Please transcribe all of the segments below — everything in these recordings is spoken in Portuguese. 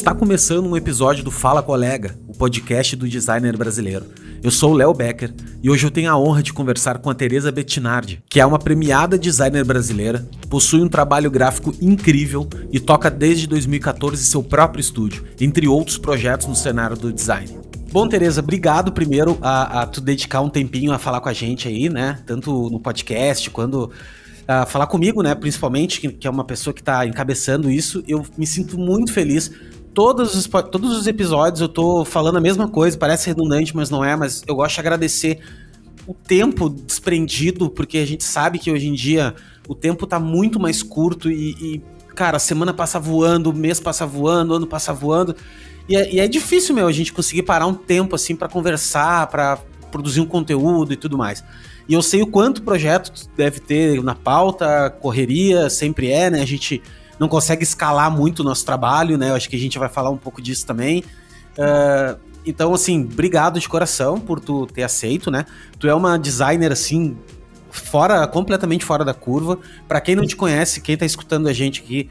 Está começando um episódio do Fala Colega, o podcast do designer brasileiro. Eu sou o Léo Becker e hoje eu tenho a honra de conversar com a Teresa Bettinardi, que é uma premiada designer brasileira, possui um trabalho gráfico incrível e toca desde 2014 seu próprio estúdio, entre outros projetos no cenário do design. Bom, Tereza, obrigado primeiro a, a tu dedicar um tempinho a falar com a gente aí, né? Tanto no podcast quando a falar comigo, né? Principalmente, que, que é uma pessoa que está encabeçando isso. Eu me sinto muito feliz todos os, todos os episódios eu tô falando a mesma coisa, parece redundante, mas não é, mas eu gosto de agradecer o tempo desprendido, porque a gente sabe que hoje em dia o tempo tá muito mais curto e, e cara, a semana passa voando, o mês passa voando, o ano passa voando. E é, e é difícil, meu, a gente conseguir parar um tempo assim para conversar, para produzir um conteúdo e tudo mais. E eu sei o quanto projeto deve ter na pauta, correria, sempre é, né? A gente não consegue escalar muito o nosso trabalho, né? Eu acho que a gente vai falar um pouco disso também. Uh, então, assim, obrigado de coração por tu ter aceito, né? Tu é uma designer, assim, fora, completamente fora da curva. Para quem não te conhece, quem tá escutando a gente aqui,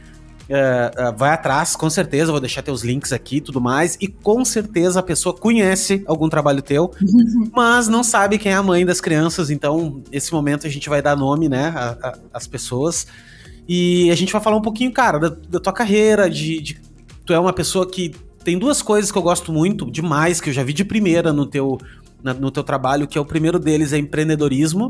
uh, uh, vai atrás, com certeza, vou deixar teus links aqui e tudo mais. E com certeza a pessoa conhece algum trabalho teu, mas não sabe quem é a mãe das crianças. Então, nesse momento a gente vai dar nome, né, às pessoas. E a gente vai falar um pouquinho, cara, da, da tua carreira, de, de, Tu é uma pessoa que tem duas coisas que eu gosto muito, demais, que eu já vi de primeira no teu, no teu trabalho, que é o primeiro deles é empreendedorismo.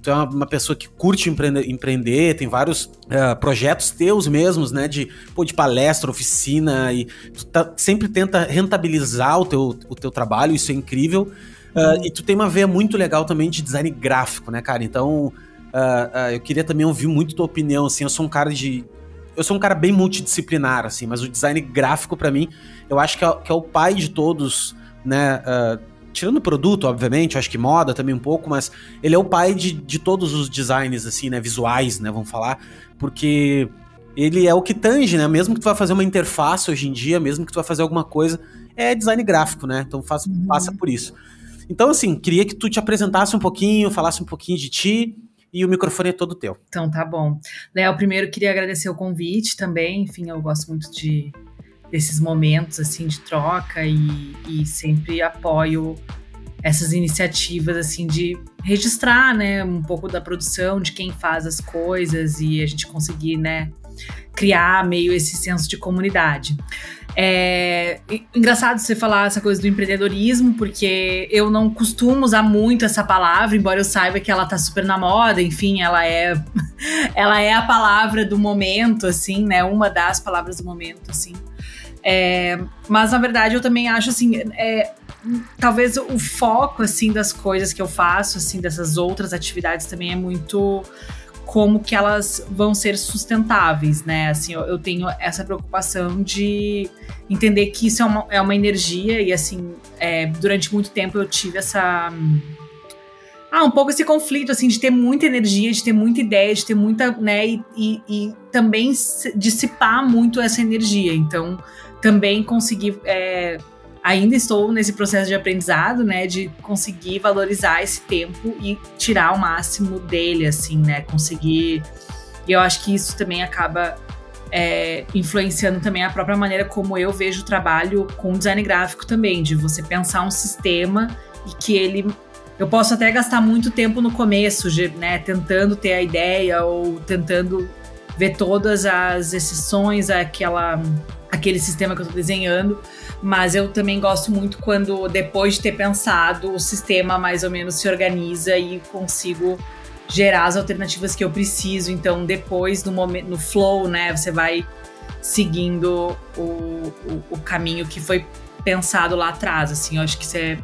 Tu é uma, uma pessoa que curte empreender, empreender tem vários uh, projetos teus mesmos, né? De, pô, de palestra, oficina, e tu tá, sempre tenta rentabilizar o teu, o teu trabalho, isso é incrível. Uh, e tu tem uma veia muito legal também de design gráfico, né, cara? Então, Uh, uh, eu queria também ouvir muito tua opinião, assim, eu sou um cara de... Eu sou um cara bem multidisciplinar, assim, mas o design gráfico, para mim, eu acho que é, que é, o pai de todos, né? Uh, tirando o produto, obviamente, acho que moda também um pouco, mas ele é o pai de, de todos os designs, assim, né? Visuais, né? Vamos falar, porque ele é o que tange, né? Mesmo que tu vá fazer uma interface hoje em dia, mesmo que tu vá fazer alguma coisa, é design gráfico, né? Então faz, uhum. passa por isso. Então, assim, queria que tu te apresentasse um pouquinho, falasse um pouquinho de ti, e o microfone é todo teu. Então tá bom. Léo, primeiro queria agradecer o convite também. Enfim, eu gosto muito de desses momentos assim de troca e, e sempre apoio essas iniciativas assim de registrar, né, um pouco da produção de quem faz as coisas e a gente conseguir, né, criar meio esse senso de comunidade. É engraçado você falar essa coisa do empreendedorismo, porque eu não costumo usar muito essa palavra, embora eu saiba que ela tá super na moda, enfim, ela é ela é a palavra do momento, assim, né? Uma das palavras do momento, assim. É, mas na verdade eu também acho assim, é, talvez o foco assim das coisas que eu faço, assim, dessas outras atividades também é muito como que elas vão ser sustentáveis, né? Assim, eu, eu tenho essa preocupação de entender que isso é uma, é uma energia e, assim, é, durante muito tempo eu tive essa... Ah, um pouco esse conflito, assim, de ter muita energia, de ter muita ideia, de ter muita, né, e, e, e também dissipar muito essa energia. Então, também conseguir é, ainda estou nesse processo de aprendizado, né, de conseguir valorizar esse tempo e tirar o máximo dele, assim, né, conseguir. E eu acho que isso também acaba é, influenciando também a própria maneira como eu vejo o trabalho com design gráfico também, de você pensar um sistema e que ele eu posso até gastar muito tempo no começo, né, tentando ter a ideia ou tentando ver todas as exceções àquela, àquele sistema que eu estou desenhando, mas eu também gosto muito quando, depois de ter pensado, o sistema mais ou menos se organiza e consigo gerar as alternativas que eu preciso. Então, depois, no momento, no flow, né, você vai seguindo o, o, o caminho que foi pensado lá atrás. Assim, eu acho que isso é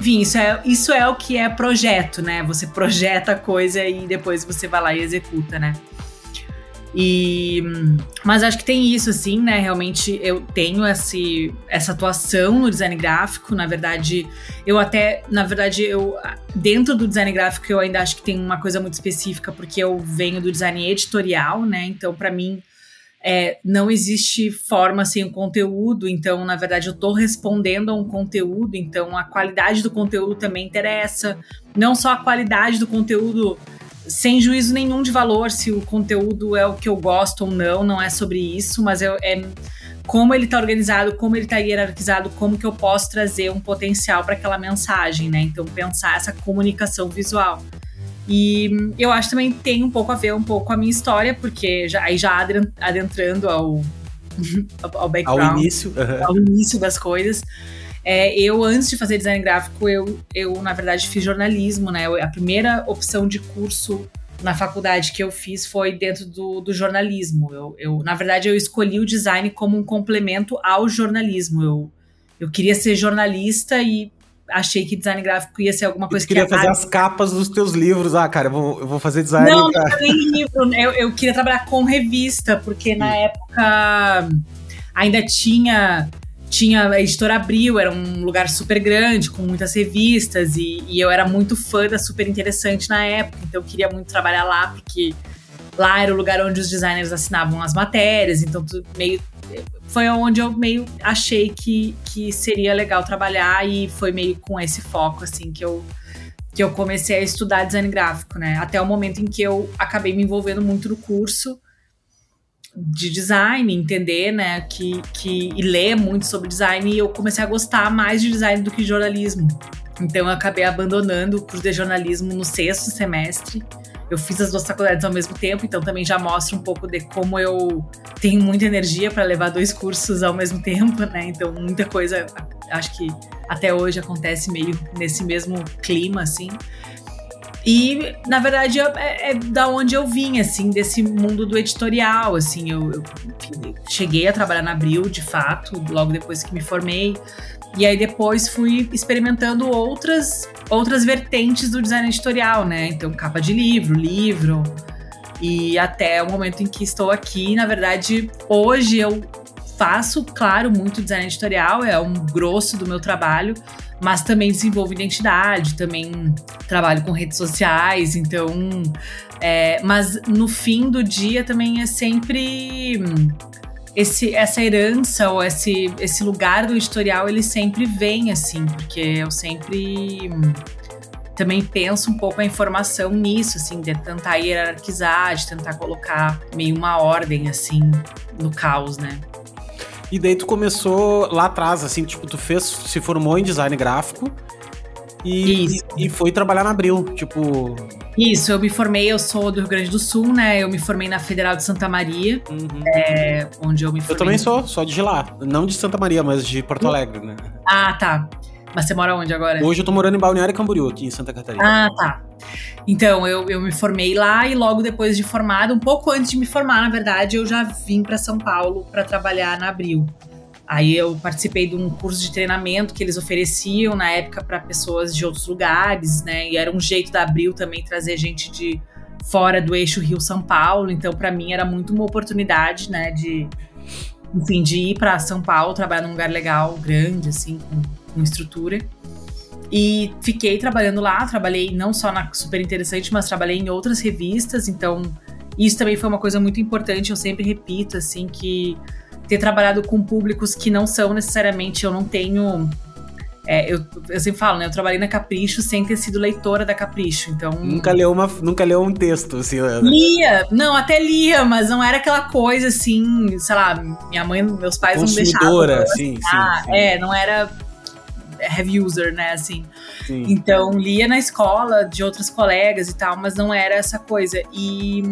enfim, isso é, isso é o que é projeto, né? Você projeta a coisa e depois você vai lá e executa, né? E, mas acho que tem isso, assim, né? Realmente eu tenho esse, essa atuação no design gráfico. Na verdade, eu até, na verdade, eu dentro do design gráfico eu ainda acho que tem uma coisa muito específica, porque eu venho do design editorial, né? Então, para mim, é, não existe forma sem o conteúdo, então, na verdade, eu estou respondendo a um conteúdo, então a qualidade do conteúdo também interessa. Não só a qualidade do conteúdo sem juízo nenhum de valor se o conteúdo é o que eu gosto ou não, não é sobre isso, mas eu, é como ele está organizado, como ele está hierarquizado, como que eu posso trazer um potencial para aquela mensagem, né? Então pensar essa comunicação visual. E eu acho também tem um pouco a ver um pouco com a minha história, porque já, aí já adentrando ao, ao background, ao início, uhum. ao início das coisas. É, eu, antes de fazer design gráfico, eu, eu, na verdade, fiz jornalismo, né? a primeira opção de curso na faculdade que eu fiz foi dentro do, do jornalismo. Eu, eu, na verdade, eu escolhi o design como um complemento ao jornalismo. Eu, eu queria ser jornalista e achei que design gráfico ia ser alguma coisa eu queria que... queria fazer as capas dos teus livros. Ah, cara, eu vou, eu vou fazer design. Não, não nem livro. Eu, eu queria trabalhar com revista, porque na época ainda tinha tinha a editora Abril, era um lugar super grande, com muitas revistas, e, e, eu era muito fã da Super Interessante na época, então eu queria muito trabalhar lá, porque lá era o lugar onde os designers assinavam as matérias, então meio. Foi onde eu meio achei que, que seria legal trabalhar, e foi meio com esse foco, assim, que eu, que eu comecei a estudar design gráfico, né? Até o momento em que eu acabei me envolvendo muito no curso de design, entender, né, que, que e ler muito sobre design e eu comecei a gostar mais de design do que de jornalismo. Então eu acabei abandonando o curso de jornalismo no sexto semestre. Eu fiz as duas faculdades ao mesmo tempo, então também já mostra um pouco de como eu tenho muita energia para levar dois cursos ao mesmo tempo, né? Então muita coisa, acho que até hoje acontece meio nesse mesmo clima, assim. E, na verdade, é, é, da onde eu vim, assim, desse mundo do editorial, assim, eu, eu cheguei a trabalhar na Abril, de fato, logo depois que me formei, e aí depois fui experimentando outras, outras vertentes do design editorial, né, então capa de livro, livro, e até o momento em que estou aqui, na verdade, hoje eu faço, claro, muito design editorial, é um grosso do meu trabalho, mas também desenvolvo identidade, também trabalho com redes sociais, então. É, mas no fim do dia também é sempre esse, essa herança ou esse, esse lugar do editorial ele sempre vem assim, porque eu sempre também penso um pouco a informação nisso, assim, de tentar hierarquizar, de tentar colocar meio uma ordem assim no caos, né? E daí tu começou lá atrás, assim, tipo, tu fez, se formou em design gráfico e, e, e, foi trabalhar na Abril, tipo. Isso, eu me formei, eu sou do Rio Grande do Sul, né? Eu me formei na Federal de Santa Maria, uhum. é, onde eu me formei. Eu também sou, só de lá. Não de Santa Maria, mas de Porto Alegre, né? Ah, tá. Mas você mora onde agora? Hoje eu tô morando em Balneário Camboriú, aqui em Santa Catarina. Ah, tá. Então, eu, eu me formei lá e logo depois de formado, um pouco antes de me formar, na verdade, eu já vim para São Paulo para trabalhar na Abril. Aí eu participei de um curso de treinamento que eles ofereciam na época para pessoas de outros lugares, né? E era um jeito da Abril também trazer gente de fora do eixo Rio-São Paulo. Então, para mim era muito uma oportunidade, né, de enfim, de ir para São Paulo, trabalhar num lugar legal, grande assim, com, com estrutura. E fiquei trabalhando lá, trabalhei não só na Super Interessante, mas trabalhei em outras revistas, então isso também foi uma coisa muito importante, eu sempre repito, assim, que ter trabalhado com públicos que não são necessariamente, eu não tenho... É, eu, eu sempre falo, né? Eu trabalhei na Capricho sem ter sido leitora da Capricho, então... Nunca leu, uma, nunca leu um texto, assim... Né? Lia! Não, até lia, mas não era aquela coisa, assim, sei lá, minha mãe, meus pais não deixavam... sim, sim, sim. É, não era heavy user, né, assim. Sim. Então, lia na escola de outras colegas e tal, mas não era essa coisa. E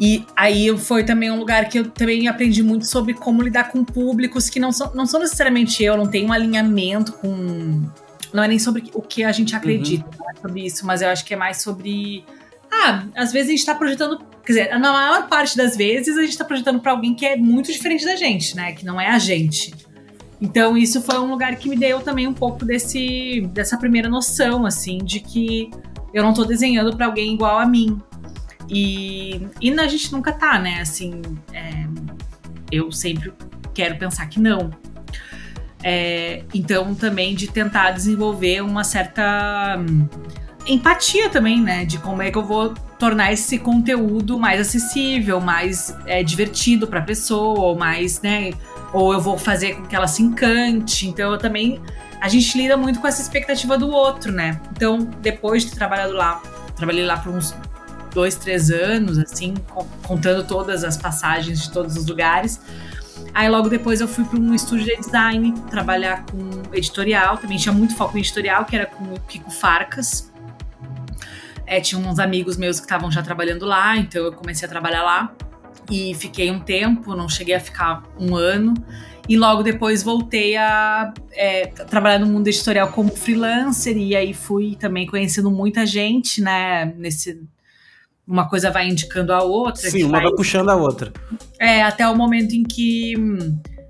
e aí foi também um lugar que eu também aprendi muito sobre como lidar com públicos que não são, não são necessariamente eu, não tenho um alinhamento com. Não é nem sobre o que a gente acredita, uhum. é sobre isso, mas eu acho que é mais sobre. Ah, às vezes a gente tá projetando. Quer dizer, na maior parte das vezes a gente tá projetando para alguém que é muito diferente da gente, né? Que não é a gente. Então isso foi um lugar que me deu também um pouco desse dessa primeira noção assim de que eu não tô desenhando para alguém igual a mim. E, e a gente nunca tá, né? Assim, é, eu sempre quero pensar que não. É, então também de tentar desenvolver uma certa hum, empatia também, né? De como é que eu vou tornar esse conteúdo mais acessível, mais é, divertido para a pessoa, mais, né? Ou eu vou fazer com que ela se encante. Então eu também a gente lida muito com essa expectativa do outro, né? Então depois de ter trabalhado lá, trabalhei lá por uns dois, três anos, assim, contando todas as passagens de todos os lugares. Aí logo depois eu fui para um estúdio de design, trabalhar com editorial, também tinha muito foco em editorial, que era com o Kiko Farcas. É, tinha uns amigos meus que estavam já trabalhando lá, então eu comecei a trabalhar lá e fiquei um tempo, não cheguei a ficar um ano. E logo depois voltei a é, trabalhar no mundo editorial como freelancer, e aí fui também conhecendo muita gente, né? Nesse, uma coisa vai indicando a outra. Sim, uma vai... vai puxando a outra. É, até o momento em que,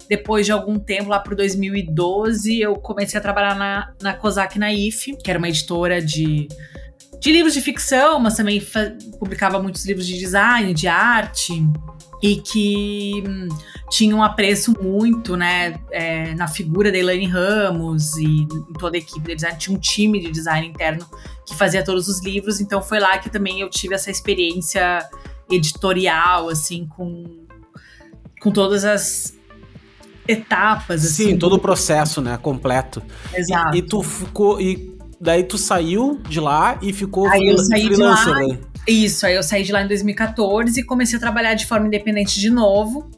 depois de algum tempo, lá pro 2012, eu comecei a trabalhar na, na COSAC Naif, que era uma editora de, de livros de ficção, mas também publicava muitos livros de design, de arte e que hum, tinha um apreço muito, né, é, na figura da Elaine Ramos e em toda a equipe de design. Tinha um time de design interno que fazia todos os livros, então foi lá que também eu tive essa experiência editorial, assim, com, com todas as etapas. Assim, Sim, todo o processo, né, completo. Exato. E, e tu ficou... E daí tu saiu de lá e ficou Aí eu saí de lá, né? Isso, aí eu saí de lá em 2014 e comecei a trabalhar de forma independente de novo.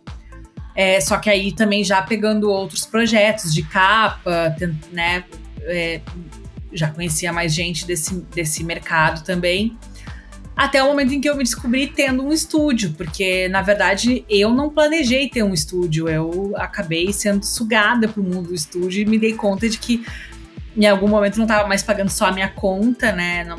É, só que aí também já pegando outros projetos de capa, né? É, já conhecia mais gente desse, desse mercado também. Até o momento em que eu me descobri tendo um estúdio, porque na verdade eu não planejei ter um estúdio, eu acabei sendo sugada pro mundo do estúdio e me dei conta de que em algum momento não estava mais pagando só a minha conta, né? Não,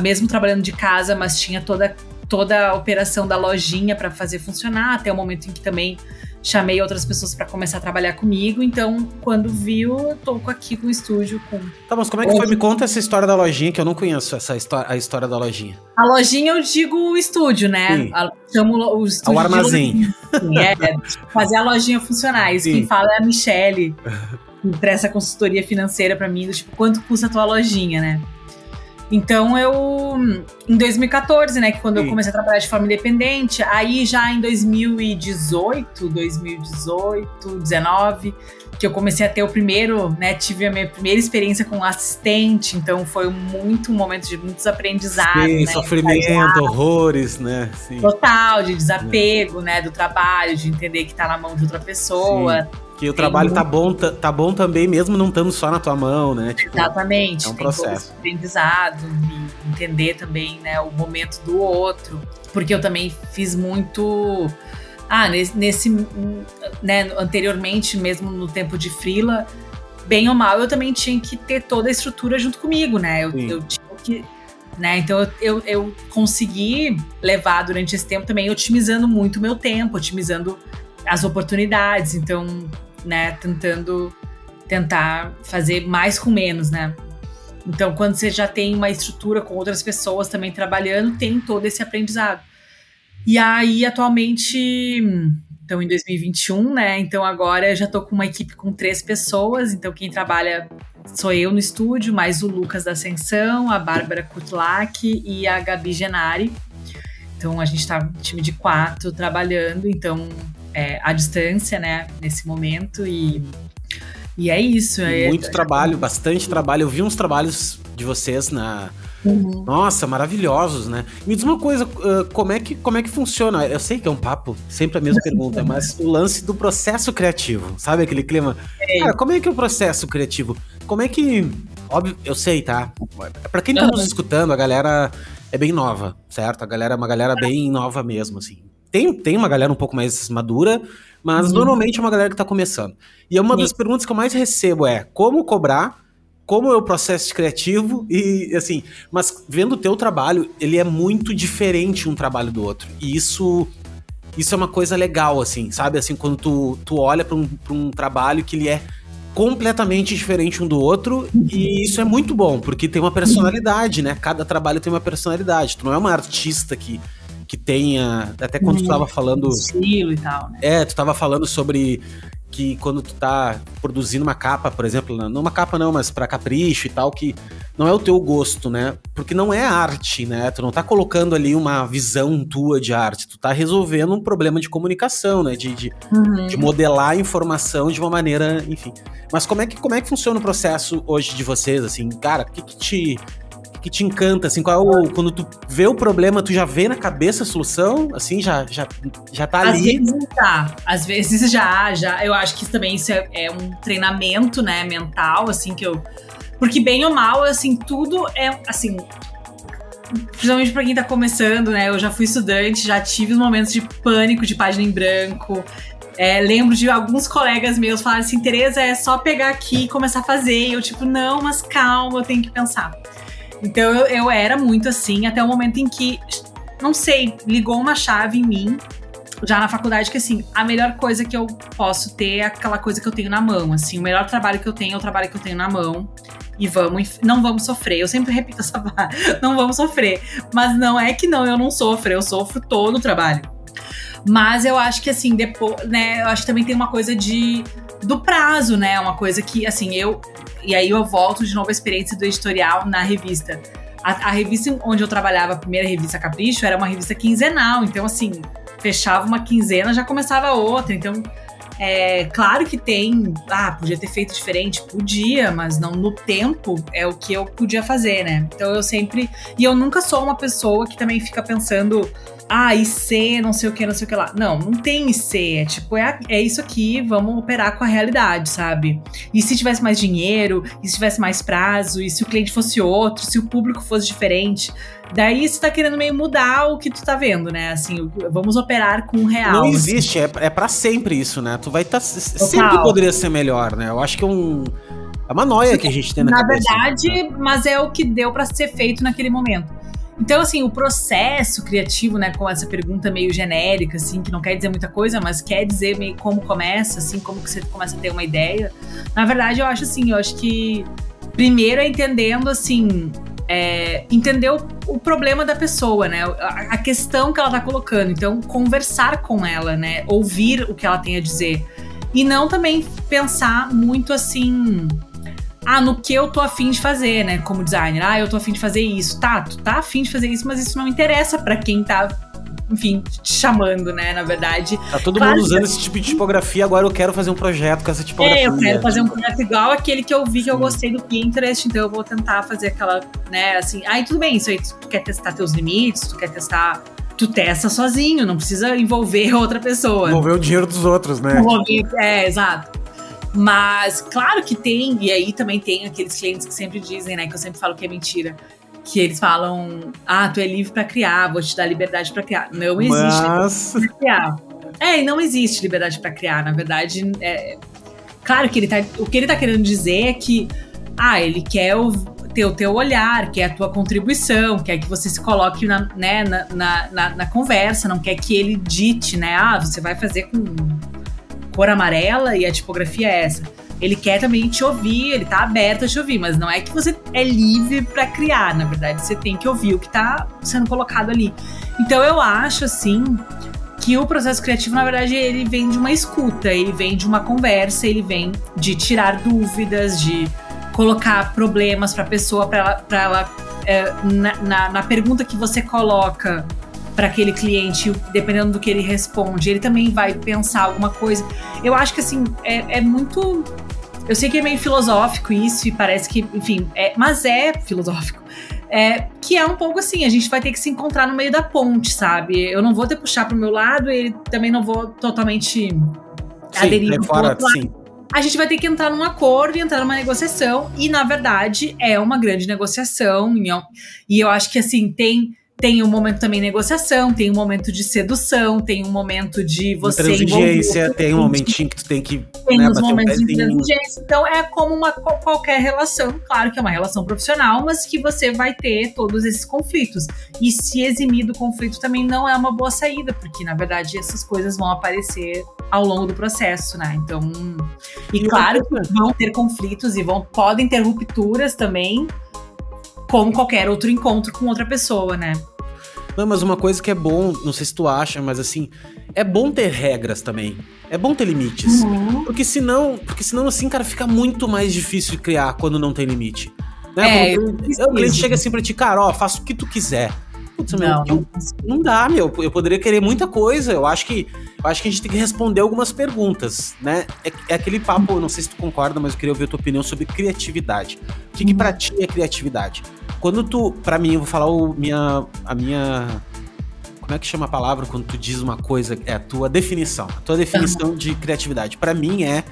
mesmo trabalhando de casa, mas tinha toda, toda a operação da lojinha para fazer funcionar, até o momento em que também chamei outras pessoas para começar a trabalhar comigo. Então, quando viu, eu tô aqui com o estúdio. Com... Tá, mas como é que foi? Me conta essa história da lojinha, que eu não conheço essa história, a história da lojinha. A lojinha eu digo o estúdio, né? A, chamo o estúdio. O armazém. Sim, é, fazer a lojinha funcionar. Isso Sim. quem fala é a Michelle, presta consultoria financeira para mim, do tipo, quanto custa a tua lojinha, né? Então eu. Em 2014, né? Que quando Sim. eu comecei a trabalhar de forma independente, aí já em 2018, 2018, 19, que eu comecei a ter o primeiro, né? Tive a minha primeira experiência com assistente, então foi muito um momento de muitos aprendizados. Sim, né, sofrimento, horrores, né? Sim. Total, de desapego, é. né? Do trabalho, de entender que tá na mão de outra pessoa. Sim que o trabalho tá bom, tá, bom também, mesmo não estando só na tua mão, né? Tipo, Exatamente. É um processo. aprendizado, entender também, né, o momento do outro. Porque eu também fiz muito. Ah, nesse, nesse né, anteriormente, mesmo no tempo de frila, bem ou mal, eu também tinha que ter toda a estrutura junto comigo, né? Eu, eu tinha que. Né? Então eu, eu, eu consegui levar durante esse tempo também otimizando muito o meu tempo, otimizando as oportunidades. Então, né, tentando tentar fazer mais com menos, né? Então, quando você já tem uma estrutura com outras pessoas também trabalhando, tem todo esse aprendizado. E aí, atualmente, então em 2021, né? Então agora eu já tô com uma equipe com três pessoas. Então quem trabalha sou eu no estúdio, mais o Lucas da Ascensão, a Bárbara Kutlak e a Gabi Genari. Então a gente tá um time de quatro trabalhando. Então é, à distância, né, nesse momento e e é isso. É, muito trabalho, bastante trabalho. Eu vi uns trabalhos de vocês na. Uhum. Nossa, maravilhosos, né? Me diz uma coisa, como é, que, como é que funciona? Eu sei que é um papo, sempre a mesma pergunta, mas o lance do processo criativo, sabe aquele clima? É. Cara, como é que é o processo criativo? Como é que. Óbvio, eu sei, tá? Pra quem tá nos escutando, a galera é bem nova, certo? A galera é uma galera bem nova mesmo, assim. Tem, tem uma galera um pouco mais madura, mas uhum. normalmente é uma galera que está começando. E é uma das perguntas que eu mais recebo é como cobrar, como é o processo criativo e assim, mas vendo o teu trabalho, ele é muito diferente um trabalho do outro. E isso isso é uma coisa legal assim, sabe? Assim, quando tu, tu olha para um, um trabalho que ele é completamente diferente um do outro e isso é muito bom, porque tem uma personalidade, né? Cada trabalho tem uma personalidade. Tu não é uma artista que que tenha. Até quando hum, tu tava falando. Estilo e tal, né? É, tu tava falando sobre que quando tu tá produzindo uma capa, por exemplo, não uma capa não, mas para capricho e tal, que não é o teu gosto, né? Porque não é arte, né? Tu não tá colocando ali uma visão tua de arte, tu tá resolvendo um problema de comunicação, né? De, de, uhum. de modelar a informação de uma maneira, enfim. Mas como é que, como é que funciona o processo hoje de vocês, assim? Cara, o que que te que te encanta, assim, qual é o, quando tu vê o problema, tu já vê na cabeça a solução, assim, já, já, já tá ali? Às vezes tá, às vezes já, já, eu acho que também isso é, é um treinamento, né, mental, assim, que eu, porque bem ou mal, assim, tudo é, assim, principalmente para quem tá começando, né? Eu já fui estudante, já tive os momentos de pânico, de página em branco. É, lembro de alguns colegas meus falarem assim, Tereza, é só pegar aqui e começar a fazer. E eu, tipo, não, mas calma, eu tenho que pensar. Então eu, eu era muito assim, até o momento em que, não sei, ligou uma chave em mim, já na faculdade, que assim, a melhor coisa que eu posso ter é aquela coisa que eu tenho na mão. Assim, o melhor trabalho que eu tenho é o trabalho que eu tenho na mão e vamos, não vamos sofrer. Eu sempre repito essa palavra, não vamos sofrer. Mas não é que não, eu não sofro, eu sofro todo o trabalho. Mas eu acho que assim, depois, né, eu acho que também tem uma coisa de do prazo, né? Uma coisa que assim, eu e aí eu volto de novo a experiência do editorial na revista. A, a revista onde eu trabalhava, a primeira revista Capricho, era uma revista quinzenal, então assim, fechava uma quinzena, já começava outra, então é, claro que tem, ah, podia ter feito diferente, podia, mas não no tempo é o que eu podia fazer, né? Então eu sempre. E eu nunca sou uma pessoa que também fica pensando, ah, IC, não sei o que, não sei o que lá. Não, não tem IC. É tipo, é, é isso aqui, vamos operar com a realidade, sabe? E se tivesse mais dinheiro, e se tivesse mais prazo, e se o cliente fosse outro, se o público fosse diferente. Daí você tá querendo meio mudar o que tu tá vendo, né? Assim, vamos operar com o real. Não assim. existe, assim. é, é para sempre isso, né? Tu vai estar. Tá, sempre poderia ser melhor, né? Eu acho que é um. É uma noia que a gente tem na, na cabeça. Na verdade, né? mas é o que deu para ser feito naquele momento. Então, assim, o processo criativo, né, com essa pergunta meio genérica, assim, que não quer dizer muita coisa, mas quer dizer meio como começa, assim, como que você começa a ter uma ideia. Na verdade, eu acho assim, eu acho que primeiro é entendendo, assim, é, entender o, o, problema da pessoa, né? A, a, questão que ela tá colocando. Então, conversar com ela, né? Ouvir o que ela tem a dizer. E não também pensar muito assim. Ah, no que eu tô afim de fazer, né? Como designer. Ah, eu tô afim de fazer isso. Tá, tu tá afim de fazer isso, mas isso não interessa para quem tá enfim, te chamando, né? Na verdade. Tá todo mundo usando esse tipo de tipografia, agora eu quero fazer um projeto com essa tipografia. É, eu quero fazer um projeto igual aquele que eu vi que eu gostei do Pinterest, então eu vou tentar fazer aquela, né, assim, aí tudo bem, isso aí tu quer testar teus limites, tu quer testar tu testa sozinho, não precisa envolver outra pessoa. Envolver o dinheiro dos outros, né? Envolver, é, exato. Mas claro que tem, e aí também tem aqueles clientes que sempre dizem, né, que eu sempre falo que é mentira que eles falam: ah, tu é livre para criar, vou te dar liberdade para criar. Não existe Mas... liberdade pra criar. É, não existe liberdade para criar. Na verdade, é... claro que ele tá, o que ele tá querendo dizer é que, ah, ele quer o, ter o teu olhar, quer a tua contribuição, quer que você se coloque na, né, na, na, na, na conversa, não quer que ele dite, né? Ah, você vai fazer com cor amarela e a tipografia é essa ele quer também te ouvir, ele tá aberto a te ouvir, mas não é que você é livre para criar, na verdade, você tem que ouvir o que tá sendo colocado ali. Então eu acho assim que o processo criativo, na verdade, ele vem de uma escuta, ele vem de uma conversa, ele vem de tirar dúvidas, de colocar problemas para a pessoa, para ela, pra ela é, na, na, na pergunta que você coloca para aquele cliente, dependendo do que ele responde, ele também vai pensar alguma coisa. Eu acho que assim é, é muito eu sei que é meio filosófico isso e parece que, enfim, é, mas é filosófico. É, que é um pouco assim, a gente vai ter que se encontrar no meio da ponte, sabe? Eu não vou ter puxar pro meu lado, ele também não vou totalmente sim, aderir fora, sim. A gente vai ter que entrar num acordo e entrar numa negociação, e na verdade é uma grande negociação, e eu acho que assim, tem tem um momento também de negociação, tem um momento de sedução, tem um momento de você. Transigência, tem um momentinho que tu tem que. Tem né, os momentos um de transigência. Então é como uma qualquer relação, claro que é uma relação profissional, mas que você vai ter todos esses conflitos. E se eximir do conflito também não é uma boa saída, porque na verdade essas coisas vão aparecer ao longo do processo, né? Então. E, e claro que vão ter conflitos e vão, podem ter rupturas também como qualquer outro encontro com outra pessoa, né? Não, mas uma coisa que é bom, não sei se tu acha, mas assim, é bom ter regras também. É bom ter limites. Uhum. Porque senão, porque senão assim, cara, fica muito mais difícil de criar quando não tem limite. Né? É, o cliente chega assim pra ti, cara, ó, faça o que tu quiser. Putz, não, meu, não, não dá, meu. Eu poderia querer muita coisa. Eu acho que eu acho que a gente tem que responder algumas perguntas, né? É, é aquele papo, não sei se tu concorda, mas eu queria ouvir a tua opinião sobre criatividade. O que, que pra ti é criatividade? Quando tu, para mim, eu vou falar o minha, a minha como é que chama a palavra quando tu diz uma coisa? É a tua definição. A tua definição de criatividade. para mim é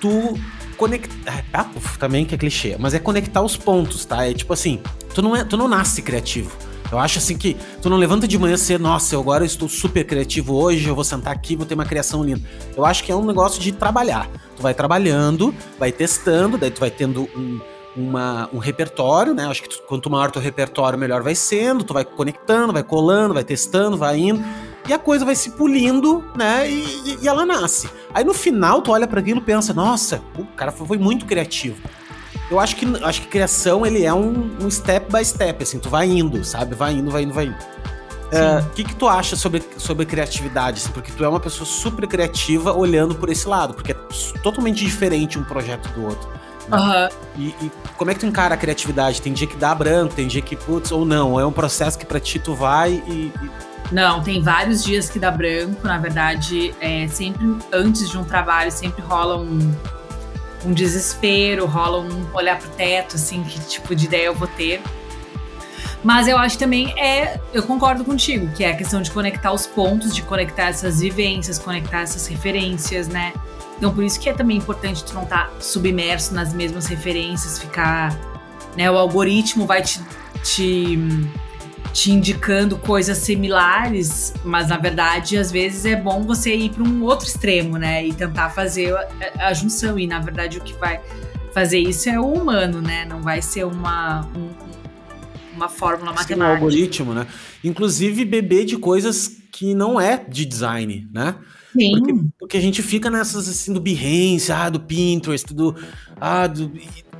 tu conectar. Ah, também que é clichê, mas é conectar os pontos, tá? É tipo assim, tu não, é, tu não nasce criativo. Eu acho assim que tu não levanta de manhã e ser, nossa, eu agora estou super criativo hoje, eu vou sentar aqui, vou ter uma criação linda. Eu acho que é um negócio de trabalhar. Tu vai trabalhando, vai testando, daí tu vai tendo um, uma, um repertório, né? Acho que tu, quanto maior teu repertório, melhor vai sendo. Tu vai conectando, vai colando, vai testando, vai indo. E a coisa vai se polindo, né? E, e ela nasce. Aí no final, tu olha para aquilo e pensa, nossa, o cara foi muito criativo eu acho que, acho que criação ele é um, um step by step, assim, tu vai indo, sabe? Vai indo, vai indo, vai indo. O uh, que, que tu acha sobre, sobre criatividade? Assim, porque tu é uma pessoa super criativa olhando por esse lado, porque é totalmente diferente um projeto do outro. Né? Uhum. E, e, como é que tu encara a criatividade? Tem dia que dá branco, tem dia que, putz, ou não? É um processo que pra ti tu vai e, e... Não, tem vários dias que dá branco. Na verdade, é, sempre antes de um trabalho, sempre rola um, um desespero, rola um olhar pro teto, assim, que tipo de ideia eu vou ter. Mas eu acho também é, eu concordo contigo, que é a questão de conectar os pontos, de conectar essas vivências, conectar essas referências, né? Então por isso que é também importante tu não estar tá submerso nas mesmas referências, ficar, né, o algoritmo vai te, te te indicando coisas similares, mas na verdade, às vezes é bom você ir para um outro extremo, né? E tentar fazer a, a, junção. E na verdade, o que vai fazer isso é o humano, né? Não vai ser uma, um, uma fórmula Sim, matemática. Um algoritmo, né? Inclusive, beber de coisas que não é de design, né? Sim. Porque, porque a gente fica nessas assim do Behance, ah, do Pinterest, do. Ah, do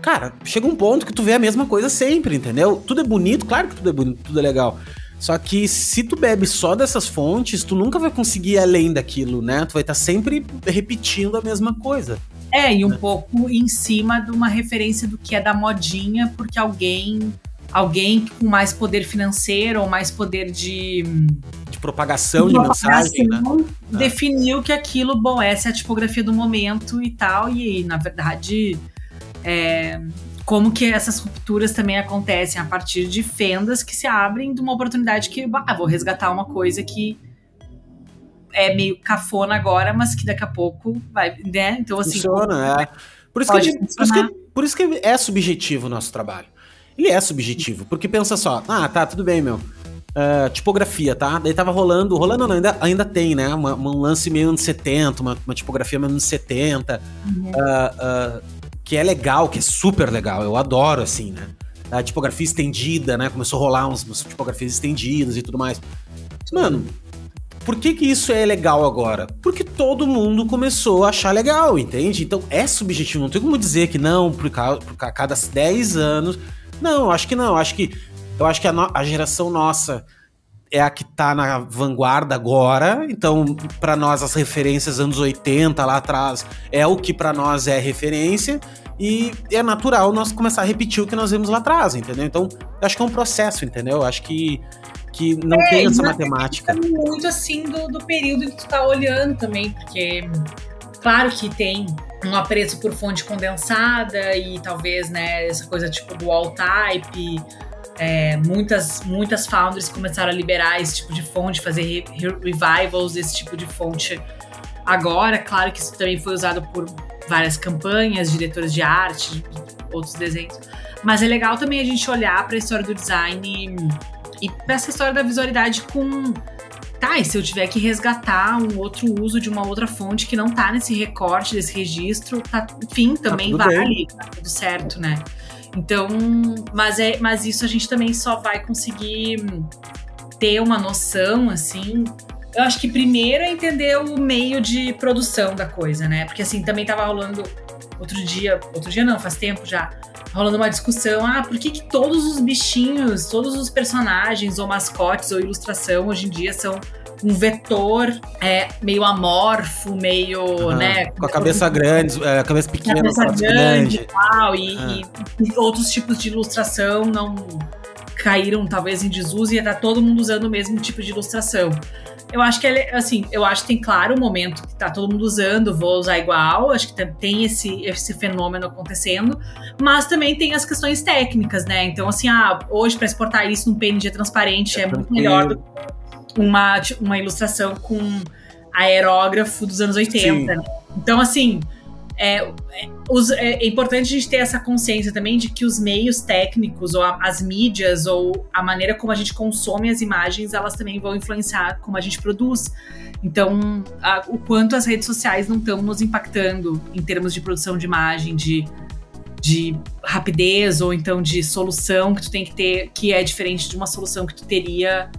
cara, chega um ponto que tu vê a mesma coisa sempre, entendeu? Tudo é bonito, claro que tudo é bonito, tudo é legal. Só que se tu bebe só dessas fontes, tu nunca vai conseguir ir além daquilo, né? Tu vai estar tá sempre repetindo a mesma coisa. É, e um né? pouco em cima de uma referência do que é da modinha, porque alguém alguém com mais poder financeiro ou mais poder de de propagação de, mensagem, né? definiu que aquilo, bom, essa é a tipografia do momento e tal, e na verdade é, como que essas rupturas também acontecem a partir de fendas que se abrem de uma oportunidade que, ah, vou resgatar uma coisa que é meio cafona agora, mas que daqui a pouco vai, né? Então, assim. Funciona, é. Por isso, que, por, isso que, por isso que é subjetivo o nosso trabalho. Ele é subjetivo, porque pensa só, ah, tá, tudo bem, meu. Uh, tipografia, tá? Daí tava rolando, rolando não, ainda, ainda tem, né? Uma, um lance meio anos 70, uma, uma tipografia meio anos 70. Uhum. Uh, uh, que é legal, que é super legal. Eu adoro, assim, né? A tipografia estendida, né? Começou a rolar uns, umas tipografias estendidas e tudo mais. Mano, por que que isso é legal agora? Porque todo mundo começou a achar legal, entende? Então é subjetivo, não tem como dizer que não, por, causa, por cada 10 anos. Não, acho que não. Acho que eu acho que a, no, a geração nossa é a que tá na vanguarda agora. Então, para nós, as referências anos 80 lá atrás é o que para nós é referência. E é natural nós começar a repetir o que nós vimos lá atrás, entendeu? Então, acho que é um processo, entendeu? Acho que, que não é, tem essa matemática. muito assim do, do período que tu tá olhando também, porque claro que tem um apreço por fonte condensada e talvez, né, essa coisa tipo do all type é, muitas, muitas founders começaram a liberar esse tipo de fonte, fazer re revivals desse tipo de fonte agora. Claro que isso também foi usado por várias campanhas, diretores de arte, outros desenhos. Mas é legal também a gente olhar para a história do design e, para essa história da visualidade com. Tá, e se eu tiver que resgatar um outro uso de uma outra fonte que não tá nesse recorte, desse registro, tá, enfim, tá também tá vale, bem. tá tudo certo, né? Então, mas, é, mas isso a gente também só vai conseguir ter uma noção, assim. Eu acho que primeiro é entender o meio de produção da coisa, né? Porque assim, também tava rolando outro dia, outro dia não, faz tempo já, rolando uma discussão, ah, por que, que todos os bichinhos, todos os personagens, ou mascotes, ou ilustração hoje em dia são um vetor é, meio amorfo, meio, uhum. né? Com a cabeça grande, é, a cabeça pequena, cabeça grande, grande. E, tal, e, uhum. e, e, outros tipos de ilustração não caíram talvez em desuso e tá todo mundo usando o mesmo tipo de ilustração. Eu acho que é assim, eu acho que tem claro o momento que tá todo mundo usando, vou usar igual, acho que tem esse, esse fenômeno acontecendo, mas também tem as questões técnicas, né? Então, assim, ah, hoje para exportar isso num PNG transparente é, é muito melhor do que uma, uma ilustração com aerógrafo dos anos 80. Né? Então, assim, é, é, os, é, é, importante a gente ter essa consciência também de que os meios técnicos, ou a, as mídias, ou a maneira como a gente consome as imagens, elas também vão influenciar como a gente produz. Então, a, o quanto as redes sociais não estão nos impactando em termos de produção de imagem, de, de rapidez, ou então de solução que tu tem que ter, que é diferente de uma solução que tu teria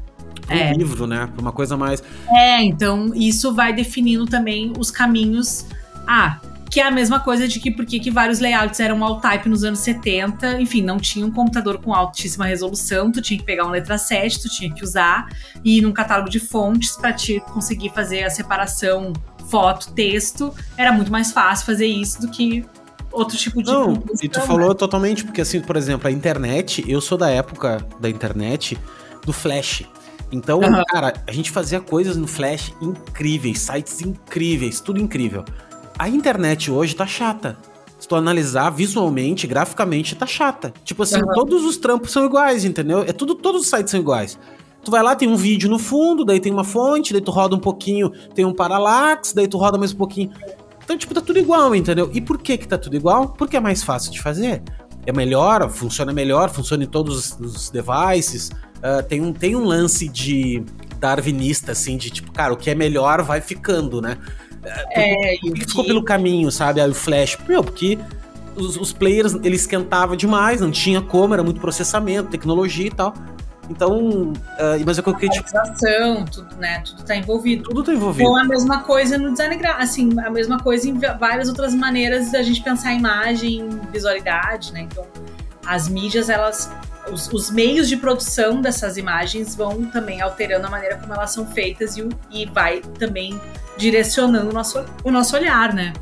um é. livro, né? Uma coisa mais. É, então isso vai definindo também os caminhos. Ah, que é a mesma coisa de que por que vários layouts eram all type nos anos 70, enfim, não tinha um computador com altíssima resolução, tu tinha que pegar um letra 7, tu tinha que usar e ir num catálogo de fontes para te conseguir fazer a separação foto, texto, era muito mais fácil fazer isso do que outro tipo de Não, e tu falou totalmente, porque assim, por exemplo, a internet, eu sou da época da internet do flash. Então, uhum. cara, a gente fazia coisas no Flash incríveis, sites incríveis, tudo incrível. A internet hoje tá chata. Se tu analisar visualmente, graficamente, tá chata. Tipo assim, uhum. todos os trampos são iguais, entendeu? É tudo, todos os sites são iguais. Tu vai lá, tem um vídeo no fundo, daí tem uma fonte, daí tu roda um pouquinho, tem um parallax, daí tu roda mais um pouquinho. Então, tipo, tá tudo igual, entendeu? E por que que tá tudo igual? Porque é mais fácil de fazer. É melhor, funciona melhor, funciona em todos os devices. Uh, tem, um, tem um lance de darwinista, assim, de tipo, cara, o que é melhor vai ficando, né? É, por que ficou pelo caminho, sabe? Aí o Flash. Meu, porque os, os players, ele esquentava demais, não tinha como, era muito processamento, tecnologia e tal. Então, uh, mas é que eu queria tipo... tudo, né? Tudo tá envolvido. Tudo tá envolvido. Ou a mesma coisa no design gráfico, assim, a mesma coisa em várias outras maneiras da gente pensar imagem, visualidade, né? Então, as mídias, elas os, os, meios de produção dessas imagens vão também alterando a maneira como elas são feitas e, e vai também direcionando o nosso, o nosso olhar, né?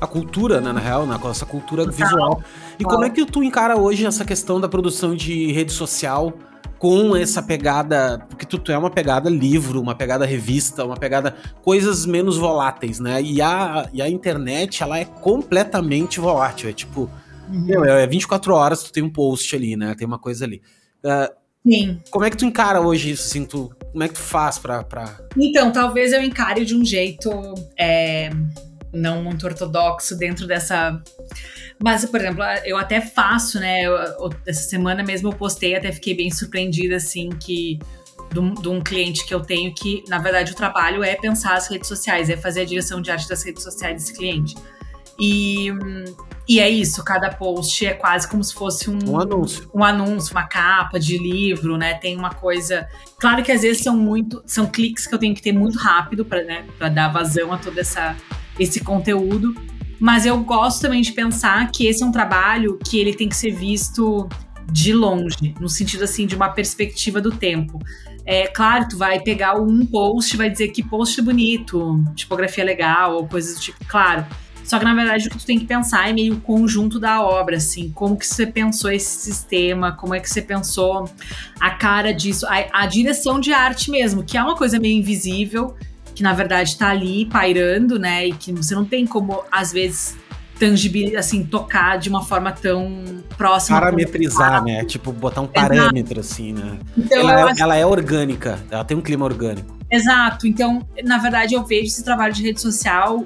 A cultura, né, na real, né, essa cultura visual. E como é que tu encara hoje essa questão da produção de rede social com essa pegada, porque tu, tu, é uma pegada livro, uma pegada revista, uma pegada coisas menos voláteis, né? E a, e a internet, ela é completamente volátil, é tipo. Meu, é 24 horas tu tem um post ali, né? Tem uma coisa ali. Uh, Sim. Como é que tu encara hoje isso, assim, tu, como é que tu faz pra, pra... Então, talvez eu encare de um jeito é, não muito ortodoxo dentro dessa... Mas, por exemplo, eu até faço, né, eu, essa semana mesmo eu postei, até fiquei bem surpreendida, assim, que um, de um, cliente que eu tenho que, na verdade, o trabalho é pensar as redes sociais, é fazer a direção de arte das redes sociais desse cliente. E e é isso, cada post é quase como se fosse um, um anúncio. Um anúncio, uma capa de livro, né? Tem uma coisa. Claro que às vezes são muito. São cliques que eu tenho que ter muito rápido para né, pra dar vazão a todo essa, esse conteúdo. Mas eu gosto também de pensar que esse é um trabalho que ele tem que ser visto de longe, no sentido assim, de uma perspectiva do tempo. É claro, tu vai pegar um post e vai dizer que post bonito, tipografia legal, ou coisas do tipo. Claro. Só que, na verdade, o que tu tem que pensar é meio o conjunto da obra, assim. Como que você pensou esse sistema, como é que você pensou a cara disso, a, a direção de arte mesmo, que é uma coisa meio invisível, que na verdade está ali pairando, né? E que você não tem como, às vezes, tangibilizar, assim, tocar de uma forma tão próxima. Parametrizar, né? Tipo, botar um parâmetro, Exato. assim, né? Então, ela, é, acho... ela é orgânica, ela tem um clima orgânico. Exato. Então, na verdade, eu vejo esse trabalho de rede social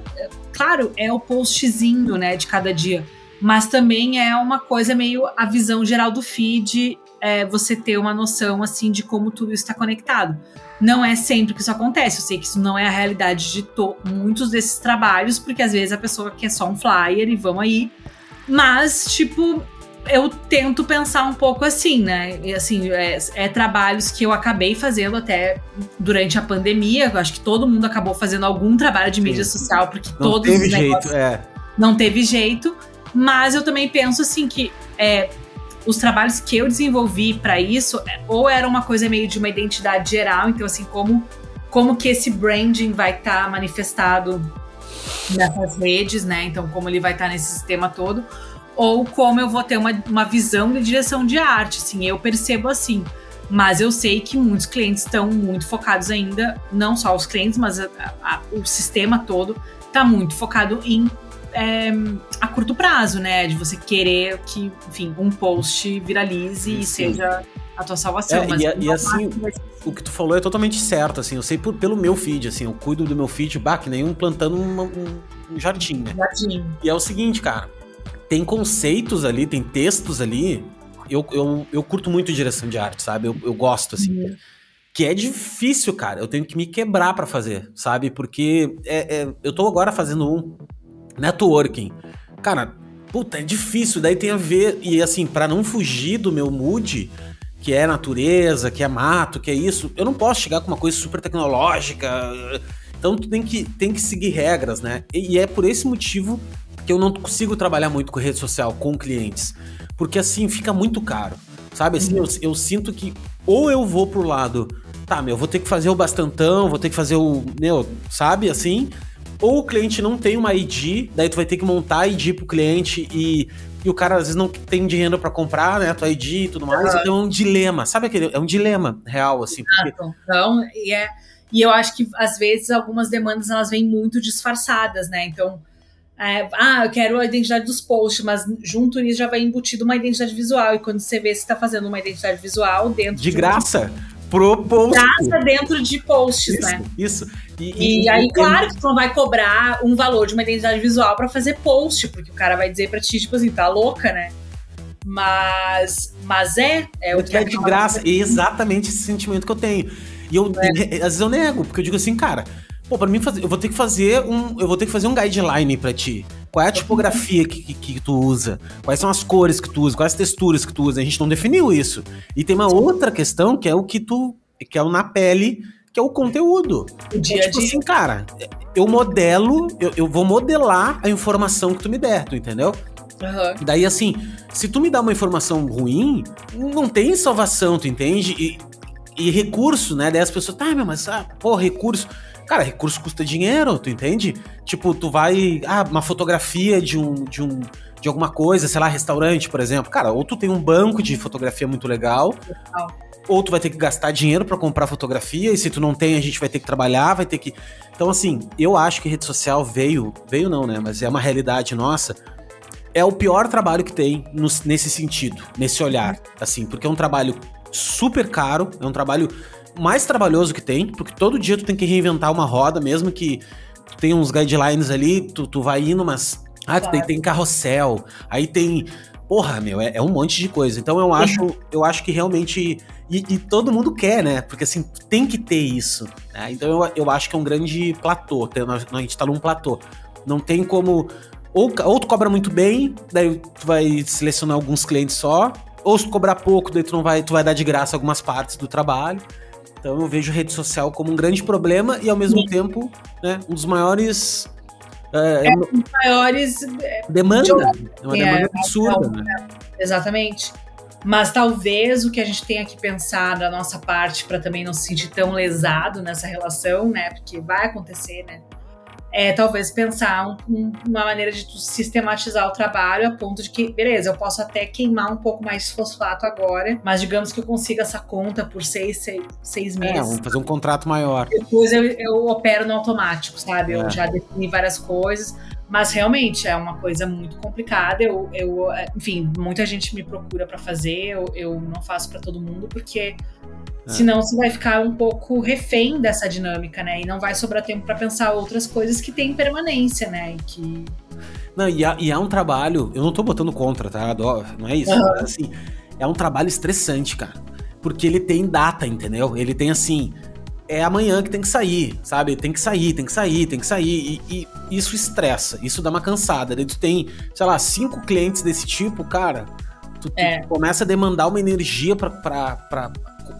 claro, é o postzinho, né, de cada dia, mas também é uma coisa meio a visão geral do feed, é, você ter uma noção, assim, de como tudo está conectado. Não é sempre que isso acontece, eu sei que isso não é a realidade de muitos desses trabalhos, porque às vezes a pessoa quer só um flyer e vão aí, mas, tipo, eu tento pensar um pouco assim, né? E, assim, é, é, trabalhos que eu acabei fazendo até durante a pandemia. Eu acho que todo mundo acabou fazendo algum trabalho de mídia Sim. social, porque não todos teve os jeito, é. não teve jeito. Mas eu também penso assim que é, os trabalhos que eu desenvolvi para isso, é, ou era uma coisa meio de uma identidade geral, então assim, como, como que esse branding vai estar tá manifestado nessas redes, né? Então, como ele vai estar tá nesse sistema todo ou como eu vou ter uma, uma visão de direção de arte, assim, eu percebo assim. Mas eu sei que muitos clientes estão muito focados ainda, não só os clientes, mas a, a, o sistema todo está muito focado em é, a curto prazo, né? De você querer que, enfim, um post viralize Sim. e seja a tua salvação. É, mas e, e assim, o que tu falou é totalmente certo, assim, eu sei por, pelo meu feed, assim, eu cuido do meu feed, bah, nenhum plantando um, um jardim, né? Jardim. E é o seguinte, cara, tem conceitos ali, tem textos ali. Eu, eu, eu curto muito direção de arte, sabe? Eu, eu gosto, assim. Uhum. Que é difícil, cara. Eu tenho que me quebrar para fazer, sabe? Porque é, é, eu tô agora fazendo um networking. Cara, puta, é difícil. Daí tem a ver. E assim, para não fugir do meu mood, que é natureza, que é mato, que é isso, eu não posso chegar com uma coisa super tecnológica. Então tu tem que, tem que seguir regras, né? E, e é por esse motivo que eu não consigo trabalhar muito com rede social, com clientes. Porque assim, fica muito caro. Sabe? Assim, eu, eu sinto que ou eu vou pro lado, tá, meu, vou ter que fazer o bastantão, vou ter que fazer o, meu, sabe, assim, ou o cliente não tem uma ID, daí tu vai ter que montar a ID pro cliente e, e o cara às vezes não tem dinheiro para comprar, né, a tua ID e tudo mais, uhum. então é um dilema, sabe aquele, é um dilema real, assim. Porque... Então, e, é, e eu acho que às vezes algumas demandas elas vêm muito disfarçadas, né, então é, ah, eu quero a identidade dos posts, mas junto nisso já vai embutido uma identidade visual. E quando você vê se está fazendo uma identidade visual dentro de, de graça. Um... Pro post. Graça dentro de posts, isso, né? Isso. E, e, e aí, e, claro que tu não vai cobrar um valor de uma identidade visual para fazer post, porque o cara vai dizer para ti, tipo assim, tá louca, né? Mas, mas é, é o que é de graça. É exatamente esse sentimento que eu tenho. E eu, é. às vezes eu nego, porque eu digo assim, cara, Pô, pra mim fazer, eu vou ter que fazer um, eu vou ter que fazer um guideline para ti. Qual é a tipografia que, que, que, tu usa? Quais são as cores que tu usa? Quais as texturas que tu usa? A gente não definiu isso. E tem uma outra questão que é o que tu, que é o na pele, que é o conteúdo. O dia é, tipo assim, cara, eu modelo, eu, eu vou modelar a informação que tu me der, tu entendeu? Uhum. Daí, assim, se tu me dá uma informação ruim, não tem salvação, tu entende? E, e recurso, né? Daí as pessoas, tá, meu, mas, ah, pô, recurso. Cara, recurso custa dinheiro, tu entende? Tipo, tu vai. Ah, uma fotografia de um. De um de alguma coisa, sei lá, restaurante, por exemplo. Cara, ou tu tem um banco de fotografia muito legal, ou tu vai ter que gastar dinheiro para comprar fotografia, e se tu não tem, a gente vai ter que trabalhar, vai ter que. Então, assim, eu acho que rede social veio. Veio não, né? Mas é uma realidade nossa. É o pior trabalho que tem no, nesse sentido, nesse olhar, assim, porque é um trabalho super caro, é um trabalho mais trabalhoso que tem, porque todo dia tu tem que reinventar uma roda, mesmo que tu tenha uns guidelines ali, tu, tu vai indo, mas. Ah, claro. tem, tem carrossel, aí tem. Porra, meu, é, é, um monte de coisa. Então eu acho, eu acho que realmente. E, e, todo mundo quer, né? Porque assim, tem que ter isso. Né? Então eu, eu acho que é um grande platô. A gente tá num platô. Não tem como. Ou, ou tu cobra muito bem, daí tu vai selecionar alguns clientes só, ou se tu cobrar pouco, daí tu não vai, tu vai dar de graça algumas partes do trabalho. Então eu vejo rede social como um grande problema e ao mesmo Sim. tempo, né, um dos maiores é, é um dos maiores é, demanda, de... é uma demanda é, absurda, né? Exatamente. Mas talvez o que a gente tenha que pensar da nossa parte para também não se sentir tão lesado nessa relação, né? Porque vai acontecer, né? É talvez pensar um, um, uma maneira de sistematizar o trabalho a ponto de que, beleza, eu posso até queimar um pouco mais de fosfato agora, mas digamos que eu consiga essa conta por seis, seis, seis é, meses. É, vamos fazer um contrato maior. Depois eu, eu opero no automático, sabe? É. Eu já defini várias coisas. Mas realmente é uma coisa muito complicada. Eu, eu enfim, muita gente me procura para fazer. Eu, eu não faço para todo mundo porque é. Senão você vai ficar um pouco refém dessa dinâmica, né? E não vai sobrar tempo para pensar outras coisas que têm permanência, né? E que. Não, e há, e há um trabalho, eu não tô botando contra, tá? Não é isso. Uhum. assim, é um trabalho estressante, cara. Porque ele tem data, entendeu? Ele tem assim. É amanhã que tem que sair, sabe? Tem que sair, tem que sair, tem que sair. E, e isso estressa, isso dá uma cansada. Daí tu tem, sei lá, cinco clientes desse tipo, cara. Tu, é. tu começa a demandar uma energia pra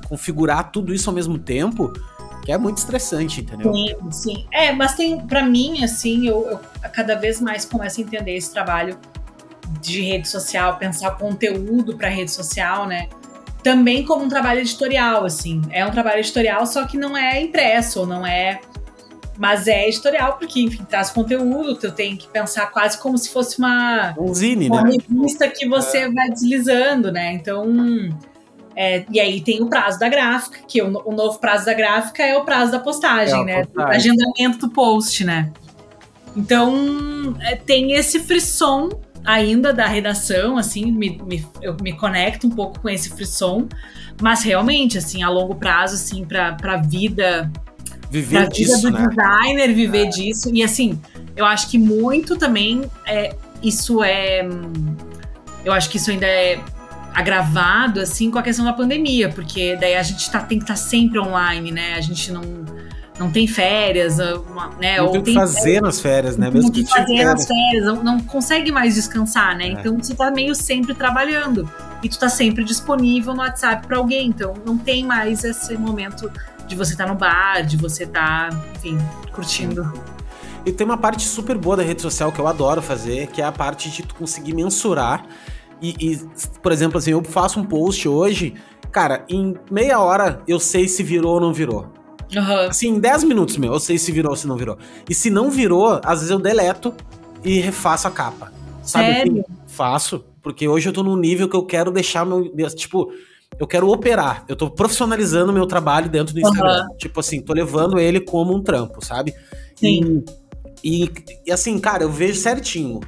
configurar tudo isso ao mesmo tempo, que é muito estressante, entendeu? Sim, sim. É, mas tem, para mim, assim, eu, eu, cada vez mais começo a entender esse trabalho de rede social, pensar conteúdo para rede social, né? Também como um trabalho editorial, assim. É um trabalho editorial, só que não é impresso, não é Mas é editorial, porque, enfim, traz conteúdo, tu tem que pensar quase como se fosse uma, um zine, uma né? revista que você é. vai deslizando, né? Então. É, e aí tem o prazo da gráfica, que o, o, novo prazo da gráfica é o prazo da postagem, é né? Postagem. Agendamento do post, né? Então é, tem esse frisson ainda da redação, assim, me, me, eu me conecto um pouco com esse frisson, mas realmente, assim, a longo prazo, assim, para a vida viver pra disso, vida do né? designer, viver é. disso. E assim, eu acho que muito também é, isso é. Eu acho que isso ainda é agravado, assim, com a questão da pandemia, porque daí a gente tá, tem que estar tá sempre online, né? A gente não, não tem férias, uma, né? Não tem o que fazer férias, nas férias, né? Mesmo tem que fazer férias. nas férias, não, não, consegue mais descansar, né? É. Então você tá meio sempre trabalhando. E tu tá sempre disponível no WhatsApp para alguém, então não tem mais esse momento de você estar tá no bar, de você estar, tá, enfim, curtindo. E tem uma parte super boa da rede social que eu adoro fazer, que é a parte de tu conseguir mensurar. E, e, por exemplo, assim, eu faço um post hoje, cara, em meia hora eu sei se virou ou não virou. Uhum. Assim, em 10 minutos, meu, eu sei se virou ou se não virou. E se não virou, às vezes eu deleto e refaço a capa. Sabe? Sério? Faço. Porque hoje eu tô num nível que eu quero deixar meu. Tipo, eu quero operar. Eu tô profissionalizando meu trabalho dentro do Instagram. Uhum. Tipo assim, tô levando ele como um trampo, sabe? Sim. E, e, e, assim, cara, eu vejo certinho.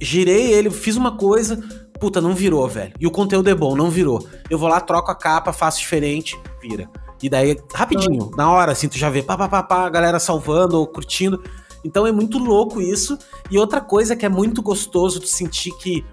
Girei ele, fiz uma coisa, puta, não virou, velho. E o conteúdo é bom, não virou. Eu vou lá, troco a capa, faço diferente, vira. E daí, rapidinho, uhum. na hora, assim, tu já vê pá, pá, pá, pá, a galera salvando ou curtindo. Então é muito louco isso. E outra coisa que é muito gostoso tu sentir que.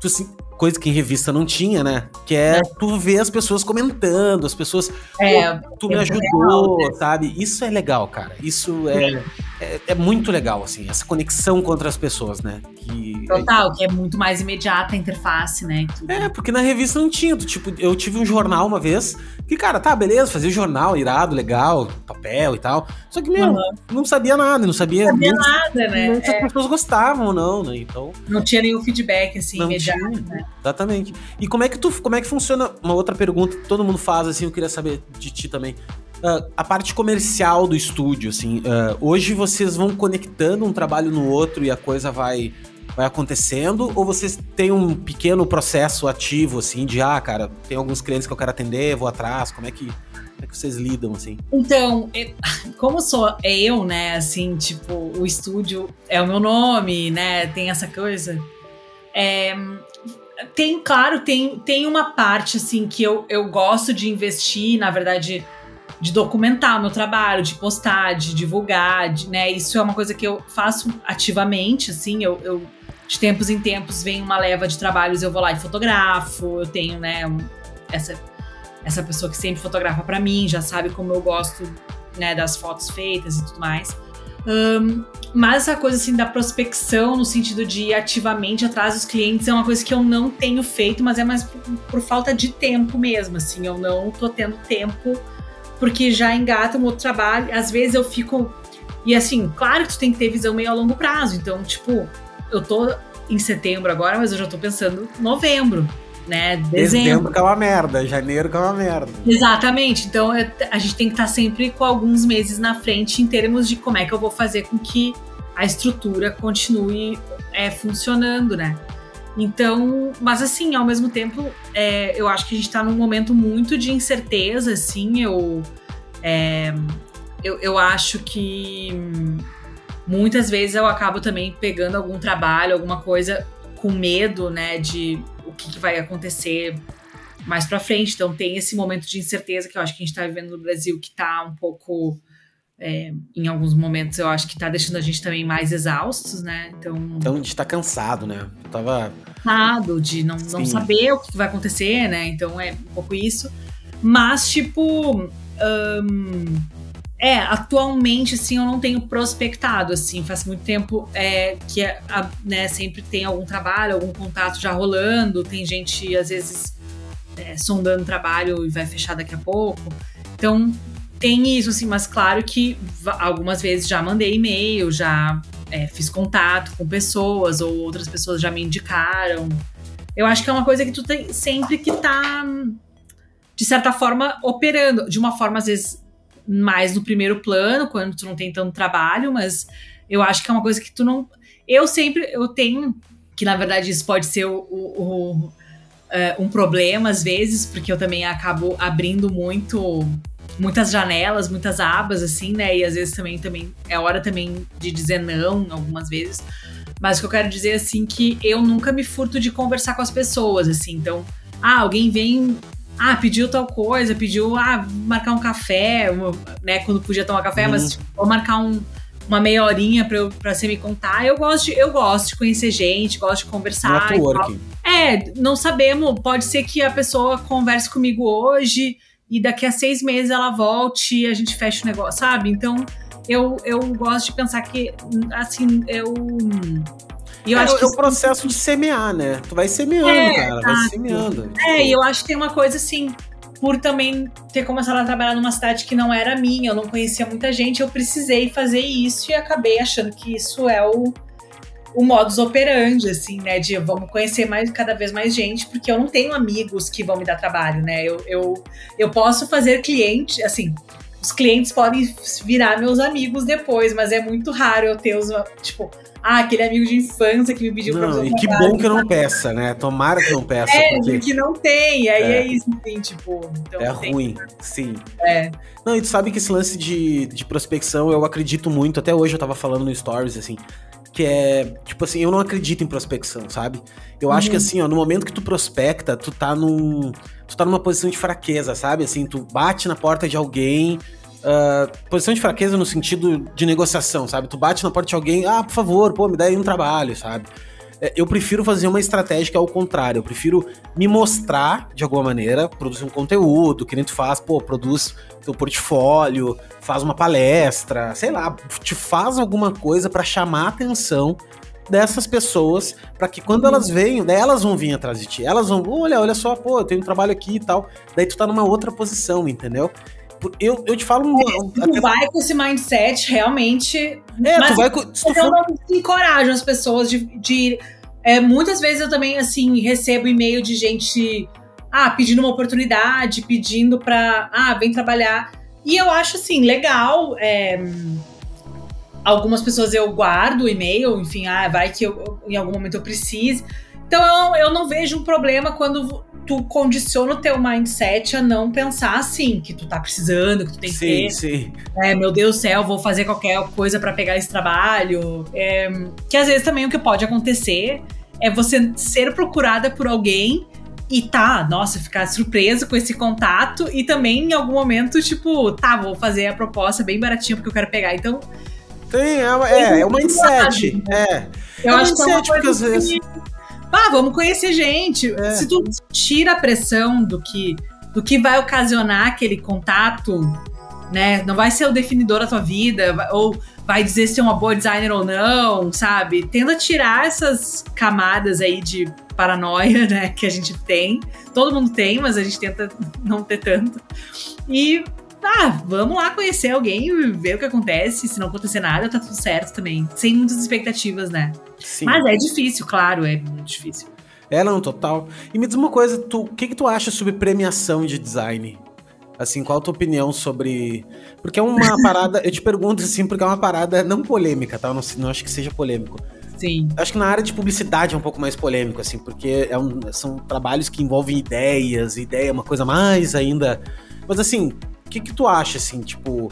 Tu, coisa que em revista não tinha, né? Que é, é. tu ver as pessoas comentando, as pessoas. É, tu me é ajudou, legal, sabe? Isso é legal, cara. Isso é, é, é, muito legal, assim, essa conexão com outras pessoas, né? Que, Total, que é muito mais imediata a interface, né? É, porque na revista não tinha. Tipo, eu tive um jornal uma vez que, cara, tá, beleza, fazia jornal, irado, legal, papel e tal. Só que, meu, uhum. não sabia nada, não sabia. Não sabia nem, nada, né? Se as é. pessoas gostavam ou não, né? Então. Não tinha nenhum feedback, assim, imediato, tinha. né? Exatamente. E como é que tu, como é que funciona? Uma outra pergunta que todo mundo faz, assim, eu queria saber de ti também. Uh, a parte comercial do estúdio, assim, uh, hoje vocês vão conectando um trabalho no outro e a coisa vai vai acontecendo ou vocês têm um pequeno processo ativo assim de ah, cara, tem alguns clientes que eu quero atender, vou atrás, como é que como é que vocês lidam assim? Então, como sou é eu, né, assim, tipo, o estúdio é o meu nome, né, tem essa coisa. É, tem, claro, tem, tem uma parte, assim, que eu, eu gosto de investir, na verdade, de documentar o meu trabalho, de postar, de divulgar, de, né? Isso é uma coisa que eu faço ativamente, assim, eu, eu de tempos em tempos vem uma leva de trabalhos, eu vou lá e fotografo, eu tenho, né, essa, essa pessoa que sempre fotografa para mim, já sabe como eu gosto, né, das fotos feitas e tudo mais. Um, mas essa coisa assim da prospecção, no sentido de ir ativamente atrás dos clientes, é uma coisa que eu não tenho feito, mas é mais por, por falta de tempo mesmo. Assim, eu não tô tendo tempo porque já engata um outro trabalho. Às vezes eu fico. E assim, claro que tu tem que ter visão meio a longo prazo. Então, tipo, eu tô em setembro agora, mas eu já tô pensando novembro né? Dezembro. Dezembro que é uma merda, janeiro que é uma merda. Exatamente. Então a gente tem que estar sempre com alguns meses na frente em termos de como é que eu vou fazer com que a estrutura continue é, funcionando, né? Então, mas assim, ao mesmo tempo, é, eu acho que a gente está num momento muito de incerteza, assim, eu, é, eu, eu acho que muitas vezes eu acabo também pegando algum trabalho, alguma coisa com medo, né, de o que, que vai acontecer mais para frente. Então tem esse momento de incerteza que eu acho que a gente está vivendo no Brasil que está um pouco é, em alguns momentos eu acho que está deixando a gente também mais exaustos, né? Então, então a gente está cansado, né? Eu tava cansado de não, não saber o que vai acontecer, né? Então é um pouco isso. Mas, tipo, é, atualmente, assim, eu não tenho prospectado, assim, faz muito tempo é, que, a, né, sempre tem algum trabalho, algum contato já rolando, tem gente, às vezes, é, sondando trabalho e vai fechar daqui a pouco. Então, tem isso, assim, mas claro que algumas vezes já mandei e-mail, já é, fiz contato com pessoas, ou outras pessoas já me indicaram. Eu acho que é uma coisa que tu tem sempre que tá, de certa forma, operando, de uma forma, às vezes, mais no primeiro plano, quando tu não tem tanto trabalho, mas eu acho que é uma coisa que tu não. Eu sempre eu tenho, que na verdade isso pode ser o, o, o uh, um problema às vezes, porque eu também acabo abrindo muito muitas janelas, muitas abas, assim, né? E às vezes também, também é hora também de dizer não, algumas vezes. Mas o que eu quero dizer, assim, que eu nunca me furto de conversar com as pessoas, assim. Então, ah, alguém vem, ah, pediu tal coisa, pediu, ah, marcar um café, né? Quando podia tomar café, uhum. mas tipo, vou marcar um, uma meia horinha pra, eu, pra você me contar. Eu gosto, de, eu gosto de conhecer gente, gosto de conversar. Networking. É, não sabemos, pode ser que a pessoa converse comigo hoje e daqui a seis meses ela volte e a gente fecha o negócio, sabe? Então, eu, eu gosto de pensar que, assim, eu. Eu é, acho que é o processo de semear, né? Tu vai semeando, é, cara, vai semeando. É, e eu acho que tem uma coisa assim, por também ter começado a trabalhar numa cidade que não era minha, eu não conhecia muita gente, eu precisei fazer isso e acabei achando que isso é o, o modus operandi, assim, né? De vamos conhecer mais, cada vez mais gente, porque eu não tenho amigos que vão me dar trabalho, né? Eu, eu, eu posso fazer cliente, assim, os clientes podem virar meus amigos depois, mas é muito raro eu ter os, tipo, ah, aquele amigo de infância que me pediu não, pra fazer E que bom que não peça, né? Tomara que não peça. É, porque... que não tem. Aí é, é isso, assim, tipo. Então é ruim, sim. É. Não, e tu sabe que esse lance de, de prospecção, eu acredito muito. Até hoje eu tava falando no Stories, assim que é, tipo assim, eu não acredito em prospecção, sabe? Eu uhum. acho que uhum. assim, ó, no momento que tu prospecta, tu tá num tu tá numa posição de fraqueza, sabe? Assim, tu bate na porta de alguém, uh, posição de fraqueza no sentido de negociação, sabe? Tu bate na porta de alguém, ah, por favor, pô, me dá aí um trabalho, sabe? É, eu prefiro fazer uma estratégia que é o contrário. Eu prefiro me mostrar de alguma maneira, produzir um conteúdo, que nem tu faz, pô, produz teu portfólio, faz uma palestra, sei lá, te faz alguma coisa para chamar a atenção dessas pessoas, para que quando elas venham, daí elas vão vir atrás de ti. Elas vão, olha, olha só, pô, eu tenho um trabalho aqui e tal. Daí tu tá numa outra posição, entendeu? Eu, eu te falo. É, tu até... vai com esse mindset realmente. É, mas tu vai com. eu for... não encorajo as pessoas de. de é, muitas vezes eu também, assim, recebo e-mail de gente. Ah, pedindo uma oportunidade, pedindo pra. Ah, vem trabalhar. E eu acho, assim, legal. É, algumas pessoas eu guardo o e-mail, enfim, ah, vai que eu, em algum momento eu precise. Então eu, eu não vejo um problema quando tu condiciona o teu mindset a não pensar assim, que tu tá precisando, que tu tem que sim, ter. Sim. É, meu Deus do céu, vou fazer qualquer coisa para pegar esse trabalho. É, que às vezes também o que pode acontecer é você ser procurada por alguém e tá, nossa, ficar surpresa com esse contato e também em algum momento, tipo, tá, vou fazer a proposta bem baratinha porque eu quero pegar. Então. Sim, é, é, é o mindset. É. Eu é acho que é uma porque às vezes. Que ah, vamos conhecer gente. É. Se tu tira a pressão do que, do que vai ocasionar aquele contato, né? Não vai ser o definidor da tua vida, ou vai dizer se é uma boa designer ou não, sabe? Tenta tirar essas camadas aí de paranoia, né, que a gente tem. Todo mundo tem, mas a gente tenta não ter tanto. E ah, vamos lá conhecer alguém e ver o que acontece. Se não acontecer nada, tá tudo certo também. Sem muitas expectativas, né? Sim. Mas é difícil, claro, é muito difícil. É, não, total. E me diz uma coisa, tu, o que, que tu acha sobre premiação de design? Assim, qual a tua opinião sobre. Porque é uma parada. eu te pergunto assim, porque é uma parada não polêmica, tá? Eu não, não acho que seja polêmico. Sim. Acho que na área de publicidade é um pouco mais polêmico, assim, porque é um, são trabalhos que envolvem ideias, ideia é uma coisa mais ainda. Mas assim, o que, que tu acha, assim, tipo,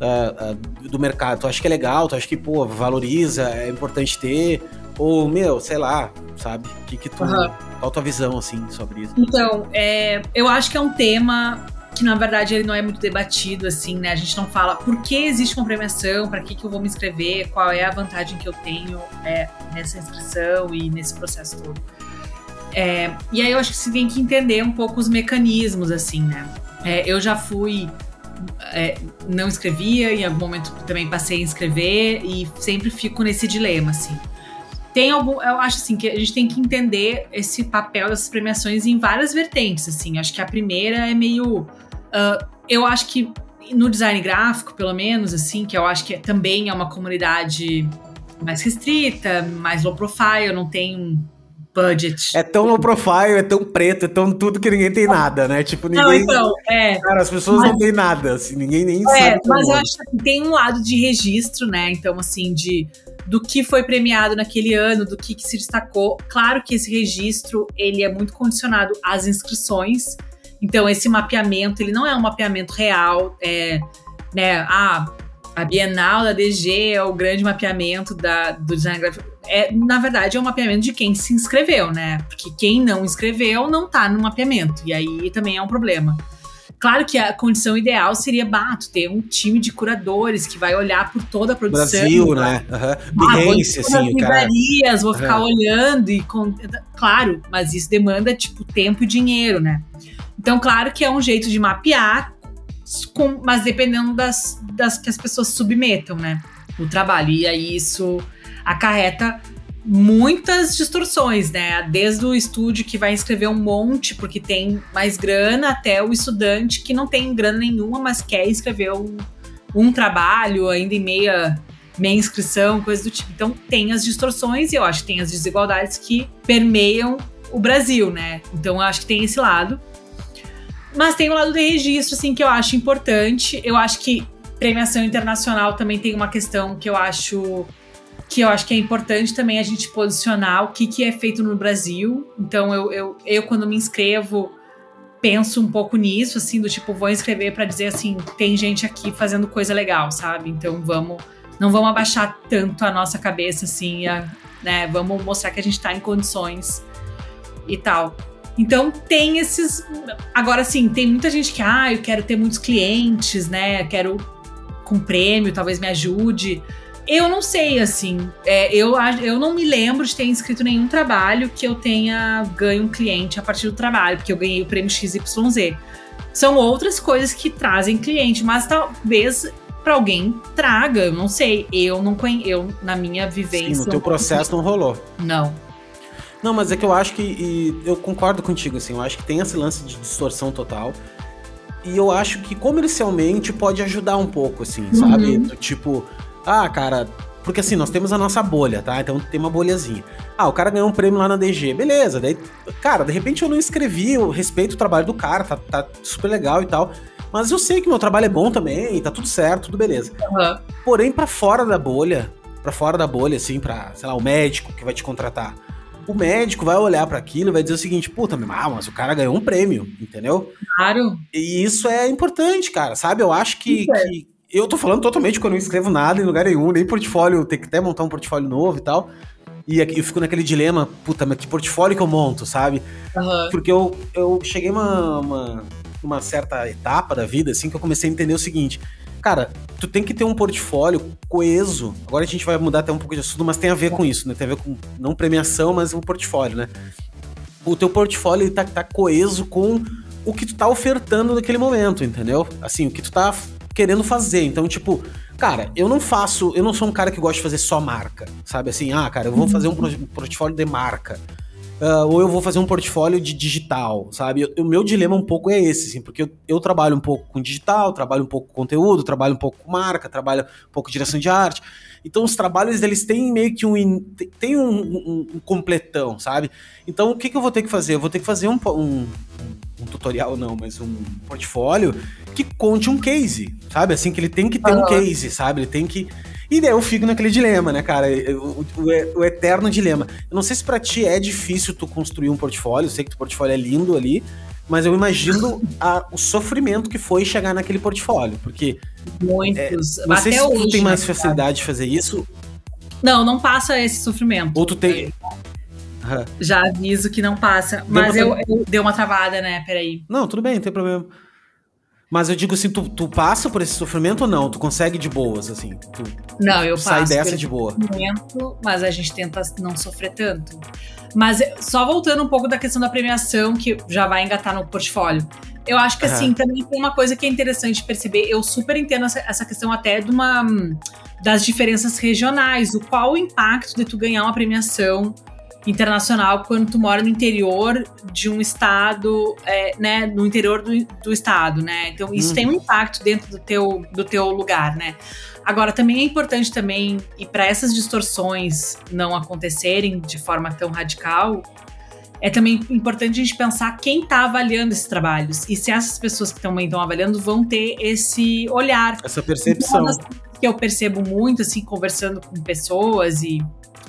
uh, uh, do mercado? Tu acha que é legal? Tu acha que, pô, valoriza, é importante ter? Ou, meu, sei lá, sabe? O que, que tu. Uhum. Qual a tua visão, assim, sobre isso? Então, é, eu acho que é um tema que na verdade ele não é muito debatido assim, né? A gente não fala por que existe uma premiação, para que, que eu vou me inscrever, qual é a vantagem que eu tenho é, nessa inscrição e nesse processo todo. É, e aí eu acho que se tem que entender um pouco os mecanismos, assim, né? É, eu já fui. É, não escrevia, em algum momento também passei a escrever e sempre fico nesse dilema, assim. Tem algum. Eu acho assim que a gente tem que entender esse papel dessas premiações em várias vertentes, assim. Acho que a primeira é meio. Uh, eu acho que no design gráfico, pelo menos, assim, que eu acho que também é uma comunidade mais restrita, mais low profile, não tem budget. É tão low profile, é tão preto, é tão tudo que ninguém tem nada, né? Tipo, ninguém. Não, então, é. Cara, as pessoas mas, não têm nada, assim, ninguém nem é, sabe. Mas eu acho que tem um lado de registro, né? Então, assim, de do que foi premiado naquele ano, do que, que se destacou. Claro que esse registro ele é muito condicionado às inscrições. Então, esse mapeamento, ele não é um mapeamento real, é, né? Ah, a Bienal da DG é o grande mapeamento da, do design gráfico. É, na verdade, é um mapeamento de quem se inscreveu, né? Porque quem não inscreveu não tá no mapeamento. E aí também é um problema. Claro que a condição ideal seria bato, ter um time de curadores que vai olhar por toda a produção. Brasil, né? Uhum. Ah, Behance, assim, cara. Vou ficar uhum. olhando e. Com... Claro, mas isso demanda, tipo, tempo e dinheiro, né? Então, claro que é um jeito de mapear com, mas dependendo das, das que as pessoas submetam, né? O trabalho. E aí isso acarreta muitas distorções, né? Desde o estúdio que vai escrever um monte porque tem mais grana, até o estudante que não tem grana nenhuma, mas quer escrever um, um trabalho ainda em meia, meia inscrição, coisa do tipo. Então tem as distorções e eu acho que tem as desigualdades que permeiam o Brasil, né? Então eu acho que tem esse lado. Mas tem o lado de registro, assim, que eu acho importante. Eu acho que premiação internacional também tem uma questão que eu acho que eu acho que é importante também a gente posicionar o que, que é feito no Brasil. Então, eu, eu, eu, quando me inscrevo, penso um pouco nisso, assim, do tipo, vou inscrever para dizer assim, tem gente aqui fazendo coisa legal, sabe? Então, vamos, não vamos abaixar tanto a nossa cabeça, assim, a, né? Vamos mostrar que a gente está em condições e tal. Então tem esses. Agora sim, tem muita gente que, ah, eu quero ter muitos clientes, né? Quero com prêmio, talvez me ajude. Eu não sei, assim. É, eu, eu não me lembro de ter inscrito nenhum trabalho que eu tenha ganho um cliente a partir do trabalho, porque eu ganhei o prêmio XYZ. São outras coisas que trazem cliente, mas talvez para alguém traga, eu não sei. Eu não conheço, eu na minha vivência. Sim, no teu processo não rolou. Não. Não, mas é que eu acho que. eu concordo contigo, assim. Eu acho que tem esse lance de distorção total. E eu acho que comercialmente pode ajudar um pouco, assim, uhum. sabe? Tipo, ah, cara. Porque assim, nós temos a nossa bolha, tá? Então tem uma bolhazinha. Ah, o cara ganhou um prêmio lá na DG. Beleza. Daí, cara, de repente eu não escrevi, eu respeito o trabalho do cara, tá, tá super legal e tal. Mas eu sei que meu trabalho é bom também, tá tudo certo, tudo beleza. Uhum. Porém, para fora da bolha, para fora da bolha, assim, pra, sei lá, o médico que vai te contratar o médico vai olhar para aquilo e vai dizer o seguinte: puta, ah, mas o cara ganhou um prêmio, entendeu? Claro. E isso é importante, cara, sabe? Eu acho que, é. que eu tô falando totalmente quando eu não escrevo nada em lugar nenhum, nem portfólio, tem que até montar um portfólio novo e tal. E aqui eu fico naquele dilema, puta, mas que portfólio que eu monto, sabe? Uhum. Porque eu, eu cheguei uma, uma, uma certa etapa da vida, assim, que eu comecei a entender o seguinte: Cara, tu tem que ter um portfólio coeso. Agora a gente vai mudar até um pouco de assunto, mas tem a ver com isso, né? Tem a ver com não premiação, mas o portfólio, né? O teu portfólio ele tá, tá coeso com o que tu tá ofertando naquele momento, entendeu? Assim, o que tu tá querendo fazer. Então, tipo, cara, eu não faço, eu não sou um cara que gosta de fazer só marca, sabe? Assim, ah, cara, eu vou fazer um portfólio de marca uh, ou eu vou fazer um portfólio de digital, sabe? O meu dilema um pouco é esse, assim, porque eu, eu, trabalho um pouco com digital, trabalho um pouco com conteúdo, trabalho um pouco com marca, trabalho um pouco com direção de arte. Então os trabalhos eles têm meio que um tem um, um, um completão, sabe? Então o que, que, eu vou ter que fazer? Eu vou ter que fazer um, um, um, tutorial não, mas um portfólio que conte um case, sabe? Assim que ele tem que ter um case, sabe? Ele tem que e daí eu fico naquele dilema, né, cara? O, o, o eterno dilema. Eu não sei se para ti é difícil tu construir um portfólio, eu sei que teu portfólio é lindo ali, mas eu imagino a, o sofrimento que foi chegar naquele portfólio, porque... Muitos. É, não sei se tu tem mais facilidade de fazer isso. Não, não passa esse sofrimento. Ou tu tem... Já aviso que não passa. Mas eu, eu dei uma travada, né? Peraí. Não, tudo bem, não tem problema. Mas eu digo assim, tu, tu passa por esse sofrimento ou não? Tu consegue de boas, assim? Tu não, eu sai passo. Sai dessa de boa. Mas a gente tenta não sofrer tanto. Mas eh, só voltando um pouco da questão da premiação, que já vai engatar no portfólio. Eu acho que, assim, também tem uma coisa que é interessante perceber. Eu super entendo essa, essa questão até de uma, das diferenças regionais. O qual o impacto de tu ganhar uma premiação internacional quando tu mora no interior de um estado, é, né, no interior do, do estado, né? Então isso uhum. tem um impacto dentro do teu, do teu lugar, né? Agora também é importante também e para essas distorções não acontecerem de forma tão radical, é também importante a gente pensar quem está avaliando esses trabalhos e se essas pessoas que também estão avaliando vão ter esse olhar, essa percepção. que eu percebo muito assim conversando com pessoas e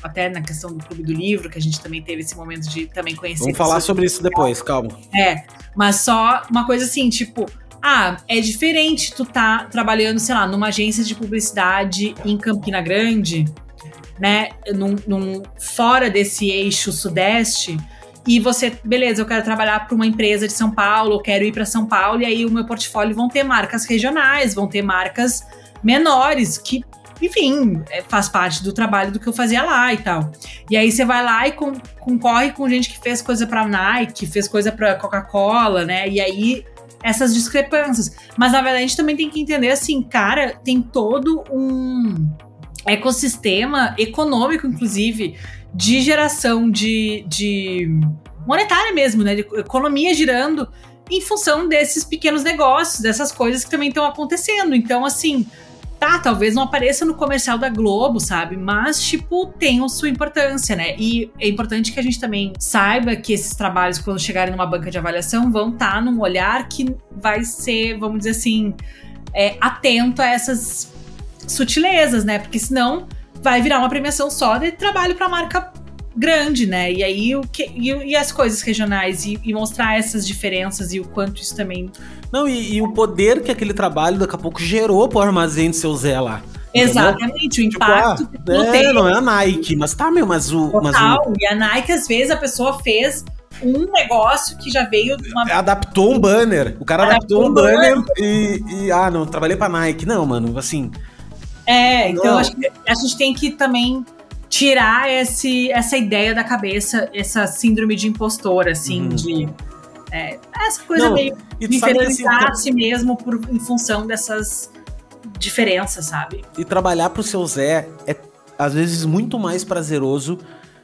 até na questão do Clube do Livro, que a gente também teve esse momento de também conhecer. Vamos falar sobre isso depois, calma. É, mas só uma coisa assim, tipo, ah, é diferente tu tá trabalhando, sei lá, numa agência de publicidade em Campina Grande, né, num, num fora desse eixo sudeste, e você, beleza, eu quero trabalhar para uma empresa de São Paulo, eu quero ir para São Paulo, e aí o meu portfólio vão ter marcas regionais, vão ter marcas menores que enfim, é, faz parte do trabalho do que eu fazia lá e tal. E aí você vai lá e com, concorre com gente que fez coisa para Nike, fez coisa para Coca-Cola, né? E aí essas discrepâncias. Mas na verdade a gente também tem que entender assim, cara, tem todo um ecossistema econômico, inclusive, de geração de, de monetária mesmo, né? De economia girando em função desses pequenos negócios, dessas coisas que também estão acontecendo. Então, assim, tá, talvez não apareça no comercial da Globo, sabe? Mas, tipo, tem a sua importância, né? E é importante que a gente também saiba que esses trabalhos, quando chegarem numa banca de avaliação, vão estar tá num olhar que vai ser, vamos dizer assim, é, atento a essas sutilezas, né? Porque senão vai virar uma premiação só de trabalho para marca grande, né? E aí o que e, e as coisas regionais e, e, mostrar essas diferenças e o quanto isso também. Não, e, e, o poder que aquele trabalho daqui a pouco gerou pro armazém do seu Zé lá. Exatamente, entendeu? o impacto tipo, ah, é, tem. não é a Nike, mas tá, meu, mas o. Total, mas o... e a Nike, às vezes, a pessoa fez um negócio que já veio de uma. Adaptou um banner. O cara adaptou, adaptou um banner, banner e, e, Ah, não, trabalhei pra Nike. Não, mano, assim. É, então acho que a gente tem que também tirar esse, essa ideia da cabeça, essa síndrome de impostor, assim, uhum. de. É, essa coisa Não, meio de inferiorizar a si mesmo por, em função dessas diferenças, sabe? E trabalhar pro seu Zé é, às vezes, muito mais prazeroso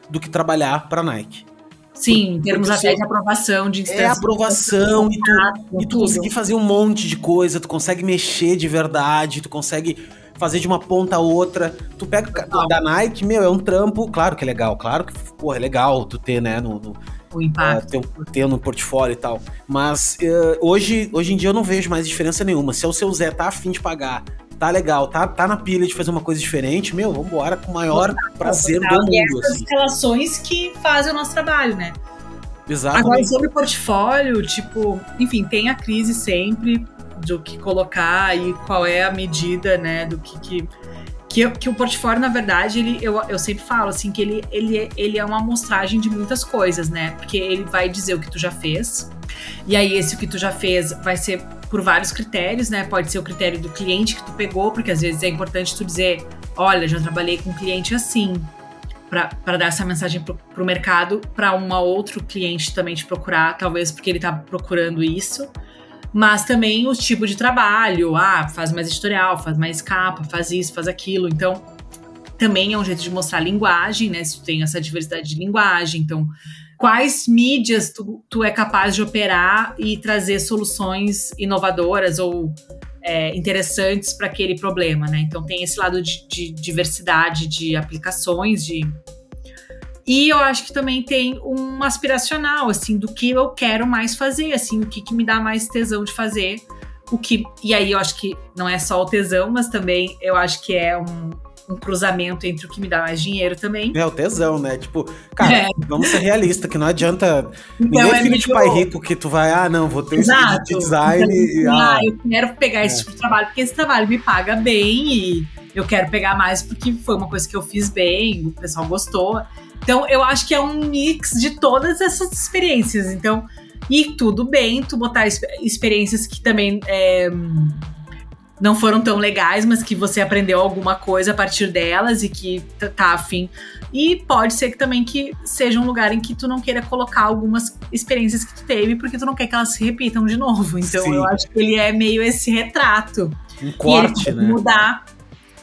do que trabalhar pra Nike. Sim, em termos até de aprovação, de É aprovação, e tu, e tu conseguir fazer um monte de coisa, tu consegue mexer de verdade, tu consegue fazer de uma ponta a outra. Tu pega o da Nike, meu, é um trampo, claro que é legal, claro que, porra, é legal tu ter, né, no, no o impacto. Uh, ter, ter, no portfólio e tal. Mas uh, hoje, hoje em dia eu não vejo mais diferença nenhuma. Se é o seu Zé tá afim de pagar, tá legal, tá, tá na pilha de fazer uma coisa diferente, meu, vambora com o maior prazer do mundo. E essas assim. relações que fazem o nosso trabalho, né? Exato. Agora, sobre portfólio, tipo, enfim, tem a crise sempre, do que colocar e qual é a medida, né, do que, que que, que, o portfólio, na verdade, ele, eu, eu sempre falo assim que ele, ele, ele é uma amostragem de muitas coisas, né? Porque ele vai dizer o que tu já fez. E aí, esse o que tu já fez vai ser por vários critérios, né? Pode ser o critério do cliente que tu pegou, porque às vezes é importante tu dizer: olha, já trabalhei com um cliente assim, para dar essa mensagem pro, pro mercado, para um outro cliente também te procurar, talvez porque ele tá procurando isso mas também os tipos de trabalho. Ah, faz mais editorial, faz mais capa, faz isso, faz aquilo. Então, também é um jeito de mostrar linguagem, né? Se tu tem essa diversidade de linguagem. Então, quais mídias tu, tu é capaz de operar e trazer soluções inovadoras ou é, interessantes para aquele problema, né? Então, tem esse lado de, de diversidade de aplicações, de e eu acho que também tem um aspiracional, assim, do que eu quero mais fazer, assim, o que, que me dá mais tesão de fazer. O que. E aí eu acho que não é só o tesão, mas também eu acho que é um, um cruzamento entre o que me dá mais dinheiro também. É o tesão, né? Tipo, cara, é. vamos ser realistas, que não adianta. Então, ninguém é filho de pai rico que tu vai, ah, não, vou ter Exato. esse tipo de design. e, ah, eu quero pegar esse é. tipo de trabalho, porque esse trabalho me paga bem e eu quero pegar mais porque foi uma coisa que eu fiz bem, o pessoal gostou. Então, eu acho que é um mix de todas essas experiências. Então, e tudo bem tu botar experiências que também é, não foram tão legais, mas que você aprendeu alguma coisa a partir delas e que tá afim. E pode ser que também que seja um lugar em que tu não queira colocar algumas experiências que tu teve, porque tu não quer que elas se repitam de novo. Então Sim. eu acho que ele é meio esse retrato. Um corte, e ele né? mudar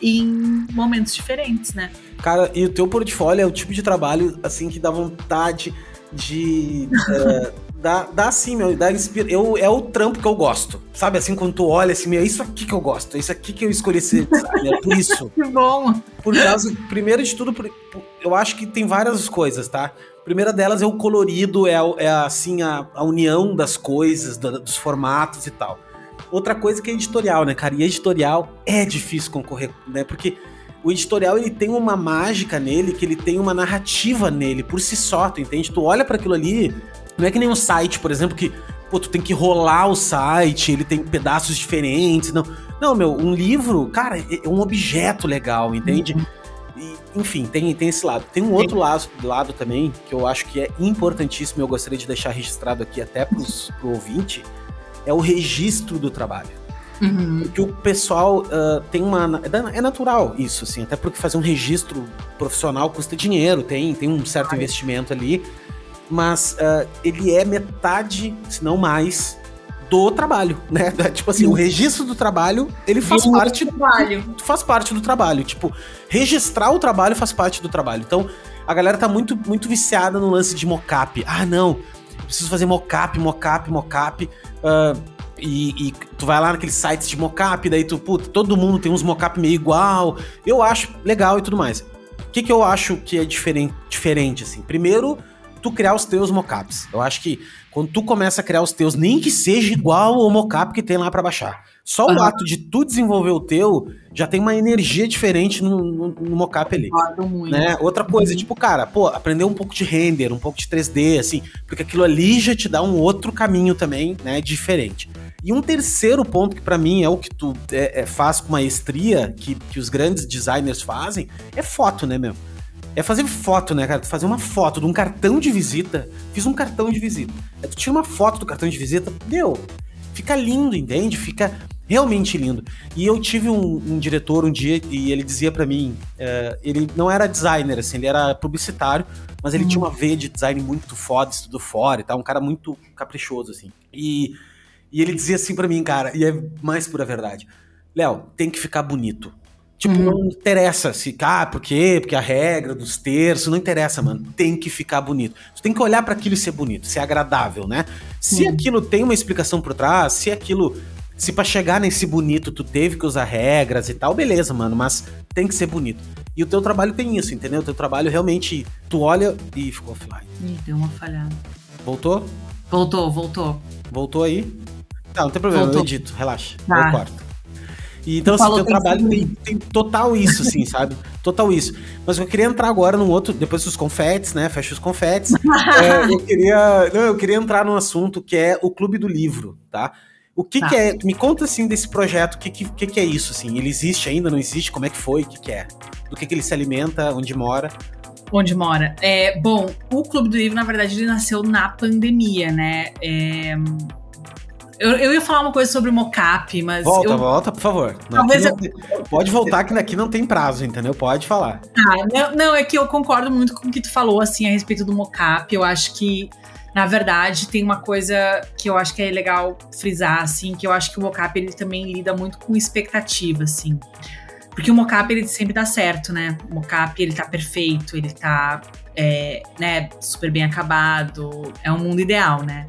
em momentos diferentes, né? Cara, e o teu portfólio é o tipo de trabalho, assim, que dá vontade de. uh, dá, dá assim, meu, dá inspira... eu, é o trampo que eu gosto. Sabe, assim, quando tu olha assim, meu, é isso aqui que eu gosto, é isso aqui que eu escolhi ser, sabe? É por isso. que bom! Por causa, primeiro de tudo, eu acho que tem várias coisas, tá? A primeira delas é o colorido, é, é assim, a, a união das coisas, da, dos formatos e tal. Outra coisa que é editorial, né, cara? E editorial é difícil concorrer, né? Porque o editorial ele tem uma mágica nele, que ele tem uma narrativa nele por si só, tu entende? Tu olha para aquilo ali, não é que nem um site, por exemplo, que pô, tu tem que rolar o site, ele tem pedaços diferentes, não. Não, meu, um livro, cara, é um objeto legal, entende? Uhum. E, enfim, tem, tem esse lado. Tem um outro lado, lado também, que eu acho que é importantíssimo, eu gostaria de deixar registrado aqui até pros, pro ouvinte, é o registro do trabalho. Uhum. Porque o pessoal uh, tem uma. É, é natural isso, assim, até porque fazer um registro profissional custa dinheiro, tem, tem um certo investimento ali, mas uh, ele é metade, se não mais, do trabalho, né? Tipo assim, o registro do trabalho, ele faz parte do trabalho. Faz parte do trabalho. Tipo, registrar o trabalho faz parte do trabalho. Então, a galera tá muito, muito viciada no lance de mocap. Ah, não, preciso fazer mocap, mocap, mocap. Uh, e, e, tu vai lá naqueles sites de mocap, daí tu, puta, todo mundo tem uns mocap meio igual. Eu acho legal e tudo mais. O que, que eu acho que é diferente, diferente, assim? Primeiro, tu criar os teus mockups. Eu acho que quando tu começa a criar os teus, nem que seja igual ao mockup que tem lá para baixar. Só uhum. o ato de tu desenvolver o teu já tem uma energia diferente no, no, no mockup ali. Muito. Né? Outra coisa, uhum. tipo, cara, pô, aprender um pouco de render, um pouco de 3D, assim, porque aquilo ali já te dá um outro caminho também, né, diferente. E um terceiro ponto que para mim é o que tu é, é, faz com maestria, que, que os grandes designers fazem, é foto, né, meu? É fazer foto, né, cara? Tu fazer uma foto de um cartão de visita. Fiz um cartão de visita. É tu tira uma foto do cartão de visita, deu. Fica lindo, entende? Fica realmente lindo. E eu tive um, um diretor um dia e ele dizia para mim, uh, ele não era designer, assim, ele era publicitário, mas ele uhum. tinha uma veia de design muito foda, estudo fora e tal, um cara muito caprichoso, assim. E e ele dizia assim para mim, cara, e é mais pura verdade. Léo, tem que ficar bonito. Tipo, uhum. não interessa se, ah, por quê? Porque a regra dos terços, não interessa, mano. Tem que ficar bonito. Tu tem que olhar para aquilo e ser bonito, ser agradável, né? Se uhum. aquilo tem uma explicação por trás, se aquilo. Se para chegar nesse bonito tu teve que usar regras e tal, beleza, mano, mas tem que ser bonito. E o teu trabalho tem isso, entendeu? O teu trabalho realmente, tu olha e ficou offline. Ih, deu uma falhada. Voltou? Voltou, voltou. Voltou aí? Não, não tem problema, Voltou. eu edito, relaxa. Tá. Eu corto. E, então, assim, teu trabalho tem, tem, total isso, assim, sabe? Total isso. Mas eu queria entrar agora num outro, depois dos confetes, né? Fecha os confetes. é, eu queria. Não, eu queria entrar num assunto que é o Clube do Livro, tá? O que, tá. que é. Me conta assim desse projeto, o que, que, que, é isso, assim? Ele existe ainda, não existe? Como é que foi? O que, que é? Do que, que ele se alimenta, onde mora? Onde mora? É, bom, o Clube do Livro, na verdade, ele nasceu na pandemia, né? É, eu, eu ia falar uma coisa sobre o mocap, mas. Volta, eu... volta, por favor. Talvez eu... Pode voltar, que aqui não tem prazo, entendeu? Pode falar. Ah, não, não, é que eu concordo muito com o que tu falou, assim, a respeito do mocap. Eu acho que, na verdade, tem uma coisa que eu acho que é legal frisar, assim, que eu acho que o mocap ele também lida muito com expectativa, assim. Porque o mocap ele sempre dá certo, né? O mocap ele tá perfeito, ele tá é, né, super bem acabado, é um mundo ideal, né?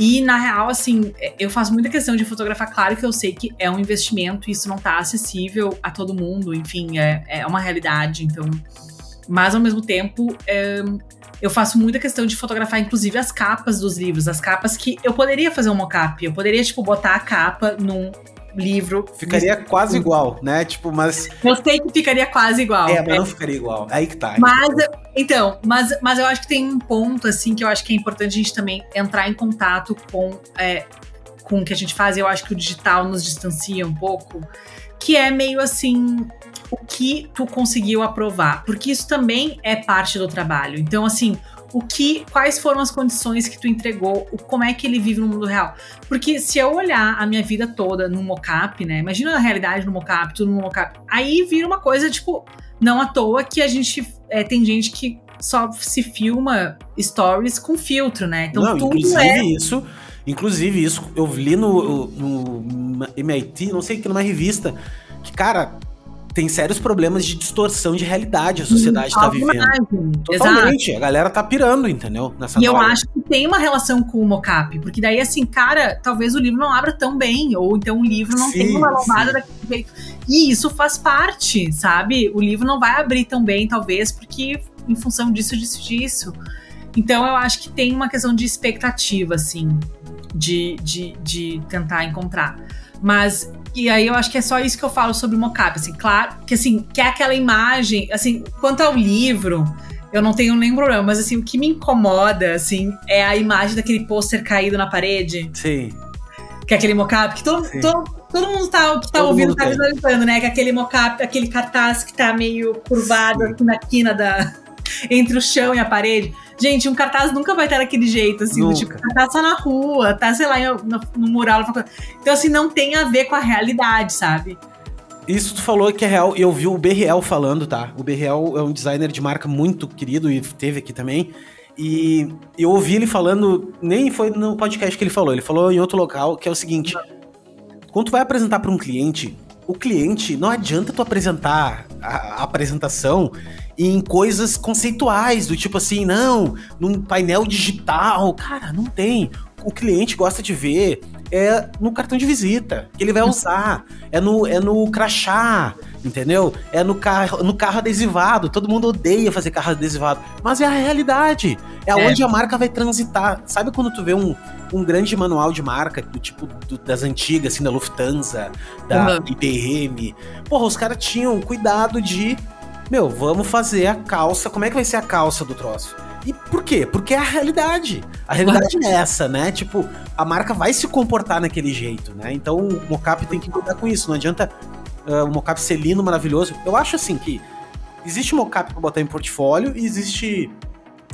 E, na real, assim, eu faço muita questão de fotografar. Claro que eu sei que é um investimento, e isso não tá acessível a todo mundo, enfim, é, é uma realidade. Então, mas ao mesmo tempo, é, eu faço muita questão de fotografar, inclusive, as capas dos livros, as capas que eu poderia fazer um mockup, eu poderia, tipo, botar a capa num, livro. Ficaria quase igual, né? Tipo, mas. Eu sei que ficaria quase igual. É, mas é. não ficaria igual. Aí que tá. Mas, então, mas, mas eu acho que tem um ponto, assim, que eu acho que é importante a gente também entrar em contato com, é, com o que a gente faz. Eu acho que o digital nos distancia um pouco. Que é meio assim. O que tu conseguiu aprovar? Porque isso também é parte do trabalho. Então, assim, o que, quais foram as condições que tu entregou, o, como é que ele vive no mundo real. Porque se eu olhar a minha vida toda no mocap, né? Imagina a realidade no mocap, tudo no mocap. Aí vira uma coisa, tipo, não à toa que a gente. É, tem gente que só se filma stories com filtro, né? Então não, tudo inclusive é. Isso, inclusive, isso eu li no, no MIT, não sei que numa revista, que, cara, tem sérios problemas de distorção de realidade a sociedade está vivendo. Totalmente. Exato. A galera tá pirando, entendeu? Nessa e eu acho que tem uma relação com o mocap, porque daí, assim, cara, talvez o livro não abra tão bem, ou então o livro não sim, tenha uma lombada daquele jeito. E isso faz parte, sabe? O livro não vai abrir tão bem, talvez, porque em função disso, disso, disso. Então eu acho que tem uma questão de expectativa, assim, de, de, de tentar encontrar. Mas e aí eu acho que é só isso que eu falo sobre o mocap, assim, claro, que assim, que é aquela imagem, assim, quanto ao livro, eu não tenho nenhum problema, mas assim, o que me incomoda, assim, é a imagem daquele pôster caído na parede. Sim. Que é aquele mocap que todo, todo, todo mundo tá, que tá todo ouvindo tá visualizando, né? Que é aquele mocap, aquele cartaz que tá meio curvado aqui na quina da. Entre o chão e a parede. Gente, um cartaz nunca vai estar daquele jeito, assim, do tipo, cartaz tá na rua, tá, sei lá, no, no mural. Então, assim, não tem a ver com a realidade, sabe? Isso tu falou que é real, eu vi o BRL falando, tá? O BRL é um designer de marca muito querido e teve aqui também. E eu ouvi ele falando, nem foi no podcast que ele falou, ele falou em outro local, que é o seguinte: quando tu vai apresentar para um cliente, o cliente, não adianta tu apresentar a, a apresentação em coisas conceituais, do tipo assim, não, num painel digital. Cara, não tem. O cliente gosta de ver é no cartão de visita, que ele vai usar, é no, é no crachá, entendeu? É no carro, no carro adesivado. Todo mundo odeia fazer carro adesivado, mas é a realidade. É, é. onde a marca vai transitar. Sabe quando tu vê um, um grande manual de marca, do tipo do, das antigas, assim, da Lufthansa, da uhum. IBM? Porra, os caras tinham cuidado de meu, vamos fazer a calça. Como é que vai ser a calça do troço? E por quê? Porque é a realidade. A realidade é essa, né? Tipo, a marca vai se comportar naquele jeito, né? Então o mocap tem que cuidar com isso. Não adianta uh, o mocap ser lindo, maravilhoso. Eu acho assim que existe mocap para botar em portfólio e existe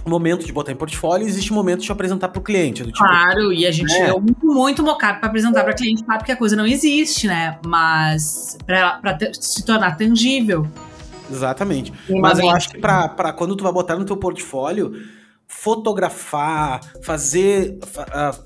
momento de botar em portfólio e existe momento de apresentar para o cliente. Tipo, claro, e a gente é. muito, muito mocap para apresentar para cliente, sabe que a coisa não existe, né? Mas para se tornar tangível. Exatamente. Mas eu acho que para quando tu vai botar no teu portfólio, fotografar, fazer.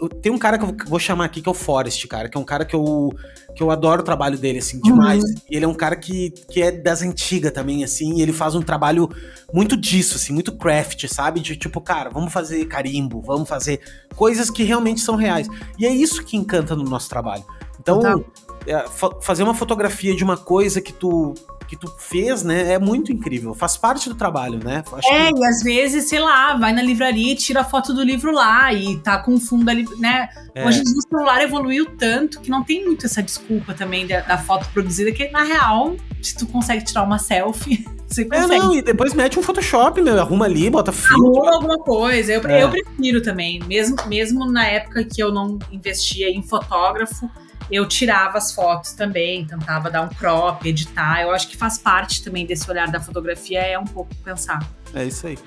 Uh, tem um cara que eu vou chamar aqui que é o Forrest, cara, que é um cara que eu, que eu adoro o trabalho dele, assim, demais. Uhum. Ele é um cara que, que é das antigas também, assim, e ele faz um trabalho muito disso, assim, muito craft, sabe? De tipo, cara, vamos fazer carimbo, vamos fazer coisas que realmente são reais. E é isso que encanta no nosso trabalho. Então, é, fa fazer uma fotografia de uma coisa que tu que tu fez, né, é muito incrível. Faz parte do trabalho, né? Acho é, que... e às vezes, sei lá, vai na livraria e tira a foto do livro lá e tá com o fundo ali, né? É. Hoje o celular evoluiu tanto que não tem muito essa desculpa também da, da, foto produzida, que na real, se tu consegue tirar uma selfie. Você consegue. É, não, e depois mete um Photoshop, meu, arruma ali, bota filtro. Arruma alguma coisa. Eu, é. eu prefiro também. Mesmo, mesmo na época que eu não investia em fotógrafo, eu tirava as fotos também, tentava dar um crop, editar. Eu acho que faz parte também desse olhar da fotografia, é um pouco pensar. É isso aí.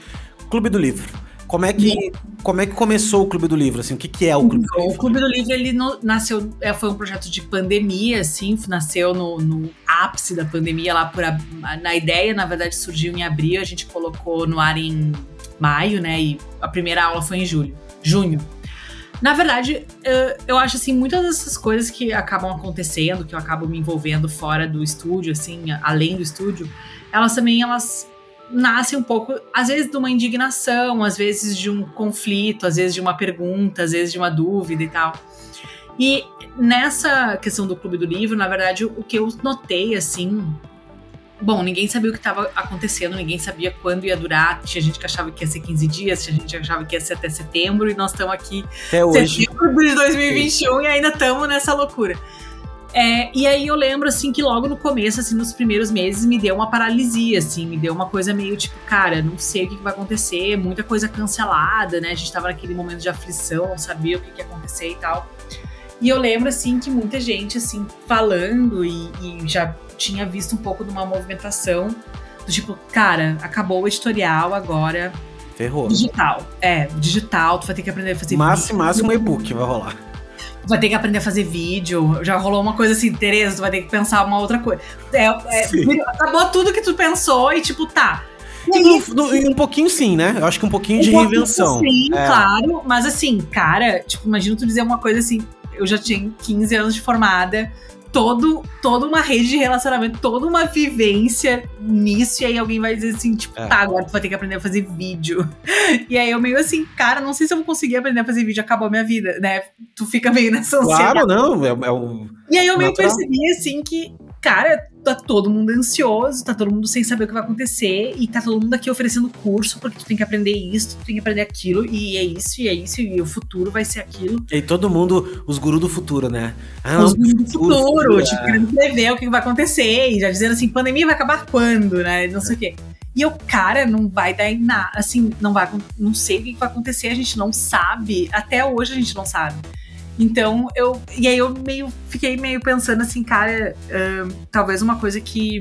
Clube do Livro. Como é que, como é que começou o Clube do Livro? Assim, o que, que é o Clube do Livro? O Clube do Livro ele nasceu, é, foi um projeto de pandemia, assim, nasceu no, no ápice da pandemia, lá por a, na ideia, na verdade, surgiu em abril, a gente colocou no ar em maio, né? E a primeira aula foi em julho, junho. Na verdade, eu acho assim, muitas dessas coisas que acabam acontecendo, que eu acabo me envolvendo fora do estúdio, assim, além do estúdio, elas também elas nascem um pouco, às vezes, de uma indignação, às vezes de um conflito, às vezes de uma pergunta, às vezes de uma dúvida e tal. E nessa questão do Clube do Livro, na verdade, o que eu notei, assim, Bom, ninguém sabia o que estava acontecendo, ninguém sabia quando ia durar. Tinha gente que achava que ia ser 15 dias, tinha gente que achava que ia ser até setembro, e nós estamos aqui até hoje. setembro de 2021 e ainda estamos nessa loucura. É, e aí eu lembro, assim, que logo no começo, assim, nos primeiros meses, me deu uma paralisia, assim, me deu uma coisa meio tipo, cara, não sei o que, que vai acontecer, muita coisa cancelada, né? A gente tava naquele momento de aflição, não sabia o que, que ia acontecer e tal. E eu lembro, assim, que muita gente, assim, falando e, e já tinha visto um pouco de uma movimentação do tipo, cara, acabou o editorial agora. Ferrou. Digital. É, digital, tu vai ter que aprender a fazer máximo. Máximo e-book vai rolar. Vai ter que aprender a fazer vídeo. Já rolou uma coisa assim, Tereza, tu vai ter que pensar uma outra coisa. É, é, acabou tudo que tu pensou e tipo, tá. E, um pouquinho sim, né? Eu acho que um pouquinho um de reinvenção. Sim, é. claro. Mas assim, cara, tipo, imagina tu dizer uma coisa assim, eu já tinha 15 anos de formada, todo, toda uma rede de relacionamento, toda uma vivência nisso, e aí alguém vai dizer assim, tipo, é. tá, agora tu vai ter que aprender a fazer vídeo. E aí eu meio assim, cara, não sei se eu vou conseguir aprender a fazer vídeo, acabou a minha vida, né? Tu fica meio nessa ansiedade. Claro, não, é, é um... E aí eu meio natural. percebi, assim, que, cara, tá todo mundo ansioso, tá todo mundo sem saber o que vai acontecer, e tá todo mundo aqui oferecendo curso, porque tu tem que aprender isso, tu tem que aprender aquilo, e é isso, e é isso, e o futuro vai ser aquilo. E todo mundo, os gurus do futuro, né? Ah, os gurus do futuro, futuro tipo, é. querendo prever o que vai acontecer, e já dizendo assim, pandemia vai acabar quando, né? Não sei o quê. E eu, cara, não vai dar em nada, assim, não vai, não sei o que vai acontecer, a gente não sabe, até hoje a gente não sabe. Então, eu. E aí eu meio fiquei meio pensando assim, cara, uh, talvez uma coisa que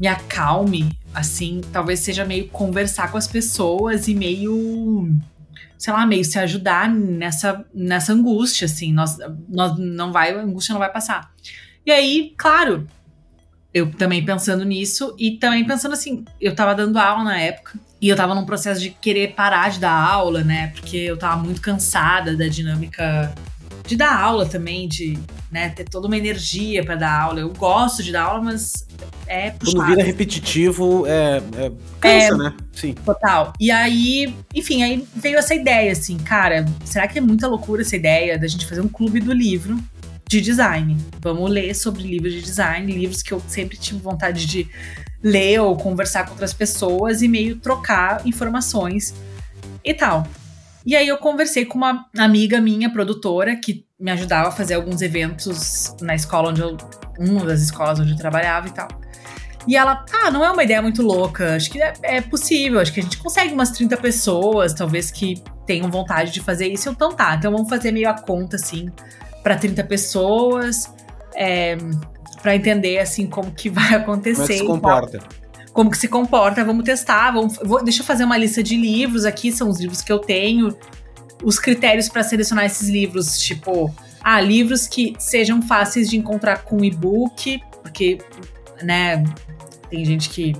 me acalme, assim, talvez seja meio conversar com as pessoas e meio. Sei lá, meio se ajudar nessa, nessa angústia, assim. Nós, nós não vai, a angústia não vai passar. E aí, claro, eu também pensando nisso e também pensando assim, eu tava dando aula na época e eu tava num processo de querer parar de dar aula, né? Porque eu tava muito cansada da dinâmica de dar aula também, de né, ter toda uma energia para dar aula. Eu gosto de dar aula, mas é puxado. Quando vira repetitivo, é, é cansa, é, né? Sim. Total. E aí, enfim, aí veio essa ideia, assim, cara, será que é muita loucura essa ideia da gente fazer um clube do livro de design? Vamos ler sobre livros de design, livros que eu sempre tive vontade de ler ou conversar com outras pessoas e meio trocar informações e tal. E aí eu conversei com uma amiga minha, produtora, que me ajudava a fazer alguns eventos na escola onde eu. Uma das escolas onde eu trabalhava e tal. E ela, ah, não é uma ideia muito louca, acho que é, é, possível, acho que a gente consegue umas 30 pessoas, talvez que tenham vontade de fazer isso. Então tá, então vamos fazer meio a conta, assim, para 30 pessoas, é, para entender, assim, como que vai acontecer. Como é que se comporta como que se comporta, vamos testar, vamos, vou, deixa eu fazer uma lista de livros aqui, são os livros que eu tenho, os critérios para selecionar esses livros, tipo, ah, livros que sejam fáceis de encontrar com e-book, porque, né, tem gente que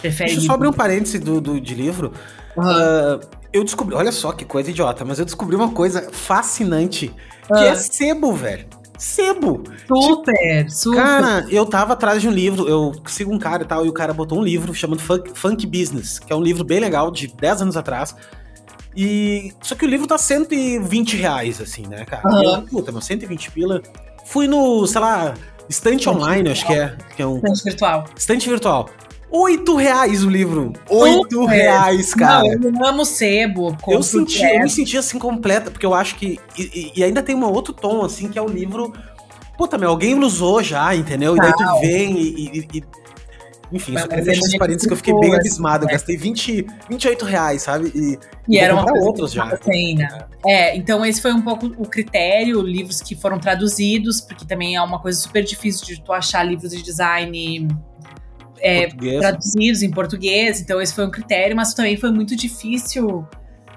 prefere. Deixa eu só abrir um parêntese do, do, de livro. Uhum. Uh, eu descobri, olha só que coisa idiota, mas eu descobri uma coisa fascinante, que uhum. é sebo, velho sebo. Super, super. Cara, eu tava atrás de um livro, eu sigo um cara e tal, e o cara botou um livro chamado Funk, Funk Business, que é um livro bem legal, de 10 anos atrás. E. Só que o livro tá 120 reais, assim, né, cara? Uhum. Eu, puta, mas 120 pila. Fui no, sei lá, estante online, acho que é. Que é um... Estante virtual. Estante virtual. Oito reais o livro. Oito reais, cara. Não, eu amo sebo. Eu, senti, eu me senti assim completa, porque eu acho que. E, e, ainda tem um outro tom, assim, que é o livro. Puta, meu, alguém usou já, entendeu? E daí tu vem e. e, enfim, só queria deixar esses parênteses que eu fiquei bem abismado. Eu né? gastei 20, 28 reais, sabe? E, e era uma outros já. Assim, né? É, então esse foi um pouco o critério, livros que foram traduzidos, porque também é uma coisa super difícil de tu achar livros de design é, traduzidos em português, então esse foi um critério, mas também foi muito difícil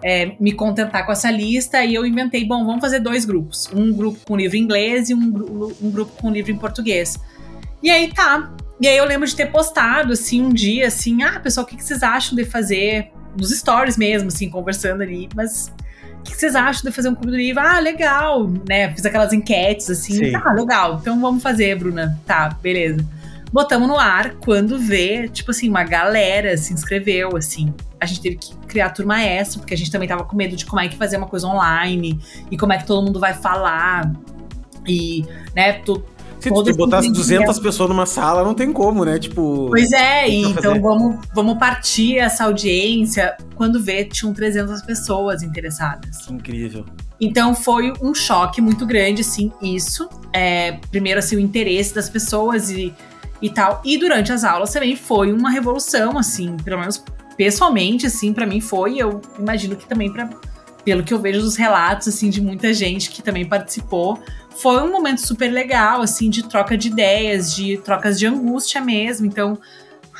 é, me contentar com essa lista e eu inventei, bom, vamos fazer dois grupos, um grupo com livro em inglês e um, um grupo com livro em português. E aí tá, e aí eu lembro de ter postado, assim, um dia, assim, ah, pessoal, o que, que vocês acham de fazer, nos stories mesmo, assim, conversando ali, mas o que, vocês acham de fazer um clube do livro? Ah, legal, né, fiz aquelas enquetes, assim, Sim. ah, legal, então vamos fazer, Bruna, tá, beleza botamos no ar quando vê, tipo assim, uma galera se inscreveu, assim. A gente teve que criar turma extra, porque a gente também tava com medo de como é que fazer uma coisa online e como é que todo mundo vai falar. E, né, tu, se tu botasse 200 pessoas numa sala, não tem como, né? Tipo. Pois é, então vamos, vamos partir essa audiência. Quando vê, tinham 300 pessoas interessadas. Incrível. Então foi um choque muito grande, assim, isso. É, primeiro, assim, o interesse das pessoas e e tal. E durante as aulas também foi uma revolução, assim, pelo menos pessoalmente, assim, para mim foi. Eu imagino que também para pelo que eu vejo dos relatos, assim, de muita gente que também participou, foi um momento super legal, assim, de troca de ideias, de trocas de angústia mesmo. Então,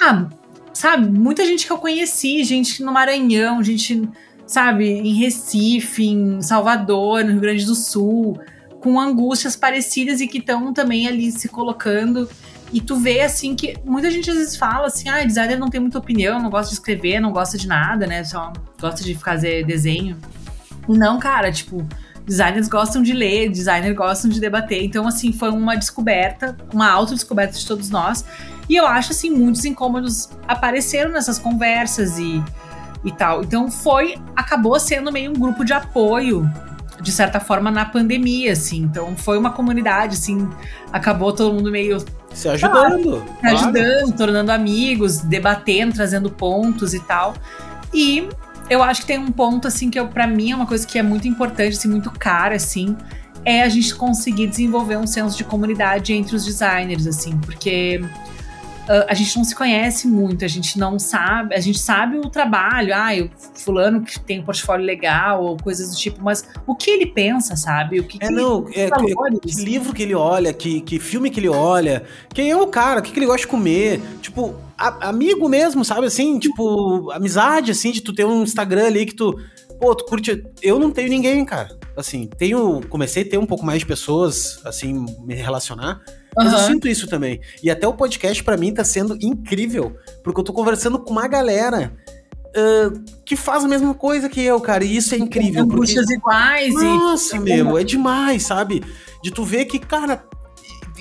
ah, sabe, muita gente que eu conheci, gente no Maranhão, gente, sabe, em Recife, em Salvador, no Rio Grande do Sul, com angústias parecidas e que estão também ali se colocando e tu vê, assim, que muita gente às vezes fala assim, ah, designer não tem muita opinião, não gosta de escrever, não gosta de nada, né? Só gosta de fazer desenho. Não, cara, tipo, Designers gostam de ler, designers gostam de debater. Então, assim, foi uma descoberta, uma autodescoberta de todos nós. E eu acho, assim, muitos incômodos apareceram nessas conversas e, e tal. Então, foi, acabou sendo meio um grupo de apoio, de certa forma, na pandemia, assim. Então, foi uma comunidade, assim, acabou todo mundo meio se ajudando. Ah, se ajudando, tornando amigos, debatendo, trazendo pontos e tal. E eu acho que tem um ponto, assim, que para mim é uma coisa que é muito importante, assim, muito cara, assim, é a gente conseguir desenvolver um senso de comunidade entre os designers, assim, porque a gente não se conhece muito, a gente não sabe, a gente sabe o trabalho, ah, o fulano que tem um portfólio legal ou coisas do tipo, mas o que ele pensa, sabe? O que, é, que não, é, que, que livro que ele olha, que, que filme que ele olha, quem é o cara, o que, que ele gosta de comer, tipo, a, amigo mesmo, sabe? Assim, tipo, amizade, assim, de tu ter um Instagram ali que tu. Pô, tu curte. Eu não tenho ninguém, cara. Assim, tenho. Comecei a ter um pouco mais de pessoas, assim, me relacionar. Mas uhum. eu sinto isso também. E até o podcast, para mim, tá sendo incrível. Porque eu tô conversando com uma galera. Uh, que faz a mesma coisa que eu, cara. E isso é incrível. Angústias porque... iguais. Nossa, e... meu, é demais, sabe? De tu ver que, cara,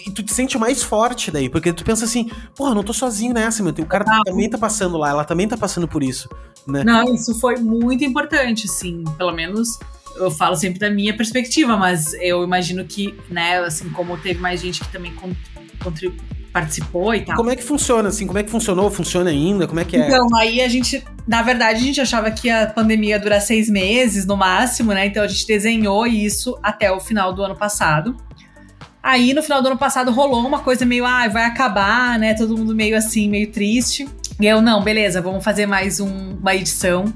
e tu te sente mais forte daí, porque tu pensa assim, porra, não tô sozinho nessa, meu, o cara ah, também tá passando lá, ela também tá passando por isso, né? Não, isso foi muito importante, sim, pelo menos eu falo sempre da minha perspectiva, mas eu imagino que, né, assim, como teve mais gente que também contribuiu participou e tal. Como é que funciona, assim? Como é que funcionou? Funciona ainda? Como é que é? Então, aí a gente, na verdade, a gente achava que a pandemia ia durar seis meses no máximo, né? Então a gente desenhou isso até o final do ano passado. Aí no final do ano passado rolou uma coisa meio, ah, vai acabar, né? Todo mundo meio assim, meio triste. E eu, não, beleza, vamos fazer mais um, uma edição.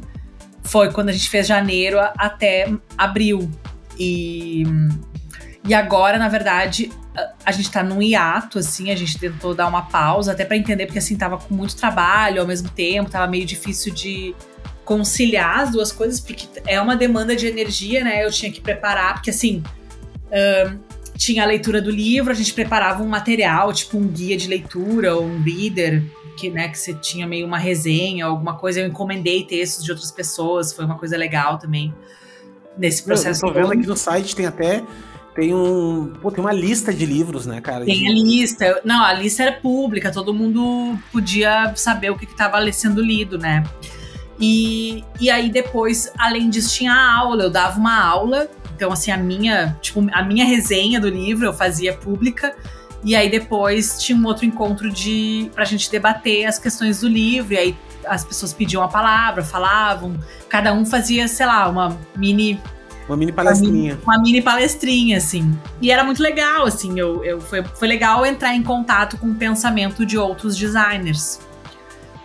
Foi quando a gente fez janeiro até abril. E, e agora, na verdade, a, gente tá num hiato, assim, a gente tentou dar uma pausa, até para entender, porque assim, tava com muito trabalho ao mesmo tempo, tava meio difícil de conciliar as duas coisas, porque é uma demanda de energia, né? Eu tinha que preparar, porque assim. Um, tinha a leitura do livro, a gente preparava um material, tipo um guia de leitura ou um reader, que, né, que você tinha meio uma resenha, alguma coisa. Eu encomendei textos de outras pessoas, foi uma coisa legal também nesse processo. Eu tô vendo aqui no site, tem até tem um. Pô, tem uma lista de livros, né, cara? Tem a lista. Não, a lista era pública, todo mundo podia saber o que estava sendo lido, né? E, e aí depois, além disso, tinha a aula. Eu dava uma aula então, assim, a minha, tipo, a minha resenha do livro eu fazia pública. E aí depois tinha um outro encontro de pra gente debater as questões do livro. E aí as pessoas pediam a palavra, falavam, cada um fazia, sei lá, uma mini uma mini palestrinha. Uma mini, uma mini, palestrinha, assim. E era muito legal, assim. Eu, eu, foi, foi legal entrar em contato com o pensamento de outros designers.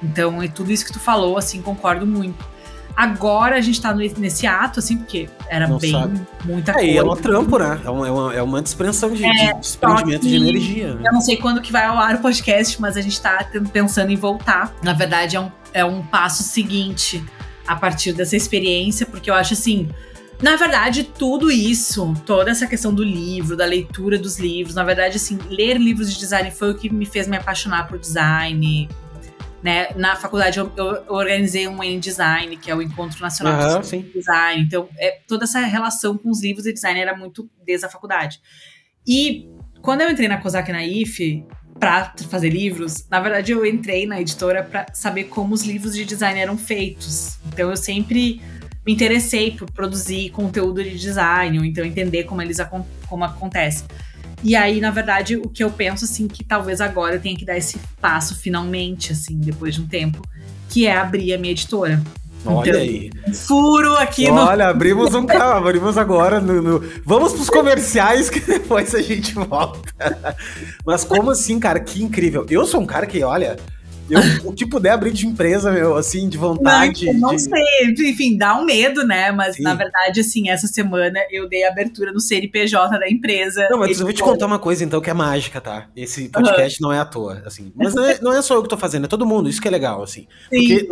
Então, e tudo isso que tu falou, assim, concordo muito. Agora a gente tá nesse ato, assim, porque era não bem sabe. muita é, coisa. É, é um trampo, né? É uma, é uma, é uma dispersão de, é, de desprendimento de energia. Né? Eu não sei quando que vai ao ar o podcast, mas a gente tá pensando em voltar. Na verdade, é um, é um passo seguinte a partir dessa experiência, porque eu acho assim. Na verdade, tudo isso, toda essa questão do livro, da leitura dos livros, na verdade, assim, ler livros de design foi o que me fez me apaixonar por design, né? Na faculdade eu, eu organizei um em design, que é o Encontro Nacional uhum, de Design. Então, é, toda essa relação com os livros de design era muito desde a faculdade. E quando eu entrei na COSAC na IFE, para fazer livros, na verdade eu entrei na editora para saber como os livros de design eram feitos. Então eu sempre me interessei por produzir conteúdo de design, ou então entender como eles como acontece. E aí, na verdade, o que eu penso, assim, que talvez agora eu tenha que dar esse passo finalmente, assim, depois de um tempo, que é abrir a minha editora. Olha então, aí. Furo aqui Olha, no. Olha, abrimos um carro, abrimos agora no, no, Vamos pros comerciais que depois a gente volta. Mas como assim, cara? Que incrível. Eu sou um cara que, olha, eu, o que puder abrir de empresa, meu, assim, de vontade. Não, não de... sei, enfim, dá um medo, né? Mas Sim. na verdade, assim, essa semana eu dei a abertura no CNPJ da empresa. Não, mas eu vou te contar uma coisa, então, que é mágica, tá? Esse podcast uhum. não é à toa, assim. Mas não é, não é, só eu que tô fazendo, é todo mundo, isso que é legal, assim. Sim. Porque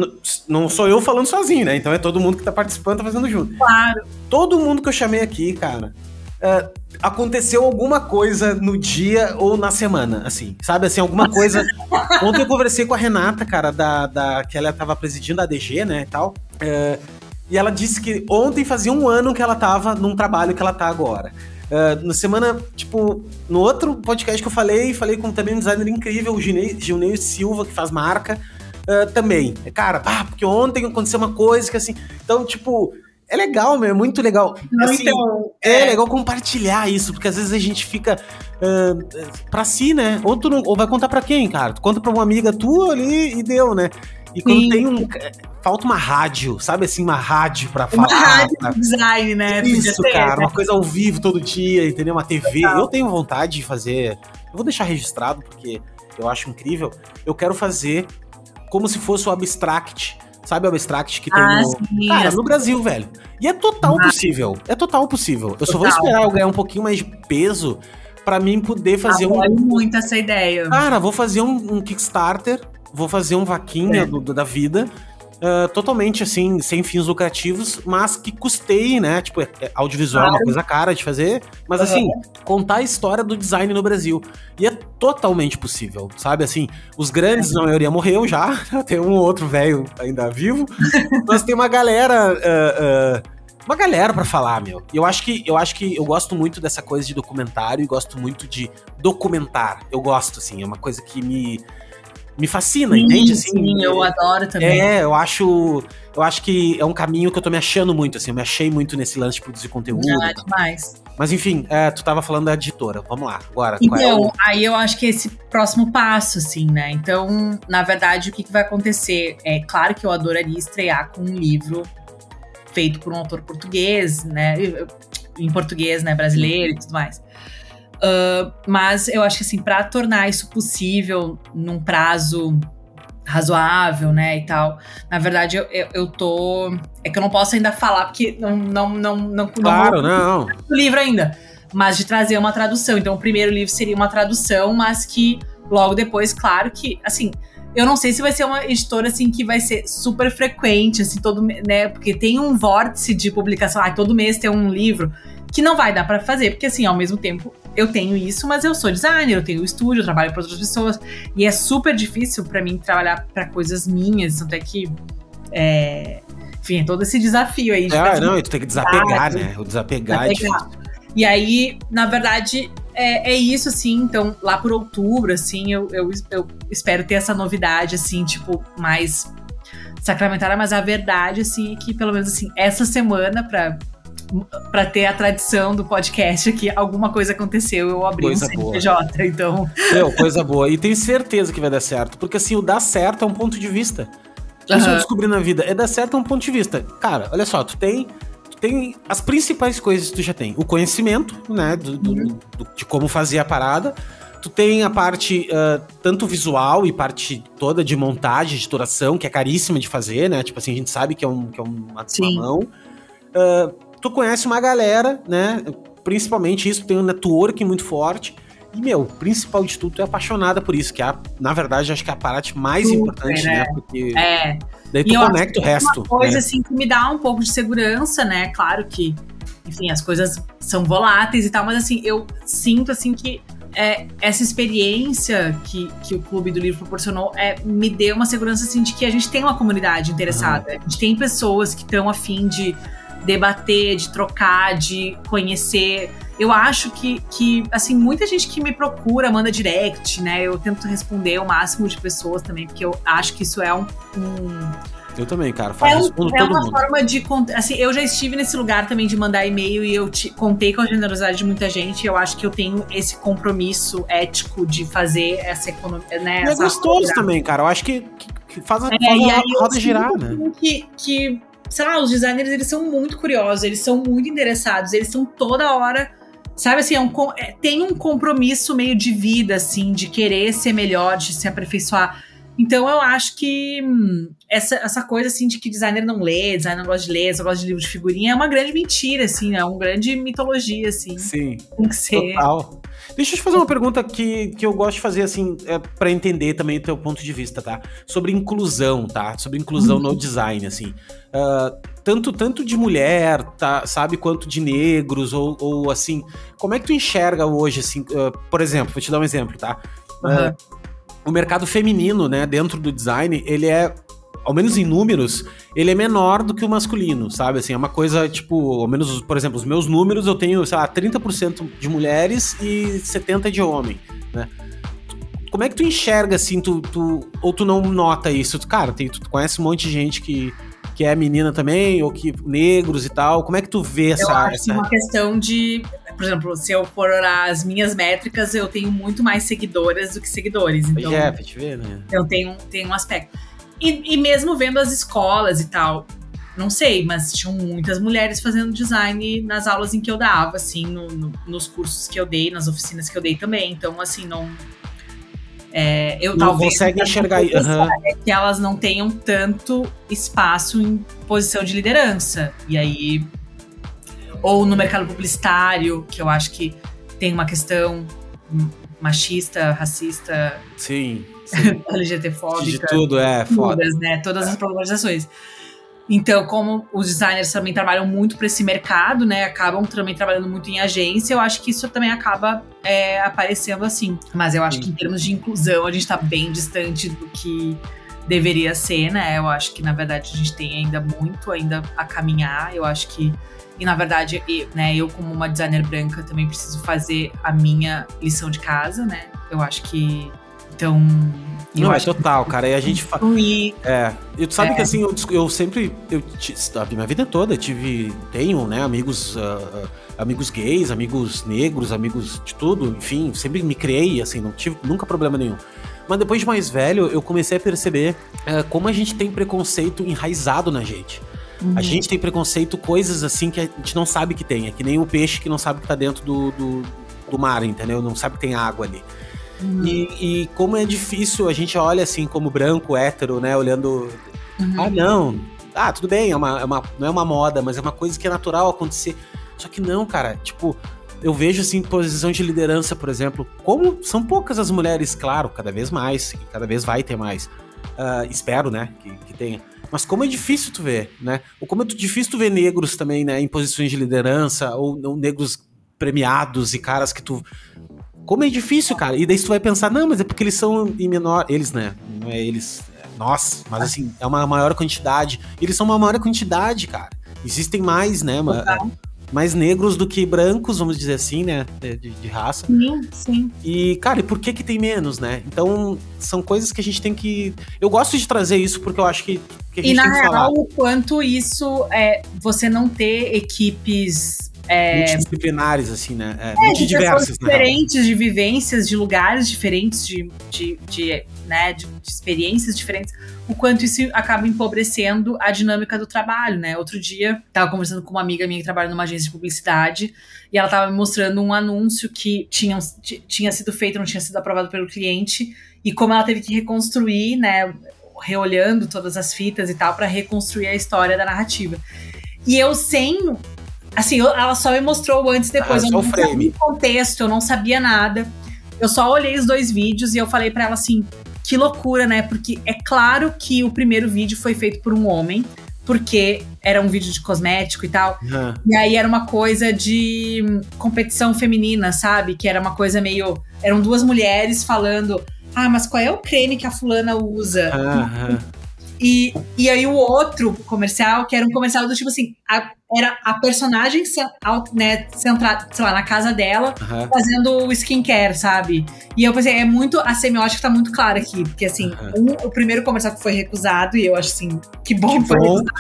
não sou eu falando sozinho, né? Então é todo mundo que tá participando, tá fazendo junto. Claro. Todo mundo que eu chamei aqui, cara, Uh, aconteceu alguma coisa no dia ou na semana, assim, sabe? Assim, alguma coisa. Ontem eu conversei com a Renata, cara, da, da que ela tava presidindo a ADG, né, e tal. Uh, E ela disse que ontem fazia um ano que ela tava num trabalho que ela tá agora. Uh, na semana, tipo, no outro podcast que eu falei, falei com também um designer incrível, o Gilnei Silva, que faz marca, uh, também. Cara, ah, porque ontem aconteceu uma coisa que assim. Então, tipo, é legal, meu, é muito legal. Assim, então, é... é... legal compartilhar isso, porque às vezes a gente fica uh, pra si, né? Ou, tu não, ou vai contar pra quem, cara? Tu conta pra uma amiga tua ali e deu, né? E quando Sim. tem um. Falta uma rádio, sabe assim, uma rádio pra falar. Uma rádio design, né? Isso, ter, cara, né? uma coisa ao vivo todo dia, entendeu? Uma TV. Legal. Eu tenho vontade de fazer. Eu vou deixar registrado, porque eu acho incrível. Eu quero fazer como se fosse o Abstract Sabe o Abstract que tem ah, no. Sim, Cara, no Brasil, velho. E é total ah. possível. É total possível. Eu total. só vou esperar eu ganhar um pouquinho mais de peso para mim poder fazer Apoio um. muito essa ideia. Cara, vou fazer um, um Kickstarter, vou fazer um vaquinha é. do, da vida uh, totalmente assim, sem fins lucrativos, mas que custeie, né? Tipo, é, é audiovisual é uma coisa cara de fazer, mas uhum. assim, contar a história do design no Brasil. E é totalmente possível, sabe? Assim, os grandes, na maioria morreu já, tem um outro velho ainda vivo, mas tem uma galera. Uh, uh, uma galera para falar, meu. Eu acho que eu acho que eu gosto muito dessa coisa de documentário e gosto muito de documentar. Eu gosto assim, é uma coisa que me me fascina, sim, entende? Assim, sim, eu adoro também. É, eu acho. Eu acho que é um caminho que eu tô me achando muito, assim, eu me achei muito nesse lance de produzir conteúdo. Ah, demais. Mas enfim, é, tu tava falando da editora, vamos lá, agora. É então, é o... aí eu acho que esse próximo passo, assim, né? Então, na verdade, o que, que vai acontecer? É claro que eu adoraria estrear com um livro feito por um autor português, né? Em português, né? Brasileiro e tudo mais. Uh, mas eu acho que assim, para tornar isso possível num prazo razoável, né, e tal. Na verdade, eu, eu, eu, tô. É que eu não posso ainda falar, porque não. não, não, não claro, não. não. O livro ainda. Mas de trazer uma tradução. Então, o primeiro livro seria uma tradução, mas que logo depois, claro que, assim. Eu não sei se vai ser uma editora assim que vai ser super frequente, assim, todo, né? Porque tem um vórtice de publicação, ah, todo mês tem um livro que não vai dar para fazer, porque assim, ao mesmo tempo eu tenho isso, mas eu sou designer, eu tenho estúdio, eu trabalho para outras pessoas e é super difícil para mim trabalhar para coisas minhas, tanto é que é, enfim, é todo esse desafio aí. De ah, não, e tu tem que desapegar, né? O desapegar, desapegar. é E aí, na verdade, é, é, isso, assim. Então, lá por outubro, assim, eu, eu, eu espero ter essa novidade, assim, tipo, mais sacramentada, mas a verdade, assim, é que pelo menos, assim, essa semana, pra para ter a tradição do podcast aqui, alguma coisa aconteceu, eu abri coisa um CNPJ, boa. então. Meu, coisa boa. E tenho certeza que vai dar certo, porque assim, o dar certo é um ponto de vista. Isso uhum. eu descobri na vida, é dar certo é um ponto de vista. Cara, olha só, tu tem tu tem as principais coisas que tu já tem. O conhecimento, né, do, do, uhum. do, de como fazer a parada. Tu tem a parte uh, tanto visual e parte toda de montagem, de editoração, que é caríssima de fazer, né? Tipo assim, a gente sabe que é, um, que é uma, uma mão. Uh, tu conhece uma galera, né? Principalmente isso, tem um network muito forte. E, meu, o principal de tudo, tu é apaixonada por isso, que é, na verdade, acho que é a parte mais Super, importante, né? né? Porque é. daí tu conecta o resto. Uma coisa, né? assim, que me dá um pouco de segurança, né? Claro que, enfim, as coisas são voláteis e tal, mas, assim, eu sinto, assim, que é, essa experiência que, que o Clube do Livro proporcionou é, me deu uma segurança, assim, de que a gente tem uma comunidade interessada. A gente tem pessoas que estão afim de debater, de trocar, de conhecer. Eu acho que, que, assim, muita gente que me procura manda direct, né? Eu tento responder o máximo de pessoas também, porque eu acho que isso é um. um eu também, cara. Faz, é, um, é uma mundo. forma de. Assim, eu já estive nesse lugar também de mandar e-mail e eu te, contei com a generosidade de muita gente. Eu acho que eu tenho esse compromisso ético de fazer essa economia. Né, é gostoso também, cara. Eu acho que, que faz, a, é, faz a roda girar, né? Que, que sei lá, os designers, eles são muito curiosos, eles são muito interessados, eles são toda hora, sabe assim, é um, é, tem um compromisso meio de vida, assim, de querer ser melhor, de se aperfeiçoar. Então eu acho que hum, essa, essa coisa assim de que designer não lê, designer não gosta de ler, só gosta de livro de figurinha é uma grande mentira, assim, é uma grande mitologia, assim. Sim. Tem que ser. Total. Deixa eu te fazer uma pergunta que, que eu gosto de fazer, assim, é, para entender também o teu ponto de vista, tá? Sobre inclusão, tá? Sobre inclusão uhum. no design, assim. Uh, tanto, tanto de mulher, tá, sabe, quanto de negros, ou, ou assim. Como é que tu enxerga hoje, assim, uh, por exemplo, vou te dar um exemplo, tá? Uh, o mercado feminino, né, dentro do design, ele é ao menos em números, ele é menor do que o masculino, sabe? Assim, é uma coisa, tipo, ao menos, por exemplo, os meus números eu tenho, sei lá, 30% de mulheres e 70% de homem, né? Como é que tu enxerga, assim, tu, tu ou tu não nota isso? Cara, tem, tu conhece um monte de gente que, que é menina também, ou que negros e tal. Como é que tu vê essa... Eu acho essa... uma questão de... Por exemplo, se eu for as minhas métricas, eu tenho muito mais seguidoras do que seguidores. Então, é, pra te ver, né? Então tem um, tem um aspecto. E, e mesmo vendo as escolas e tal, não sei, mas tinham muitas mulheres fazendo design nas aulas em que eu dava, assim, no, no, nos cursos que eu dei, nas oficinas que eu dei também. Então, assim, não. É, eu Não talvez consegue enxergar aham. é que elas não tenham tanto espaço em posição de liderança. E aí. Ou no mercado publicitário, que eu acho que tem uma questão machista, racista, Sim, sim. LGTfóbica. De tudo, é, foda. todas, né? Todas as problematizações. Então, como os designers também trabalham muito para esse mercado, né? Acabam também trabalhando muito em agência, eu acho que isso também acaba é, aparecendo assim. Mas eu acho Sim. que em termos de inclusão, a gente tá bem distante do que deveria ser, né? Eu acho que, na verdade, a gente tem ainda muito ainda a caminhar. Eu acho que. E na verdade, eu, né, eu, como uma designer branca, também preciso fazer a minha lição de casa, né? Eu acho que. Então. eu Não, é total, cara. E a gente fala. É, e tu sabe É. que assim, eu, eu sempre, eu, a minha vida toda tive, tenho, né, amigos, ah, amigos gays, amigos negros, amigos de tudo, enfim, sempre me criei, assim, não tive nunca problema nenhum. Mas depois de mais velho, eu comecei a perceber eh, como a gente tem preconceito enraizado na gente. Uhum. A gente tem preconceito, coisas assim que a gente não sabe que tem. É que nem o peixe que não sabe que tá dentro do, do, do mar, entendeu? Não sabe que tem água ali. Uhum. E, e como é difícil, a gente olha assim como branco, hétero, né? Olhando Uhum. ah, não. Ah, tudo bem, é uma, é uma- não é uma moda, mas é uma coisa que é natural acontecer. Só que não, cara. Tipo, eu vejo assim, posição de liderança, por exemplo, como são poucas as mulheres, claro, cada vez mais, e cada vez vai ter mais. Ah, espero, né, que, que tenha. Mas como é difícil tu ver, né? Ou como é difícil tu ver negros também, né, em posições de liderança, ou, negros premiados e caras que tu. Como é difícil, cara. E daí tu vai pensar, não, mas é porque eles são em menor. Eles, né? Não é eles. é nós. Mas assim, é uma maior quantidade. Eles são uma maior quantidade, cara. Existem mais, né? ma- Mais negros do que brancos, vamos dizer assim, né? De, de- de raça. Sim, sim. E, cara, e por que que tem menos, né? Então, são coisas que a gente tem que. Eu gosto de trazer isso porque eu acho que, que a gente E na tem que falar. real, o quanto isso é você não ter equipes é, Multidisciplinares, assim, né? É, é, de né? diferentes, de vivências, de lugares diferentes, de, de, de, né, de, de experiências diferentes, o quanto isso acaba empobrecendo a dinâmica do trabalho, né? Outro dia, tava conversando com uma amiga minha que trabalha numa agência de publicidade e ela tava me mostrando um anúncio que tinha, tinha sido feito, não tinha sido aprovado pelo cliente e como ela teve que reconstruir, né? Reolhando todas as fitas e tal, para reconstruir a história da narrativa. E eu sem Assim, eu- ela só me mostrou antes e depois. Ah, eu não sabia contexto, eu não sabia nada. Eu só olhei os dois vídeos e eu falei pra ela assim: que loucura, né? Porque é claro que o primeiro vídeo foi feito por um homem, porque era um vídeo de cosmético e tal. Aham. E aí era uma coisa de competição feminina, sabe? Que era uma coisa meio. Eram duas mulheres falando. Ah, mas qual é o creme que a fulana usa? Aham. E, e aí o outro comercial, que era um comercial do tipo assim, a- era a personagem né, centrada, sei lá, na casa dela, Aham. fazendo o skincare, sabe? E eu pensei, é muito, a semiótica tá muito clara aqui, porque assim, Aham. um- o primeiro comercial que foi recusado, e eu acho assim, que bom Que que foi bom. recusado,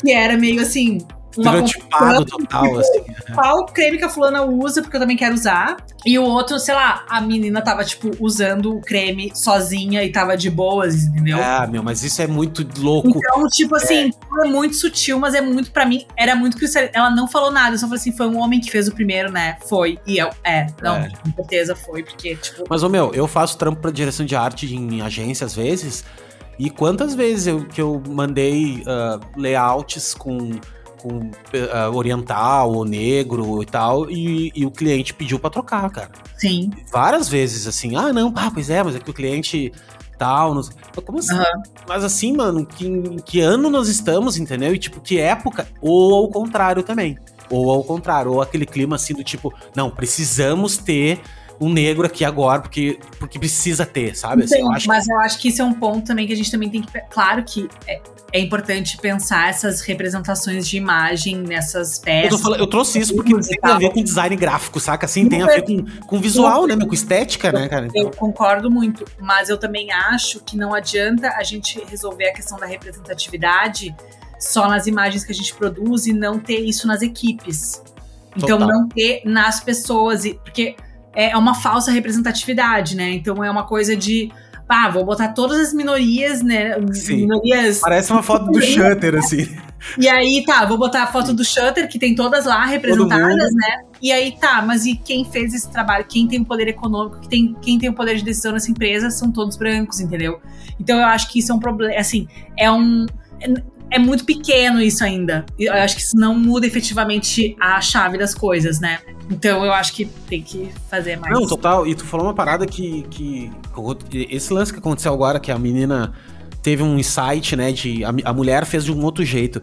que era meio assim, Estereotipado total, assim. qual creme que a fulana usa, porque eu também quero usar. E o outro, sei lá, a menina tava, tipo, usando o creme sozinha e tava de boas, entendeu? Ah, meu, mas isso é muito louco. Então, tipo assim, é. muito sutil, mas é muito, pra mim, era muito cristal. Ela não falou nada, eu só falei assim, foi um homem que fez o primeiro, né? Foi. E eu, é, não, É. com certeza foi, porque, tipo, Mas, ô meu, eu faço trampo pra direção de arte em agência às vezes. E quantas vezes eu, que eu mandei ah, layouts com, com ah, oriental ou negro e tal, e, e o cliente pediu pra trocar, cara. sim. Várias vezes, assim, ah, não, pá, pois é, mas é que o cliente tal, não sei. Como assim? Aham. Mas assim, mano, que, em que ano nós estamos, entendeu? E tipo, que época? Ou ao contrário também. Ou ao contrário, ou aquele clima assim do tipo, não, precisamos ter um negro aqui agora, porque, porque precisa ter, sabe? Assim, eu mas que... eu acho que isso é um ponto também que a gente também tem que. Claro que é, é importante pensar essas representações de imagem nessas peças. Eu, falando, eu trouxe isso porque tem a ver com design gráfico, saca? Assim, tem a ver com, com visual, né? Com estética, né, cara? Então... Eu concordo muito, mas eu também acho que não adianta a gente resolver a questão da representatividade só nas imagens que a gente produz e não ter isso nas equipes. Então, Total. não ter nas pessoas, porque é uma falsa representatividade, né? Então, é uma coisa de. Ah, vou botar todas as minorias, né? Sim. Minorias. Parece uma foto do Shutter, assim. E aí, tá, vou botar a foto do Shutter, que tem todas lá representadas, né? E aí, tá, mas e quem fez esse trabalho? Quem tem o poder econômico? Quem tem, quem tem o poder de decisão nessa empresa são todos brancos, entendeu? Então, eu acho que isso é um problema. Assim, é um é muito pequeno isso ainda. Eu acho que isso não muda efetivamente a chave das coisas, né? Então eu acho que tem que fazer mais. Não, total. E tu falou uma parada que. que esse lance que aconteceu agora, que a menina teve um insight, né? De a, a mulher fez de um outro jeito.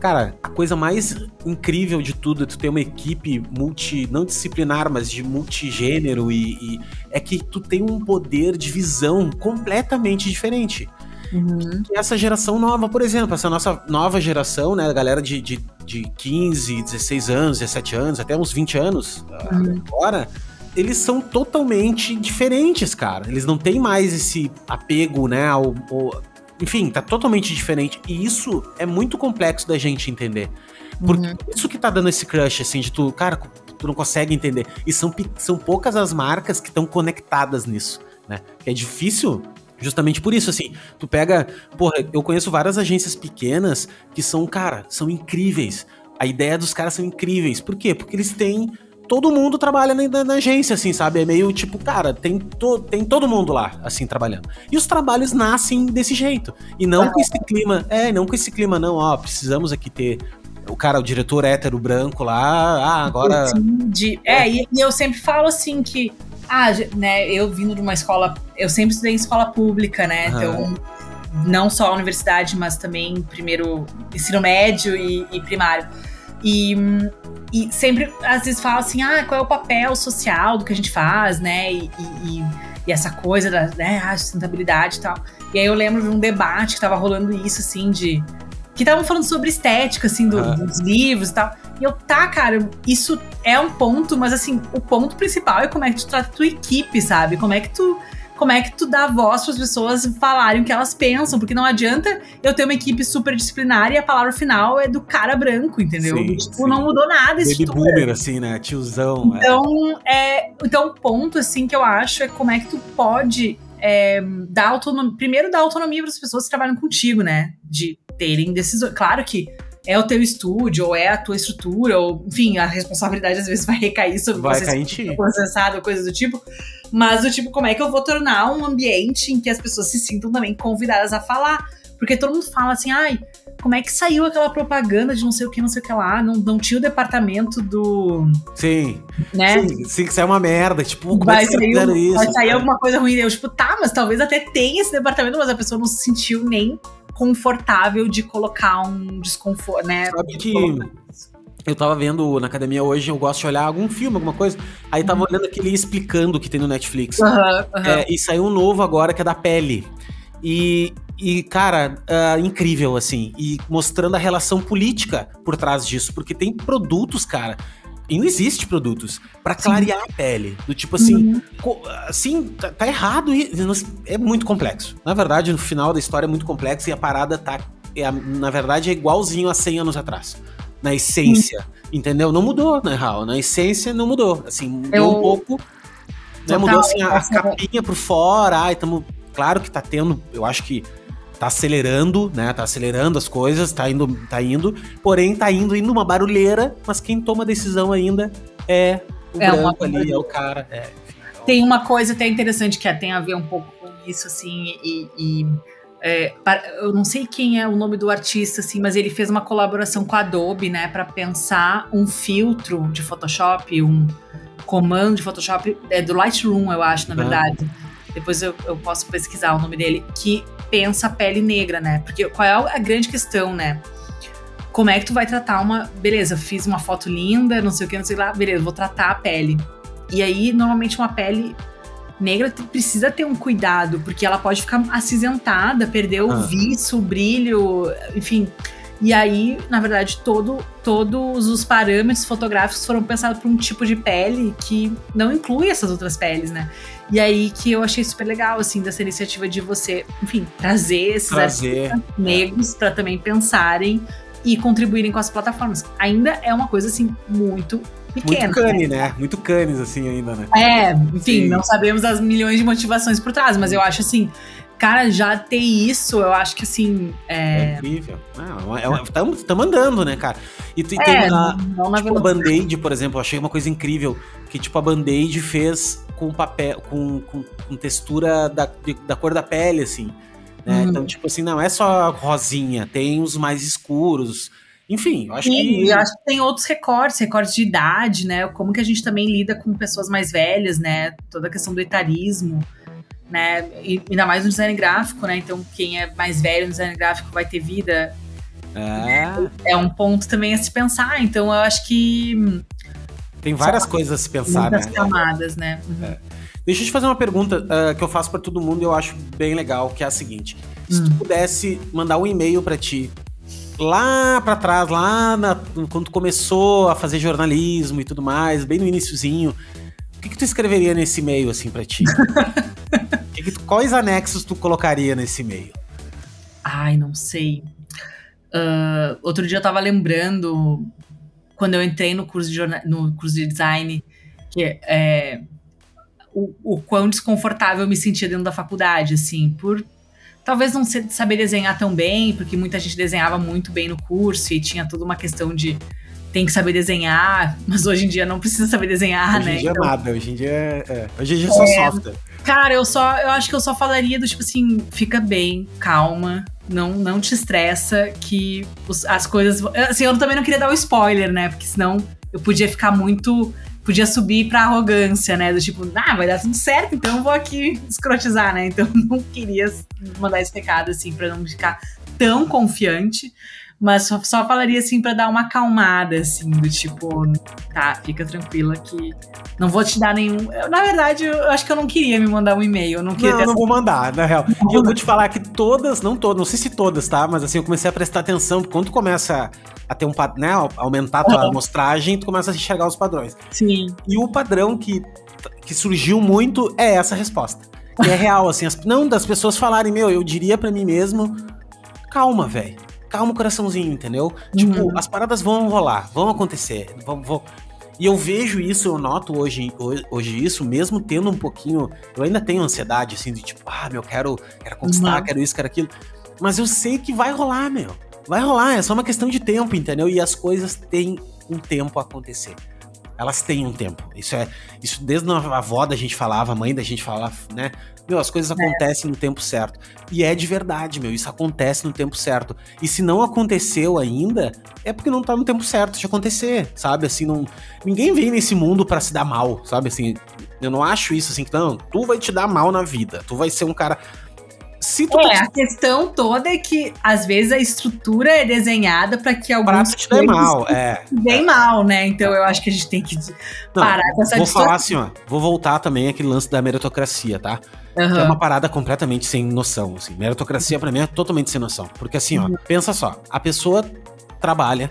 Cara, a coisa mais incrível de tudo é tu ter uma equipe multi, não disciplinar, mas de multigênero e, e é que tu tem um poder de visão completamente diferente. Uhum. essa geração nova, por exemplo, essa nossa nova geração, né, a galera de, de, de 15, 16 anos, 17 anos, até uns 20 anos uhum. agora, eles são totalmente diferentes, cara. Eles não têm mais esse apego, né, ao, ao enfim, tá totalmente diferente. E isso é muito complexo da gente entender. Porque uhum. isso que tá dando esse crush, assim, de tu, cara, tu não consegue entender. E são, são poucas as marcas que estão conectadas nisso, né? É difícil Justamente por isso, assim, tu pega. Porra, eu conheço várias agências pequenas que são, cara, são incríveis. A ideia dos caras são incríveis. Por quê? Porque eles têm. Todo mundo trabalha na, na agência, assim, sabe? É meio tipo, cara, tem, to, tem todo mundo lá, assim, trabalhando. E os trabalhos nascem desse jeito. E não ah. com esse clima. É, não com esse clima, não, ó, precisamos aqui ter o cara, o diretor hétero branco lá, ah, agora. De, é, e, e, eu sempre falo assim que ah, né, eu vindo de uma escola, eu sempre estudei em escola pública, né? Uhum. Então, não só a universidade, mas também primeiro ensino médio e, e primário. E, e, sempre, às vezes, fala assim, ah, qual é o papel social do que a gente faz, né? E, e, e essa coisa da né, a sustentabilidade e tal. E aí eu lembro de um debate que tava rolando isso, assim, de que estavam falando sobre estética, assim, do, dos livros e tal. E eu, tá, cara, isso é um ponto, mas assim, o ponto principal é como é que tu trata a tua equipe, sabe? Como é que tu como é que tu dá voz para as pessoas falarem o que elas pensam, porque não adianta eu ter uma equipe super disciplinar e a palavra final é do cara branco, entendeu? Sim, tipo, sim. não mudou nada isso. Baby boomer, assim, né? Tiozão. É. Então, é. é, então, o ponto, assim, que eu acho é como é que tu pode é, dar autonomia. Primeiro, dar autonomia para as pessoas que trabalham contigo, né? De terem decisões. Claro que é o teu estúdio, ou é a tua estrutura, ou, enfim, a responsabilidade às vezes vai recair sobre vai você processado, coisa do tipo. Mas do tipo, como é que eu vou tornar um ambiente em que as pessoas se sintam também convidadas a falar? Porque todo mundo fala assim, ai, como é que saiu aquela propaganda de não sei o que, não sei o que lá? Não, não tinha o departamento do. Sim. Né? Sim, sim que saiu uma merda. Tipo, como vai é que sair, isso? Vai sair alguma coisa ruim. Eu, tipo, tá, mas talvez até tenha esse departamento, mas a pessoa não se sentiu nem confortável de colocar um desconforto, né? Sabe que eu tava vendo na academia hoje, eu gosto de olhar algum filme, alguma coisa. Aí tava uhum. olhando aquele explicando que tem no Netflix. Uhum, uhum. É, e saiu um novo agora que é da pele. E, e cara, uh, incrível, assim. E mostrando a relação política por trás disso. Porque tem produtos, cara, e não existe produtos para clarear a pele. Do tipo assim, uhum. assim, tá, tá, errado e é muito complexo. Na verdade, no final da história é muito complexo e a parada tá. É, na verdade, é igualzinho a 100 anos atrás. Na essência. Uhum. Entendeu? Não mudou, na real. Na essência, não mudou. Assim, mudou Eu... um pouco. Né, mudou assim, a, a capinha por fora. Ai, tamo. Claro que tá tendo. Eu acho que tá acelerando, né? Tá acelerando as coisas, tá indo, tá indo, porém tá indo indo uma barulheira, mas quem toma a decisão ainda é o é branco ali, é o cara. É, então... Tem uma coisa até interessante que tem a ver um pouco com isso, assim, e, e é, eu não sei quem é o nome do artista, assim, mas ele fez uma colaboração com a Adobe, né, para pensar um filtro de Photoshop, um comando de Photoshop, é do Lightroom, eu acho, na verdade. Depois eu, eu posso pesquisar o nome dele, que pensa a pele negra, né? Porque qual é a grande questão, né? Como é que tu vai tratar uma. Beleza, fiz uma foto linda, não sei o que, não sei lá. Beleza, vou tratar a pele. E aí, normalmente, uma pele negra precisa ter um cuidado, porque ela pode ficar acinzentada, perder o ah. viço, o brilho, enfim. E aí, na verdade, todo, todos os parâmetros fotográficos foram pensados para um tipo de pele que não inclui essas outras peles, né? E aí que eu achei super legal, assim, dessa iniciativa de você, enfim, trazer esses trazer. negros para também pensarem e contribuírem com as plataformas. Ainda é uma coisa, assim, muito pequena. Muito cane, né? né? Muito canes, assim, ainda, né? É, enfim, Sim. não sabemos as milhões de motivações por trás, mas eu acho, assim, Cara, já ter isso, eu acho que assim. É, é incrível. Estamos é, é, andando, né, cara? E tem, é, uma, tipo, a Band-Aid, por exemplo, eu achei uma coisa incrível. Que, tipo, a Band-Aid fez com papel, com, com, com textura da, de, da cor da pele, assim. Né? Hum. Então, tipo assim, não é só rosinha, tem os mais escuros. Enfim, eu acho Sim, que. Eu acho que tem outros recortes, recortes de idade, né? Como que a gente também lida com pessoas mais velhas, né? Toda a questão do etarismo né? E ainda mais no design gráfico, né? Então, quem é mais velho no design gráfico vai ter vida. É. é um ponto também a se pensar. Então, eu acho que. Tem várias coisas a se pensar, muitas né? camadas, né? Uhum. É. Deixa eu te fazer uma pergunta uh, que eu faço para todo mundo e eu acho bem legal, que é a seguinte: se tu hum. pudesse mandar um e-mail para ti lá para trás, lá na, quando tu começou a fazer jornalismo e tudo mais, bem no iníciozinho, o que, que tu escreveria nesse e-mail assim para ti? Quais anexos tu colocaria nesse e-mail? Ai, não sei. Uh, outro dia eu tava lembrando, quando eu entrei no curso de, no curso de design, que é, o, o quão desconfortável eu me sentia dentro da faculdade, assim, por talvez não saber desenhar tão bem, porque muita gente desenhava muito bem no curso e tinha toda uma questão de tem que saber desenhar, mas hoje em dia não precisa saber desenhar, hoje né? Hoje em dia então, nada, hoje em dia é, é. hoje em dia é só software. Cara, eu só eu acho que eu só falaria do tipo assim, fica bem, calma, não não te estressa que os, as coisas, assim, eu também não queria dar o um spoiler, né? Porque senão eu podia ficar muito podia subir pra arrogância, né? Do tipo, ah, vai dar tudo certo, então eu vou aqui escrotizar, né? Então eu não queria mandar esse recado, assim, pra não ficar tão confiante. Mas só, só falaria assim para dar uma acalmada, assim, do tipo, tá, fica tranquila que não vou te dar nenhum. Eu, na verdade, eu acho que eu não queria me mandar um e-mail. Eu não queria. Não, não vou mandar, na real. E eu vou te falar que todas, não todas, não sei se todas, tá? Mas assim, eu comecei a prestar atenção, quando tu começa a ter um né, aumentar a tua amostragem, tu começa a enxergar os padrões. Sim. E o padrão que, que surgiu muito é essa resposta. Que é real, assim, as, não das pessoas falarem, meu, eu diria para mim mesmo, calma, velho calma o coraçãozinho, entendeu? Tipo, uhum. Tipo, as paradas vão rolar, vão acontecer. Vão, vão... E eu vejo isso, eu noto hoje, hoje, hoje, isso, mesmo tendo um pouquinho. Eu ainda tenho ansiedade, assim, de tipo, ah, meu, quero, quero conquistar, uhum. quero isso, quero aquilo. Mas eu sei que vai rolar, meu. Vai rolar, é só uma questão de tempo, entendeu? E as coisas têm um tempo a acontecer. Elas têm um tempo. Isso é. Isso desde a avó da gente falava, a mãe da gente falava, né? Meu, as coisas é. acontecem no tempo certo. E é de verdade, meu, isso acontece no tempo certo. E se não aconteceu ainda, é porque não tá no tempo certo de acontecer, sabe? Assim, não. Ninguém vem nesse mundo para se dar mal, sabe? Assim, eu não acho isso assim, não, tu vai te dar mal na vida. Tu vai ser um cara. Se tu é, tá... a questão toda é que às vezes a estrutura é desenhada para que alguns te dê mal, é. Bem é. mal, né? Então eu acho que a gente tem que parar não, com essa Vou falar assim, ó, vou voltar também aquele lance da meritocracia, tá? Uhum. É uma parada completamente sem noção, assim. Meritocracia para mim é totalmente sem noção. Porque assim, ó, uhum. pensa só, a pessoa trabalha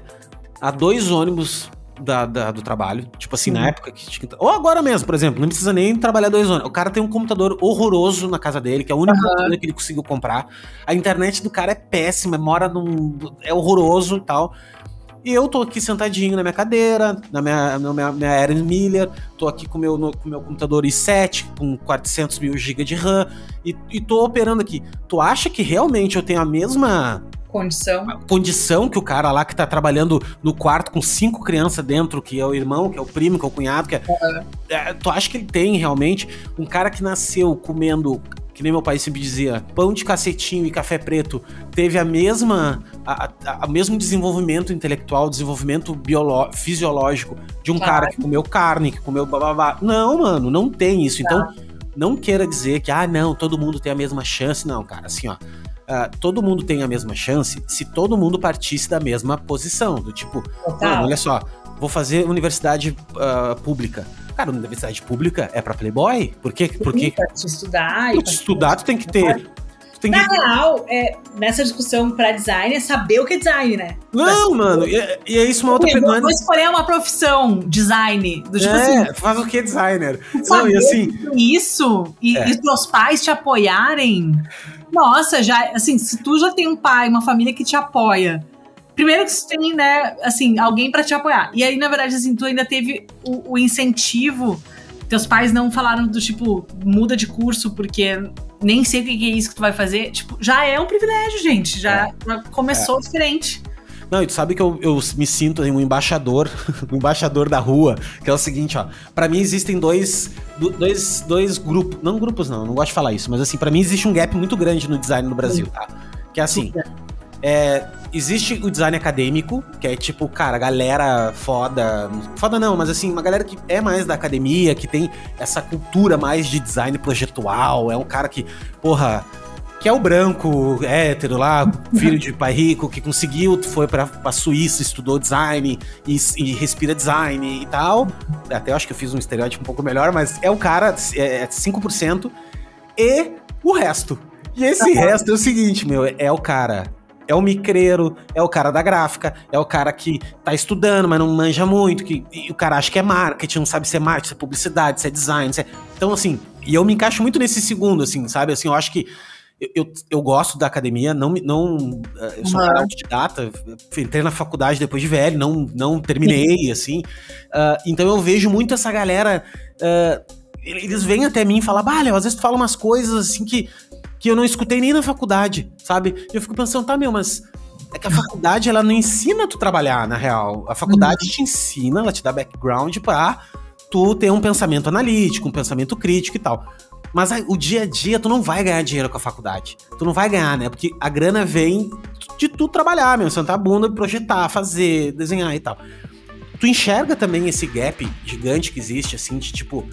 a dois ônibus da, da, do trabalho. Tipo assim, uhum. na época que tinha. Ou agora mesmo, por exemplo, não precisa nem trabalhar dois ônibus. O cara tem um computador horroroso na casa dele, que é o único computador que ele conseguiu comprar. A internet do cara é péssima, mora num. é horroroso e tal. E eu tô aqui sentadinho na minha cadeira, na minha, na minha, minha Aaron Miller, tô aqui com meu, o com meu computador i7, com 400 mil GB de RAM, e, e tô operando aqui. Tu acha que realmente eu tenho a mesma condição. condição que o cara lá que tá trabalhando no quarto com cinco crianças dentro, que é o irmão, que é o primo, que é o cunhado, que é, uhum. é, tu acha que ele tem realmente um cara que nasceu comendo que nem meu pai sempre dizia, pão de cacetinho e café preto teve a mesma a, a, a mesmo desenvolvimento intelectual, desenvolvimento fisiológico de um claro. cara que comeu carne, que comeu bababá. Não, mano, não tem isso. Então, tá. não queira dizer que ah, não, todo mundo tem a mesma chance, não, cara. Assim, ó, uh, todo mundo tem a mesma chance se todo mundo partisse da mesma posição, do tipo, mano, olha só, vou fazer universidade uh, pública Cara, universidade pública é pra Playboy? Por quê? Porque. Pra te estudar. Pra te estudar, tu tem que ter. Tem Na que... real, é, nessa discussão pra design, é saber o que é design, né? Não, mano, e, é- e é isso uma outra pergunta. Vou escolher uma profissão, design. Do tipo assim, É, faz o que designer? Não, e assim, isso e, É. e os pais te apoiarem. Nossa, já, assim, se tu já tem um pai, uma família que te apoia. Primeiro que tu tem, né, assim, alguém pra te apoiar. E aí, na verdade, assim, tu ainda teve o, o incentivo. Teus pais não falaram do tipo, muda de curso porque nem sei o que é isso que tu vai fazer. Tipo, já é um privilégio, gente. Já, já começou diferente. Não, e tu sabe que eu, eu me sinto um embaixador, um embaixador da rua, que é o seguinte, ó. Pra mim existem dois, do- dois, dois grupos, não grupos não, não gosto de falar isso, mas assim, pra mim existe um gap muito grande no design no Brasil, tá? Que é assim, é, existe o design acadêmico, que é tipo, cara, galera foda, foda não, mas assim, uma galera que é mais da academia, que tem essa cultura mais de design projetual, é um cara que, porra, que é o branco, hétero lá, filho de pai rico, que conseguiu, foi pra, pra Suíça, estudou design e, e respira design e tal. Até acho que eu fiz um estereótipo um pouco melhor, mas é o cara, é, é 5%, e o resto. E esse resto é o seguinte, meu, é o cara. É o micreiro, é o cara da gráfica, é o cara que tá estudando, mas não manja muito, que e o cara acha que é marketing, não sabe se é marketing, se é publicidade, se é design, se é... Então, assim, e eu me encaixo muito nesse segundo, assim, sabe? Assim, eu acho que eu, eu, eu gosto da academia, não, me- não eh, eu sou um Uhum. autodidata, entrei na faculdade depois de velho, não, não terminei, assim. Ah, então eu vejo muito essa galera. ah, eles vêm até mim e falam, bah, Léo, às vezes tu fala umas coisas assim que, que eu não escutei nem na faculdade, sabe? E eu fico pensando, tá, meu, mas é que a faculdade ela não ensina tu trabalhar, na real. A faculdade te ensina, ela te dá background pra tu ter um pensamento analítico, um pensamento crítico e tal. Mas o dia a dia, tu não vai ganhar dinheiro com a faculdade. Tu não vai ganhar, né? Porque a grana vem de tu trabalhar, meu. Sentar a bunda, projetar, fazer, desenhar e tal. Tu enxerga também esse gap gigante que existe, assim, de tipo.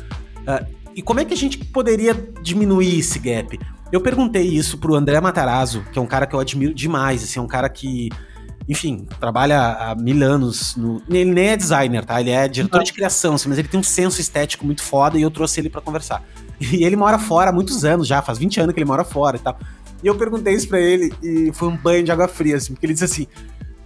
ah, e como é que a gente poderia diminuir esse gap? Eu perguntei isso pro André Matarazzo, que é um cara que eu admiro demais, assim, é um cara que, enfim, trabalha há mil anos. No... Ele nem é designer, tá? Ele é diretor de criação, assim, mas ele tem um senso estético muito foda e eu trouxe ele pra conversar. E ele mora fora há muitos anos já, faz 20 anos que ele mora fora e tal. E eu perguntei isso pra ele e foi um banho de água fria, assim, porque ele disse assim: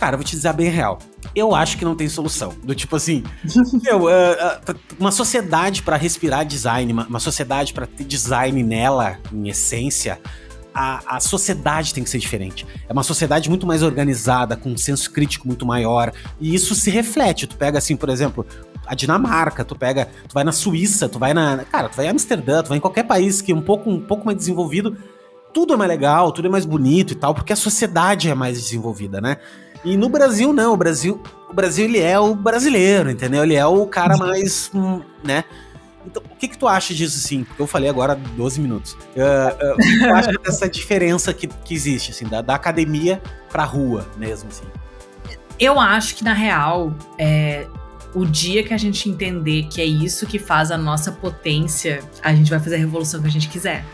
Cara, eu vou te dizer bem real. Eu acho que não tem solução. Do tipo assim, meu, ah, ah, uma sociedade pra respirar design, uma, uma sociedade pra ter design nela, em essência, a, a sociedade tem que ser diferente. É uma sociedade muito mais organizada, com um senso crítico muito maior. E isso se reflete. Tu pega, assim, por exemplo, a Dinamarca, tu pega, tu vai na Suíça, tu vai na. Cara, tu vai em Amsterdã, tu vai em qualquer país que é um pouco, um pouco mais desenvolvido. Tudo é mais legal, tudo é mais bonito e tal, porque a sociedade é mais desenvolvida, né? E no Brasil, não. O Brasil, o Brasil ele é o brasileiro, entendeu? Ele é o cara mais, hum, né? Então, o que que tu acha disso, assim? Eu falei agora 12 minutos. Ah, ah, o que tu acha dessa diferença que, que existe, assim, da, da academia pra rua mesmo, assim? Eu acho que, na real, é, o dia que a gente entender que é isso que faz a nossa potência, a gente vai fazer a revolução que a gente quiser.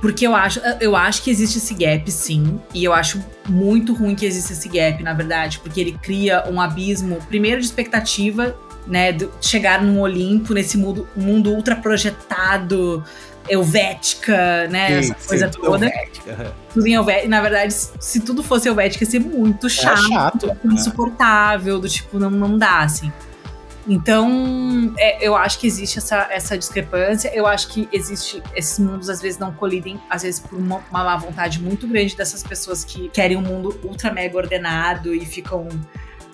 Porque eu acho, eu acho que existe esse gap, sim. E eu acho muito ruim que exista esse gap, na verdade. Porque ele cria um abismo, primeiro, de expectativa, né? De chegar num Olimpo, nesse mundo, mundo ultra projetado, helvética, né? essa coisa tudo toda. helvética. Tudo em helvética. Na verdade, se tudo fosse helvética, ia ser muito chato chato, né? insuportável, do tipo, não, não dá, assim. Então, é, eu acho que existe essa, essa discrepância. Eu acho que existe. Esses mundos às vezes não colidem, às vezes por uma, uma má vontade muito grande dessas pessoas que querem um mundo ultra mega ordenado e ficam,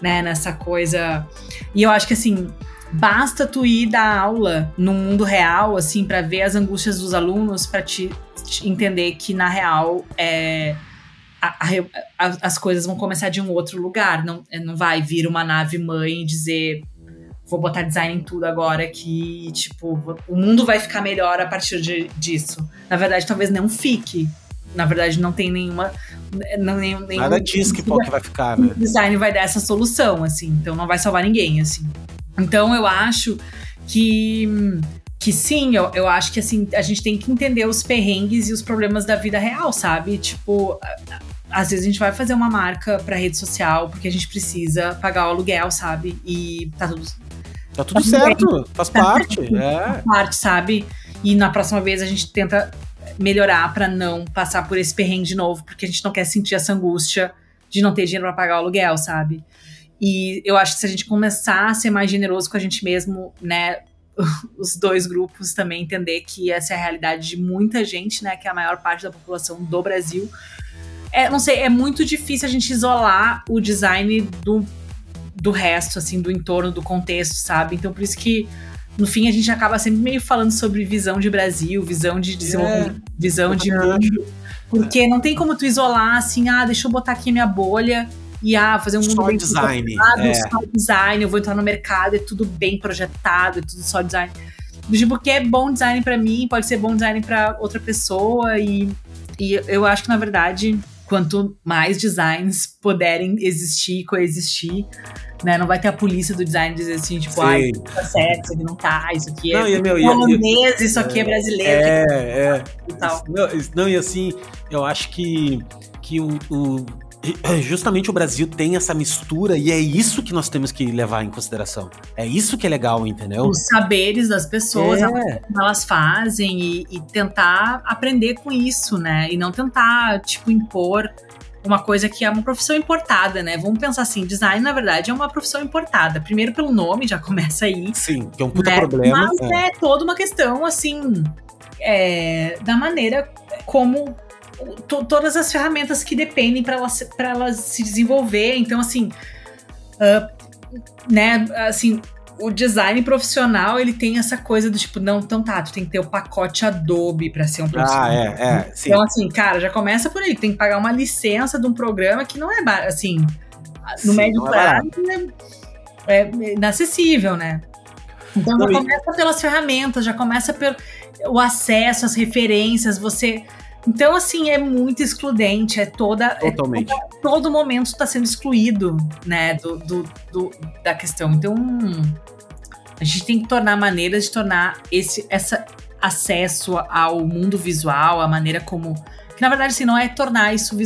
né, nessa coisa. E eu acho que assim. Basta tu ir dar aula no mundo real, assim, para ver as angústias dos alunos, para te, te entender que na real é, a- a as coisas vão começar de um outro lugar. Não, é, não vai vir uma nave mãe e dizer vou botar design em tudo agora que, tipo, o mundo vai ficar melhor a partir de- disso. Na verdade, talvez não fique. Na verdade, não tem nenhuma. Não, nenhum, Nada diz que, pô, que vai ficar, né? design vai dar essa solução, assim. Então não vai salvar ninguém, assim. Então eu acho que. Que sim, eu, eu acho que assim, a gente tem que entender os perrengues e os problemas da vida real, sabe? Tipo, às vezes a gente vai fazer uma marca pra rede social porque a gente precisa pagar o aluguel, sabe? E tá tudo. Tá tudo tá certo, bem. faz parte. é. Faz parte, sabe? E na próxima vez a gente tenta melhorar para não passar por esse perrengue de novo, porque a gente não quer sentir essa angústia de não ter dinheiro para pagar o aluguel, sabe? E eu acho que se a gente começar a ser mais generoso com a gente mesmo, né, os dois grupos também entender que essa é a realidade de muita gente, né, que é a maior parte da população do Brasil. É, não sei, é muito difícil a gente isolar o design do, do resto, assim, do entorno, do contexto, sabe? Então, por isso que no fim a gente acaba sempre meio falando sobre visão de Brasil, visão de desenvolvimento, é, visão de mundo. Porque não tem como tu isolar assim, ah, deixa eu botar aqui minha bolha e ah, fazer um mundo só bem design, é. só design, eu vou entrar no mercado, é tudo bem projetado, é tudo só design. Tipo, que é bom design para mim, pode ser bom design para outra pessoa e, e eu acho que na verdade quanto mais designs puderem existir, coexistir, né? Não vai ter a polícia do design dizer assim, tipo, ai, isso tá certo, isso aqui não tá, isso aqui é não, e, meu, holandês, isso aqui é, é brasileiro. É, é. E tal. Não, não, e assim, eu acho que, que o, o justamente o Brasil tem essa mistura e é isso que nós temos que levar em consideração. É isso que é legal, entendeu? Os saberes das pessoas, é. que elas fazem e, e, tentar aprender com isso, né? E não tentar, tipo, impor uma coisa que é uma profissão importada, né? Vamos pensar assim, design, na verdade, é uma profissão importada. Primeiro pelo nome, já começa aí. Sim, que é um puta né? problema. Mas é. é toda uma questão, assim, é, da maneira como todas as ferramentas que dependem para ela, ela se desenvolver. Então, assim, uh, né, assim, o design profissional, ele tem essa coisa do tipo, não, então tá, tu tem que ter o pacote Adobe para ser um profissional. Ah, é, é, sim. Então, assim, cara, já começa por aí, tem que pagar uma licença de um programa que não é, assim, no sim, médio é prazo é, é inacessível, né? Então já começa pelas ferramentas, já começa pelo o acesso, as referências, você então, assim, é muito excludente, é toda. Totalmente. É, todo, todo momento está sendo excluído, né, do, do, do, da questão. Então, a gente tem que tornar maneiras de tornar esse essa acesso ao mundo visual, a maneira como. Que na verdade, assim, não é tornar isso.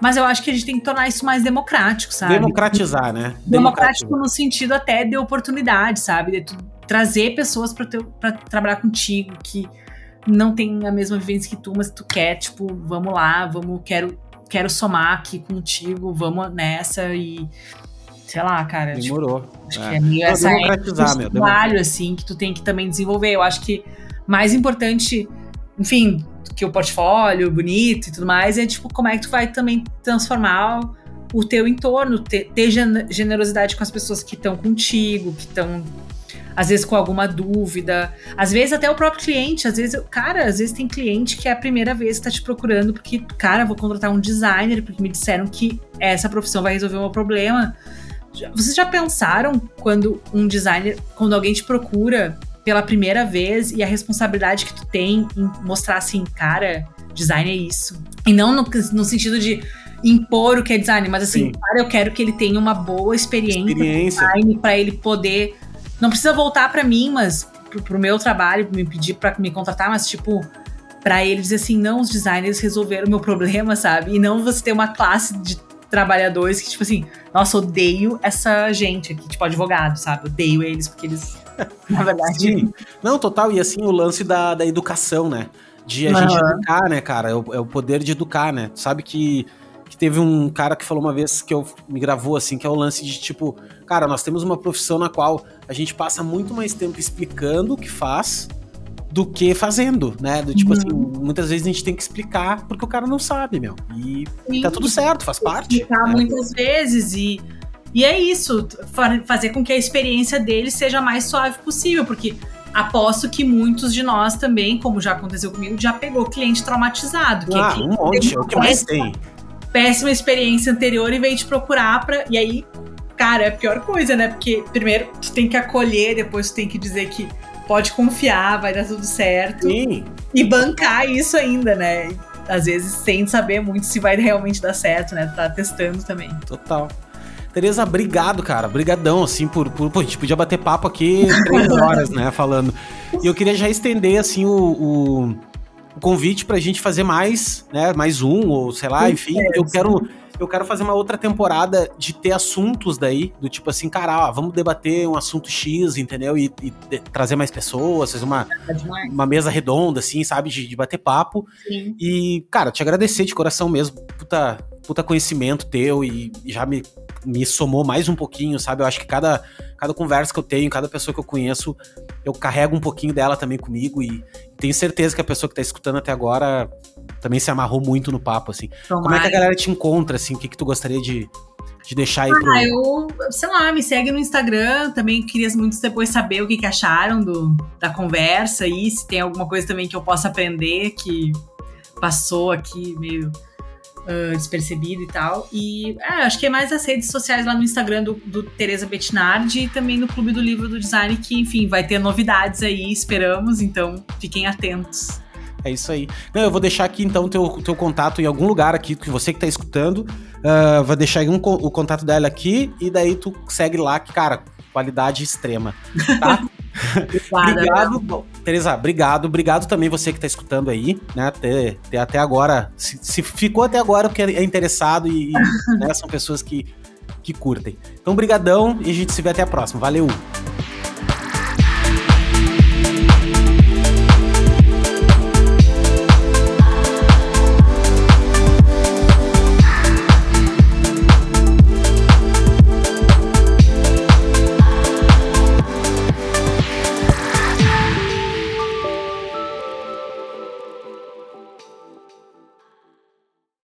Mas eu acho que a gente tem que tornar isso mais democrático, sabe? Democratizar, né? Democrático no sentido até de oportunidade, sabe? De trazer pessoas para trabalhar contigo, que não tem a mesma vivência que tu, mas tu quer, tipo, vamos lá, vamos, quero, quero somar aqui contigo, vamos nessa e. Sei lá, cara. Demorou. Tipo, acho é. que é meio essa é um trabalho, assim, que tu tem que também desenvolver. Eu acho que mais importante, enfim, que o portfólio bonito e tudo mais, é tipo, como é que tu vai também transformar o teu entorno, ter, ter generosidade com as pessoas que estão contigo, que estão às vezes com alguma dúvida, às vezes até o próprio cliente, às vezes, cara, às vezes tem cliente que é a primeira vez que tá te procurando porque, cara, vou contratar um designer porque me disseram que essa profissão vai resolver o meu problema. Vocês já pensaram quando um designer, quando alguém te procura pela primeira vez e a responsabilidade que tu tem em mostrar assim, cara, design é isso. E não no, no sentido de impor o que é design, mas assim, Sim. cara, eu quero que ele tenha uma boa experiência, experiência. design para ele poder não precisa voltar para mim, mas pro, pro meu trabalho, me pedir para me contratar, mas tipo, para ele dizer assim, não, os designers resolveram o meu problema, sabe? E não você ter uma classe de trabalhadores que, tipo assim, nossa, odeio essa gente aqui, tipo, advogado, sabe? Odeio eles, porque eles, na verdade. Sim. Não, total, e assim, o lance da, da educação, né? De a uhum. gente educar, né, cara? É o, é o poder de educar, né? Sabe que que teve um cara que falou uma vez que eu me gravou assim, que é o lance de tipo, cara, nós temos uma profissão na qual a gente passa muito mais tempo explicando o que faz do que fazendo, né? Do tipo assim, uhum. assim, muitas vezes a gente tem que explicar porque o cara não sabe, meu. E Sim. tá tudo certo, faz parte. Explicar né? muitas vezes e e é isso, fazer com que a experiência dele seja mais suave possível, porque aposto que muitos de nós também, como já aconteceu comigo, já pegou cliente traumatizado. Que ah, é um monte, é o que mais tem péssima experiência anterior e veio te procurar pra. E aí, cara, é a pior coisa, né? Porque primeiro tu tem que acolher, depois tu tem que dizer que pode confiar, vai dar tudo certo. Sim. E bancar isso ainda, né? Às vezes sem saber muito se vai realmente dar certo, né? Tá testando também. Total. Tereza, obrigado, cara. Brigadão, assim, por, por... Pô, a gente podia bater papo aqui três horas, né, falando. E eu queria já estender, assim, o, o o convite pra gente fazer mais, né? Mais um, ou sei lá, enfim. Eu quero eu quero fazer uma outra temporada de ter assuntos daí, do tipo assim, cara, ó, vamos debater um assunto X, entendeu? E, e trazer mais pessoas, fazer uma, uma mesa redonda, assim, sabe? De, de bater papo. Sim. E, cara, te agradecer de coração mesmo. Puta, puta conhecimento teu e, e já me, me somou mais um pouquinho, sabe? Eu acho que cada, cada conversa que eu tenho, cada pessoa que eu conheço, eu carrego um pouquinho dela também comigo e tenho certeza que a pessoa que tá escutando até agora também se amarrou muito no papo, assim. Tomara. Como é que a galera te encontra, assim? O que, que tu gostaria de, de deixar aí pro... Ah, eu, sei lá, me segue no Instagram, também queria muito depois saber o que, que acharam do, da conversa e se tem alguma coisa também que eu possa aprender que passou aqui meio uh, despercebido e tal. E é, acho que é mais as redes sociais lá no Instagram do, do Tereza Bettinardi e também no Clube do Livro do Design, que, enfim, vai ter novidades aí, esperamos, então fiquem atentos. É isso aí. Não, eu vou deixar aqui então o teu, teu contato em algum lugar aqui, que você que tá escutando, uh, vai deixar um, o contato dela aqui e daí tu segue lá, que, cara, qualidade extrema, tá? obrigado, bom, Teresa, obrigado, obrigado também você que tá escutando aí, né, até, até, até agora, se, se, ficou até agora porque é interessado e, né, são pessoas que, que curtem. Então, brigadão e a gente se vê até a próxima, valeu!